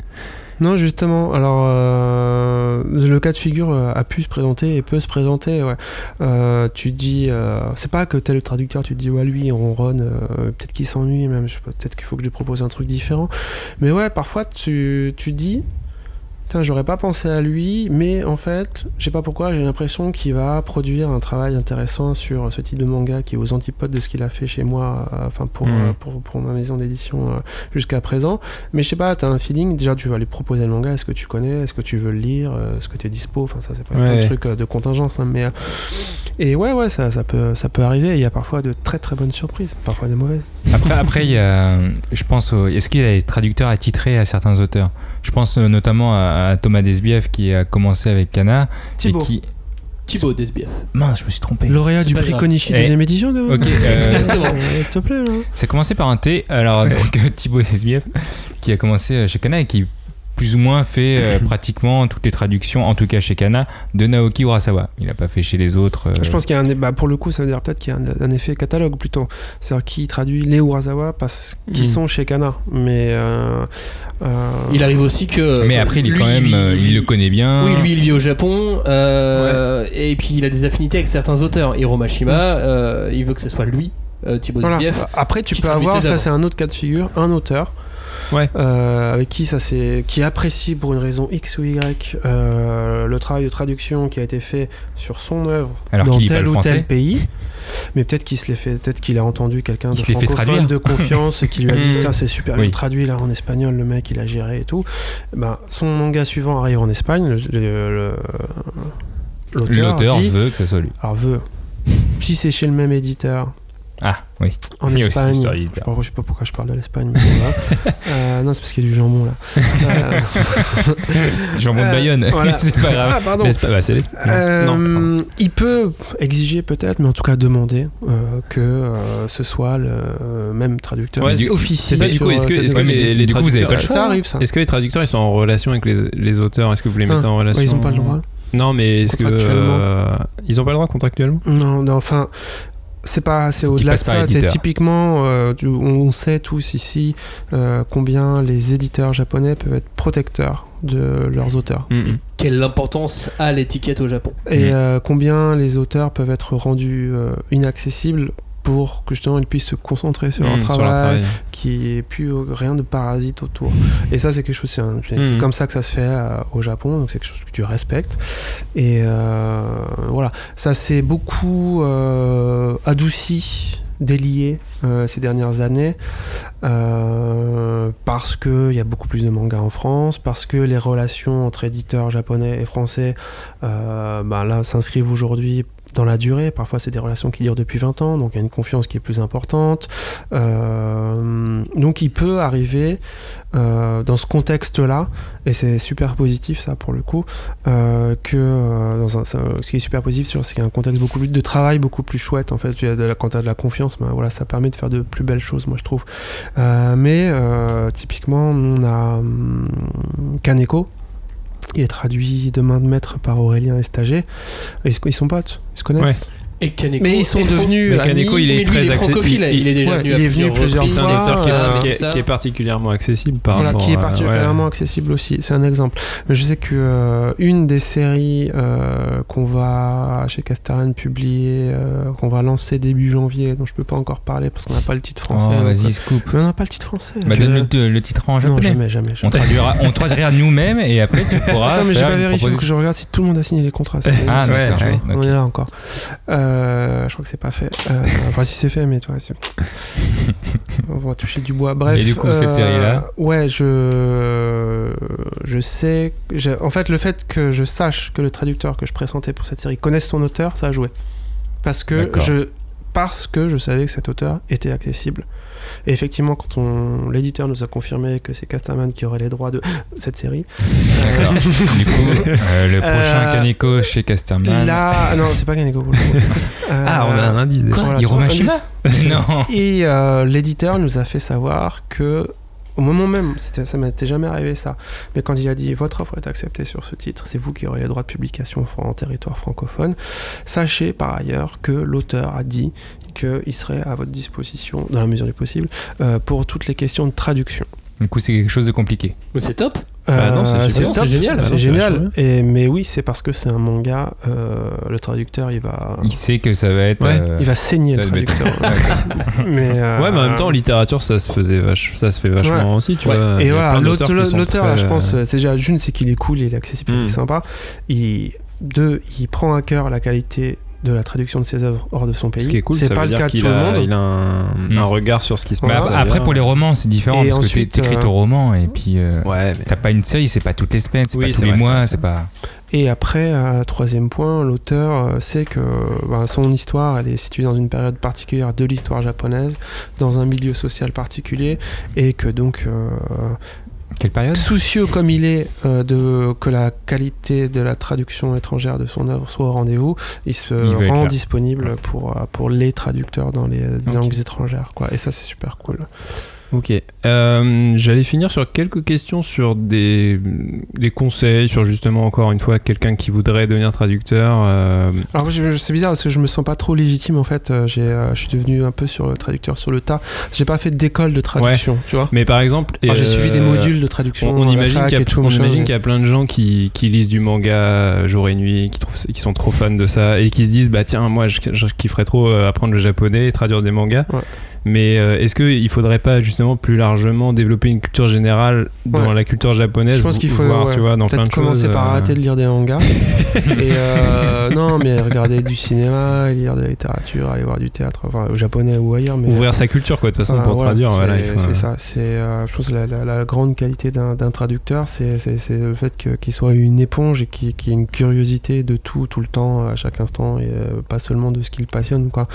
Non, justement, alors euh, le cas de figure euh, a pu se présenter et peut se présenter. Ouais. Euh, tu dis, c'est pas que tel traducteur, tu te dis, ouais, lui, il ronronne, peut-être qu'il s'ennuie, même, peut-être qu'il faut que je lui propose un truc différent. Mais ouais, parfois, tu, tu dis, Putain, j'aurais pas pensé à lui, mais en fait, je sais pas pourquoi, j'ai l'impression qu'il va produire un travail intéressant sur ce type de manga qui est aux antipodes de ce qu'il a fait chez moi, euh, enfin pour, Mhm. euh, pour, pour ma maison d'édition euh, jusqu'à présent. Mais je sais pas, t'as un feeling, déjà tu vas lui proposer le manga, est-ce que tu connais, est-ce que tu veux le lire, est-ce que tu es dispo, enfin ça c'est pas Ouais. un truc de contingence, hein, mais. et ouais, ouais, ça, ça, peut, ça peut arriver, il y a parfois de très très bonnes surprises, parfois des mauvaises. Après, après, y a, je pense, au- est-ce qu'il y a des traducteurs attitrés à certains auteurs? Je pense euh, notamment à, à Thomas Desbief qui a commencé avec Kana Thibaut. et qui. Thibaut Desbief. Mince, je me suis trompé. Lauréat du prix. Konishi Eh. deuxième édition, quand même. Ok, euh, S'il te plaît, là. Ça a commencé par un T, alors donc Thibaut Desbief, qui a commencé euh, chez Kana et qui plus ou moins fait euh, pratiquement toutes les traductions, en tout cas chez Kana, de Naoki Urasawa. Il n'a pas fait chez les autres. euh, Je pense qu'il y a un, bah, pour le coup, ça veut dire peut-être qu'il y a un, un effet catalogue plutôt. C'est-à-dire qui traduit les Urasawa parce qu'ils Mm. sont chez Kana. Mais euh, euh, Il arrive aussi que. Mais après, il est lui, quand même, vit- il le connaît bien. Oui, lui, il vit au Japon. euh, Et puis, il a des affinités avec certains auteurs. Hiro Mashima, euh, il veut que ce soit lui, euh, Thibaut voilà. Après, tu qui peux avoir, ça c'est un autre cas de figure, un auteur. Ouais. euh, avec qui ça c'est qui apprécie pour une raison X ou Y euh, le travail de traduction qui a été fait sur son œuvre Alors dans tel ou tel pays mais peut-être qu'il se l'est fait peut-être qu'il a entendu quelqu'un de francophone de confiance qui lui a dit Mm. Putain, c'est super Oui. bien traduit là en espagnol le mec il a géré et tout ben, son manga suivant arrive en Espagne L'auteur veut que ce soit lui. alors veut si c'est chez le même éditeur Ah, oui. en Il y a aussi Espagne, je du sais, pas, je sais pas pourquoi je parle de l'Espagne, mais voilà. Euh, non, c'est parce qu'il y a du jambon là. Euh, Jambon de Euh, Bayonne. voilà. c'est pas grave. ah, pardon. Bah, c'est l'Espagne. Euh, Non, pardon. il peut exiger peut-être, mais en tout cas demander euh, que euh, ce soit le euh, même traducteur Ouais, qui c'est- ça, du coup, est-ce que- euh, les- les du coup, vous avez pas le traducteurs- choix. ça arrive ça. Est-ce que les traducteurs ils sont en relation avec les, les auteurs? Est-ce que vous les mettez Ah, en relation? Ouais, ils ont pas le droit. Non, mais est-ce que euh, ils ont pas le droit contractuellement? Non, non, enfin. C'est pas, c'est au-delà de ça. C'est typiquement, euh, on sait tous ici euh, combien les éditeurs japonais peuvent être protecteurs de leurs auteurs. Mhm. Quelle importance a l'étiquette au Japon? Et Mhm. euh, combien les auteurs peuvent être rendus euh, inaccessibles pour que justement ils puissent se concentrer sur, leur sur travail, leur travail. qui ait plus euh, rien de parasite autour. Et ça, c'est quelque chose, c'est Mhm. comme ça que ça se fait euh, au Japon, donc c'est quelque chose que tu respectes. Et euh, voilà, ça s'est beaucoup euh, adouci, délié euh, ces dernières années, euh, parce qu'il y a beaucoup plus de mangas en France, parce que les relations entre éditeurs japonais et français, euh, bah, là, s'inscrivent aujourd'hui dans la durée. Parfois, c'est des relations qui durent depuis 20 ans, donc il y a une confiance qui est plus importante. Euh, donc, il peut arriver euh, dans ce contexte-là, et c'est super positif, ça, pour le coup, euh, que ce qui est super positif, c'est qu'il y a un contexte beaucoup plus de travail, beaucoup plus chouette. En fait, quand tu as de la confiance, ben, voilà, ça permet de faire de plus belles choses, moi, je trouve. Mais typiquement, on a hum, Kaneko. Qui est traduit de main de maître par Aurélien Estager. Ils, ils sont potes, ils se connaissent? Et Kaneko Mais ils sont devenus. Kaneko, il est mais lui, très il est francophile, il, est déjà ouais, venu il à est venu plusieurs reprises, C'est un fois, éditeur qui, est- euh, qui est, qui est particulièrement accessible par Voilà, rapport qui est particulièrement ouais. accessible aussi. C'est un exemple. Mais je sais que euh, une des séries euh, qu'on va chez Castaran publier, euh, qu'on va lancer début janvier, dont je peux pas encore parler parce qu'on n'a pas le titre français. Oh, vas-y, euh, scoop. mais on n'a pas le titre français. Bah, donne le, le titre en non, japonais. jamais, jamais. On jamais. traduira, on traduira nous-mêmes et après tu pourras. Attends, mais j'ai pas vérifié, faut que je regarde si tout le monde a signé les contrats. Ah, ouais, On est là encore. Euh, je crois que c'est pas fait. Euh, enfin, si c'est fait, mais toi, on va toucher du bois. Bref. Et du coup, cette euh, série-là Ouais, je. Je sais. En fait, le fait que je sache que le traducteur que je présentais pour cette série connaisse son auteur, ça a joué. Parce que je. Parce que je savais que cet auteur était accessible. Et effectivement, quand on... l'éditeur nous a confirmé que c'est Castaman qui aurait les droits de cette série, D'accord. du coup, euh, le prochain Euh, Kaneko chez Casterman. Là, ah non, c'est pas Kaneko le. Euh, Ah, on a un indice. Quoi voilà, Hiromashima Non. Et euh, l'éditeur nous a fait savoir que au moment même, c'était- ça m'était jamais arrivé ça, mais quand il a dit votre offre est acceptée sur ce titre, c'est vous qui aurez les droits de publication en territoire francophone, sachez par ailleurs que l'auteur a dit qu'il serait à votre disposition, dans la mesure du possible, euh, pour toutes les questions de traduction. Du coup, c'est quelque chose de compliqué. Mais c'est top. Bah non, c'est Euh, c'est top, génial. C'est génial. vachement Et, mais oui, c'est parce que c'est un manga. euh, le traducteur, il va, Il sait que ça va être. Ouais, euh, il va saigner le traducteur. mais, euh, Ouais, mais en même temps, en littérature, ça se faisait vache- ça se fait vachement Ouais. aussi, tu Ouais. vois. Et a voilà, l'auteur, là, très, je pense, c'est déjà d'une, c'est qu'il est cool, il est accessible, il est sympa. Il, deux, il prend à cœur la qualité de la traduction de ses œuvres hors de son pays. Ce qui est cool, c'est pas veut le dire cas de tout le monde. il a un, un regard sur ce qui se Bah, passe. après, pour les romans, c'est différent Et parce ensuite, que t'écris euh, ton roman et puis euh, Ouais, mais t'as pas une série, c'est pas toutes les semaines, c'est Oui, pas tous les vrai, mois, c'est pas. Et après, euh, troisième point, l'auteur sait que ben, son histoire, elle est située dans une période particulière de l'histoire japonaise, dans un milieu social particulier, et que donc, euh, Quelle période soucieux comme il est euh, de que la qualité de la traduction étrangère de son œuvre soit au rendez-vous, il se Il rend disponible pour, euh, pour les traducteurs dans les langues étrangères. Quoi. Et ça, c'est super cool. Ok. Euh, J'allais finir sur quelques questions sur des, des conseils, sur justement, encore une fois, quelqu'un qui voudrait devenir traducteur. euh, Alors c'est bizarre parce que je me sens pas trop légitime en fait. Euh, euh, je suis devenu un peu sur le traducteur sur le tas. J'ai pas fait d'école de traduction, tu vois. Mais par exemple. J'ai suivi des modules de traduction. On, imagine qu'il y, a- y plein de gens qui, qui lisent du manga jour et nuit, qui, trouvent, qui sont trop fans de ça et qui se disent bah tiens moi je, je kifferais trop apprendre le japonais et traduire des mangas. Ouais. Mais euh, est-ce qu'il faudrait pas justement plus largement développer une culture générale dans Ouais. la culture japonaise? Je pense qu'il faut voir ouais, tu vois dans plein de commencer choses, par euh, arrêter de lire des mangas. et euh, non, mais regarder du cinéma, lire de la littérature, aller voir du théâtre, enfin au japonais ou ailleurs. Mais ouvrir sa culture quoi de toute façon pour voilà, traduire c'est, voilà, il faut, ça. C'est, je pense que la, la- la grande qualité d'un, traducteur, c'est, le fait qu'il soit une éponge et qu'il, qu'il ait une curiosité de tout, tout le temps, à chaque instant, et pas seulement de ce qui le passionne. Quoi.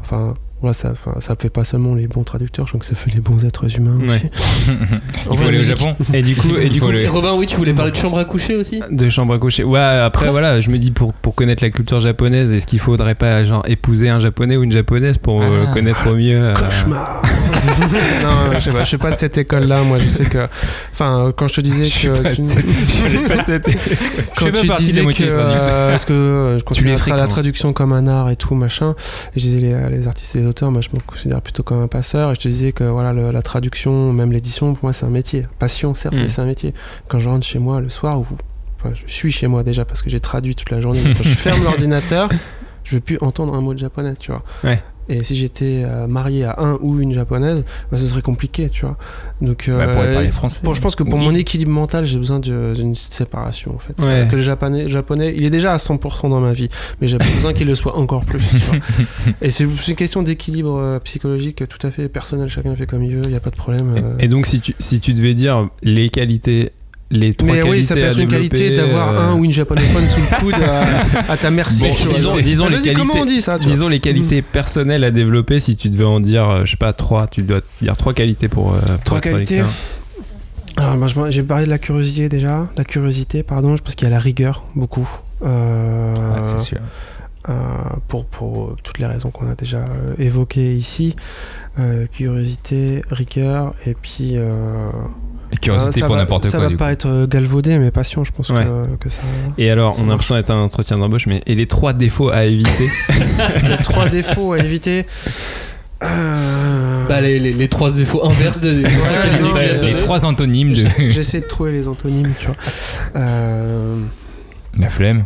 Enfin, voilà, ça, ça fait pas seulement les bons traducteurs, je crois que ça fait les bons êtres humains Ouais. aussi. Il faut aller au Japon. et du coup et du coup Et Robin, oui, tu voulais parler de chambre à coucher aussi? De chambre à coucher. Ouais, après, voilà, je me dis pour, pour connaître la culture japonaise, est-ce qu'il faudrait pas genre épouser un japonais ou une japonaise pour euh, Ah. connaître au mieux euh, Cauchemar Non, je sais pas, je suis pas de cette école-là. Moi, je sais que. Enfin, quand je te disais Je suis que. pas tu- de cette- je suis pas de cette- quand Je tu disais que, traduites. euh, est-ce que euh, je considère la, fréquentes. traduction comme un art et tout machin et je disais les, les artistes et les auteurs moi je me considère plutôt comme un passeur et je te disais que voilà le- la traduction même l'édition pour moi c'est un métier passion certes Mm. mais c'est un métier quand je rentre chez moi le soir ou enfin, je suis chez moi déjà parce que j'ai traduit toute la journée quand je ferme l'ordinateur je veux plus entendre un mot de japonais tu vois Ouais. Et si j'étais euh, marié à un ou une japonaise bah, ce serait compliqué tu vois donc Bah, euh, pourrait parler français. Bon, je pense que pour Oui. mon équilibre mental, j'ai besoin d'une séparation en fait. Ouais. Que le japonais, japonais, il est déjà à 100% dans ma vie, mais j'ai besoin qu'il le soit encore plus. tu vois. Et c'est une question d'équilibre euh, psychologique tout à fait personnel, chacun fait comme il veut, il n'y a pas de problème. euh. Et, et donc, si tu, si tu devais dire les qualités, les trois mais qualités oui, ça peut être une qualité d'avoir euh, un ou une japonophone sous le coude à, à ta merci. Bon, vois. disons, disons Ah, les qualités. comment on dit ça tu vois Disons les qualités personnelles à développer. Si tu devais en dire, euh, je sais pas, trois, tu dois dire trois qualités pour. euh, pour Trois qualités traducteur. Alors, j'ai parlé de la curiosité déjà. La curiosité, pardon, je pense qu'il y a la rigueur, beaucoup. Euh, Ouais, c'est sûr. euh, pour, pour toutes les raisons qu'on a déjà euh, évoquées ici. Euh, curiosité, rigueur, et puis... euh, Et curiosité euh, ça pour va- n'importe Ça quoi. va du coup. pas être euh, galvaudé, mais passion, je pense Ouais. que, que ça... Et alors, Ça on a l'impression d'être un entretien d'embauche, mais et les trois défauts à éviter Les trois défauts à éviter... Euh, Bah, les, les, les trois défauts inverses de, Ouais. Les trois antonymes de j'essaie- de trouver les antonymes, tu vois. Euh, la flemme.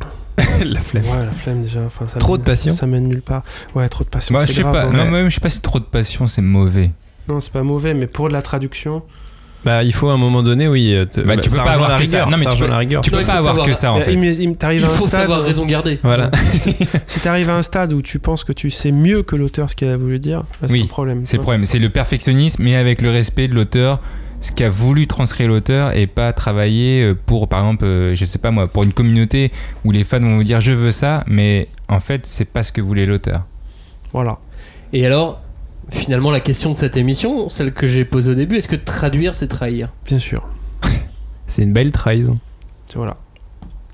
La flemme. Ouais, la flemme déjà. Enfin, ça Trop mène- de passion. Ça mène nulle part. Ouais, trop de passion. Moi, c'est je sais grave, pas. hein. Non, moi-même, je sais pas si trop de passion, c'est mauvais. Non, c'est pas mauvais, mais pour de la traduction. Bah, il faut à un moment donné, oui. euh, te- Bah, tu peux pas avoir la ça. rigueur. Non, mais ça tu peux- la rigueur. Tu Non, peux pas avoir que ça en fait. il il faut stade. savoir raison garder. Voilà. Si t'arrives à un stade où tu penses que tu sais mieux que l'auteur ce qu'il a voulu dire, bah, c'est Oui, un problème. C'est le problème. C'est le perfectionnisme, mais avec le respect de l'auteur, ce qu'a voulu transcrire l'auteur et pas travailler euh, pour, par exemple, euh, je sais pas moi, pour une communauté où les fans vont vous dire je veux ça, mais en fait, c'est pas ce que voulait l'auteur. Voilà. Et alors, finalement, la question de cette émission, celle que j'ai posée au début, est-ce que traduire, c'est trahir? Bien sûr. C'est une belle trahison. C'est- Voilà.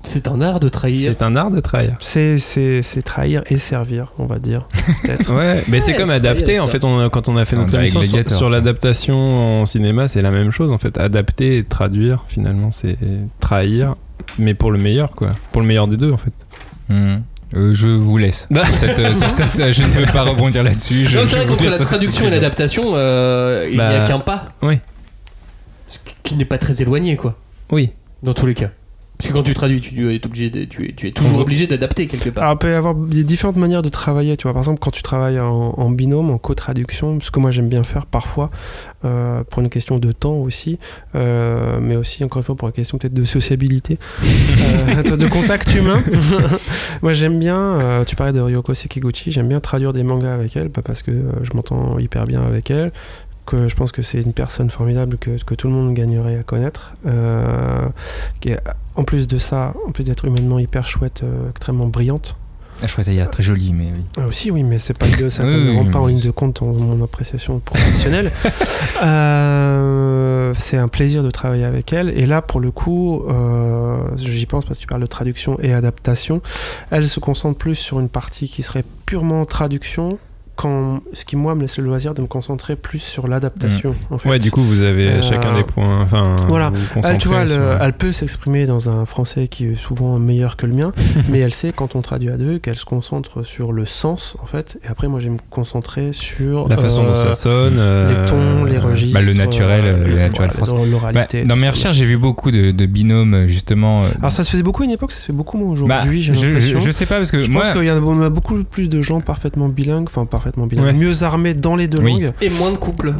C'est un art de trahir. C'est un art de trahir. C'est, c'est, c'est trahir et servir, on va dire. Peut-être. Ouais, mais c'est comme adapter. En fait, on, quand on a fait notre dirait émission sur, Gladiator. sur l'adaptation en cinéma, c'est la même chose. En fait, adapter et traduire, finalement, c'est trahir, mais pour le meilleur, quoi. Pour le meilleur des deux, en fait. Hmm. Euh, je vous laisse. Bah. Sur cette, euh, sur cette, euh, je ne veux pas rebondir là-dessus. Je- Non, c'est vrai qu'entre la traduction et l'adaptation, euh, il n'y a Bah, qu'un pas. oui. qui n'est pas très éloigné, quoi. Oui. Dans tous les cas. Parce que quand tu traduis, tu es, obligé de- tu es, tu es toujours obligé d'adapter quelque part. Alors, il peut y avoir des différentes manières de travailler. Tu vois, par exemple, quand tu travailles en, en binôme, en co-traduction, ce que moi j'aime bien faire parfois, euh, pour une question de temps aussi, euh, mais aussi, encore une fois, pour une question peut-être de sociabilité, euh, de contact humain. moi j'aime bien, tu parlais de Ryoko Sekiguchi, j'aime bien traduire des mangas avec elle, pas parce que je m'entends hyper bien avec elle, que je pense que c'est une personne formidable que, que tout le monde gagnerait à connaître. euh, qui est, en plus de ça, en plus d'être humainement hyper chouette, euh, extrêmement brillante. La chouette ailleurs, très jolie, mais oui. Ah, aussi, oui, mais c'est pas que ça ne rentre pas en ligne de compte dans mon appréciation professionnelle. Euh, c'est un plaisir de travailler avec elle. Et là, pour le coup, j'y pense parce que tu parles de traduction et adaptation. Elle se concentre plus sur une partie qui serait purement traduction. Quand, ce qui moi me laisse le loisir de me concentrer plus sur l'adaptation en fait. Ouais, du coup, vous avez Euh, chacun des points. Enfin, voilà. Elle, tu vois, concentrez elle, sur- elle peut s'exprimer dans un français qui est souvent meilleur que le mien, mais elle sait quand on traduit à deux qu'elle se concentre sur le sens en fait. Et après, moi, je vais me concentrer sur La façon dont ça sonne, euh, les tons, les registres, Bah, le naturel, euh, le naturel voilà, français. l'oralité. Bah, dans mes recherches, j'ai vu beaucoup de, de binômes, justement. euh, Alors ça se faisait beaucoup à une époque, ça se fait beaucoup moins aujourd'hui. Bah, je- je- je sais pas, parce que je moi- pense qu'il y en a, on a beaucoup plus de gens parfaitement bilingues, enfin parfaitement bilingues, Ouais. mieux armés dans les deux Oui. langues. Et moins de couples.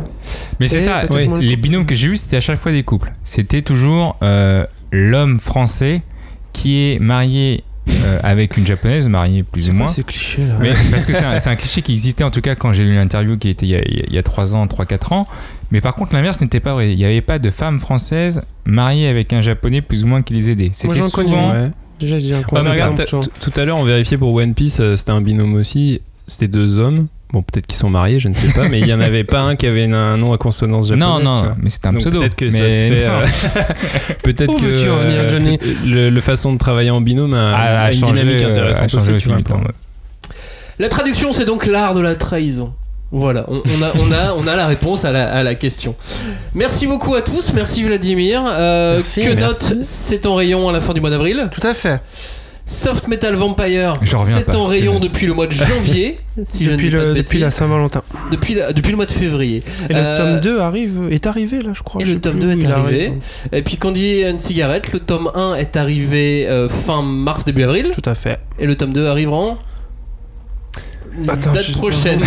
Mais c'est ça, les binômes que j'ai vus, c'était à chaque fois des couples. C'était toujours euh, l'homme français qui est marié euh, avec une japonaise, marié plus C'est ou moins. ces clichés là Mais parce que c'est un, c'est un cliché qui existait en tout cas quand j'ai lu l'interview qui était il y a, il y a 3 ans, 3-4 ans. Mais par contre, l'inverse n'était pas vrai. Il n'y avait pas de femme française mariée avec un japonais plus ou moins qui les aidait. C'était j'en connais, souvent. Ouais. Déjà, j'ai un Ah, mais regarde, tout à l'heure, on vérifiait pour One Piece, euh, c'était un binôme aussi. C'était deux hommes. Bon, peut-être qu'ils sont mariés, je ne sais pas, mais il n'y en avait pas un qui avait une- un nom à consonance japonaise. Non, non, mais c'était un Donc pseudo. Peut-être que mais ça se fait. euh, peut-être Où que veux-tu en venir, euh, Johnny? le, le façon de travailler en binôme a, a, a a une changé, dynamique euh, intéressante a aussi, au tu vois, ouais. La traduction, c'est donc l'art de la trahison. Voilà, on, on a, on, a, on a la réponse à la, à la question. Merci beaucoup à tous, merci Vladimir. Euh, Merci, que merci. note c'est en rayon à la fin du mois d'avril Tout à fait. Soft Metal Vampire, Je c'est en je rayon depuis le mois de janvier, si je ne depuis, dis pas de le, depuis la. Saint-Valentin. depuis, la- depuis le mois de février. Et le Euh, tome 2 arrive, est arrivé là, je crois. Et je le tome plus 2 où est arrivé. arrive. Et puis Candy and Cigarette, le tome 1 est arrivé euh, fin mars, début avril. Tout à fait. Et le tome 2 arrivera en Attends, date je- prochaine.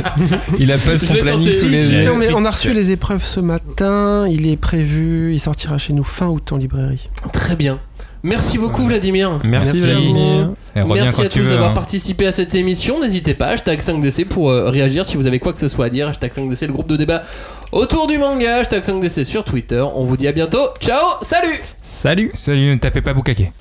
Il a pas Je son planning sous Si, les mais on a reçu les épreuves ce matin, il est prévu, il sortira chez nous fin août en librairie. Très bien. Merci beaucoup Vladimir. Merci, Merci à vous. Vladimir. Merci à tous d'avoir hein. participé à cette émission. N'hésitez pas, hashtag 5DC pour euh, réagir si vous avez quoi que ce soit à dire. Hashtag 5DC, le groupe de débat autour du manga. Hashtag 5DC sur Twitter. On vous dit à bientôt. Ciao, salut Salut Salut, ne tapez pas Bukake.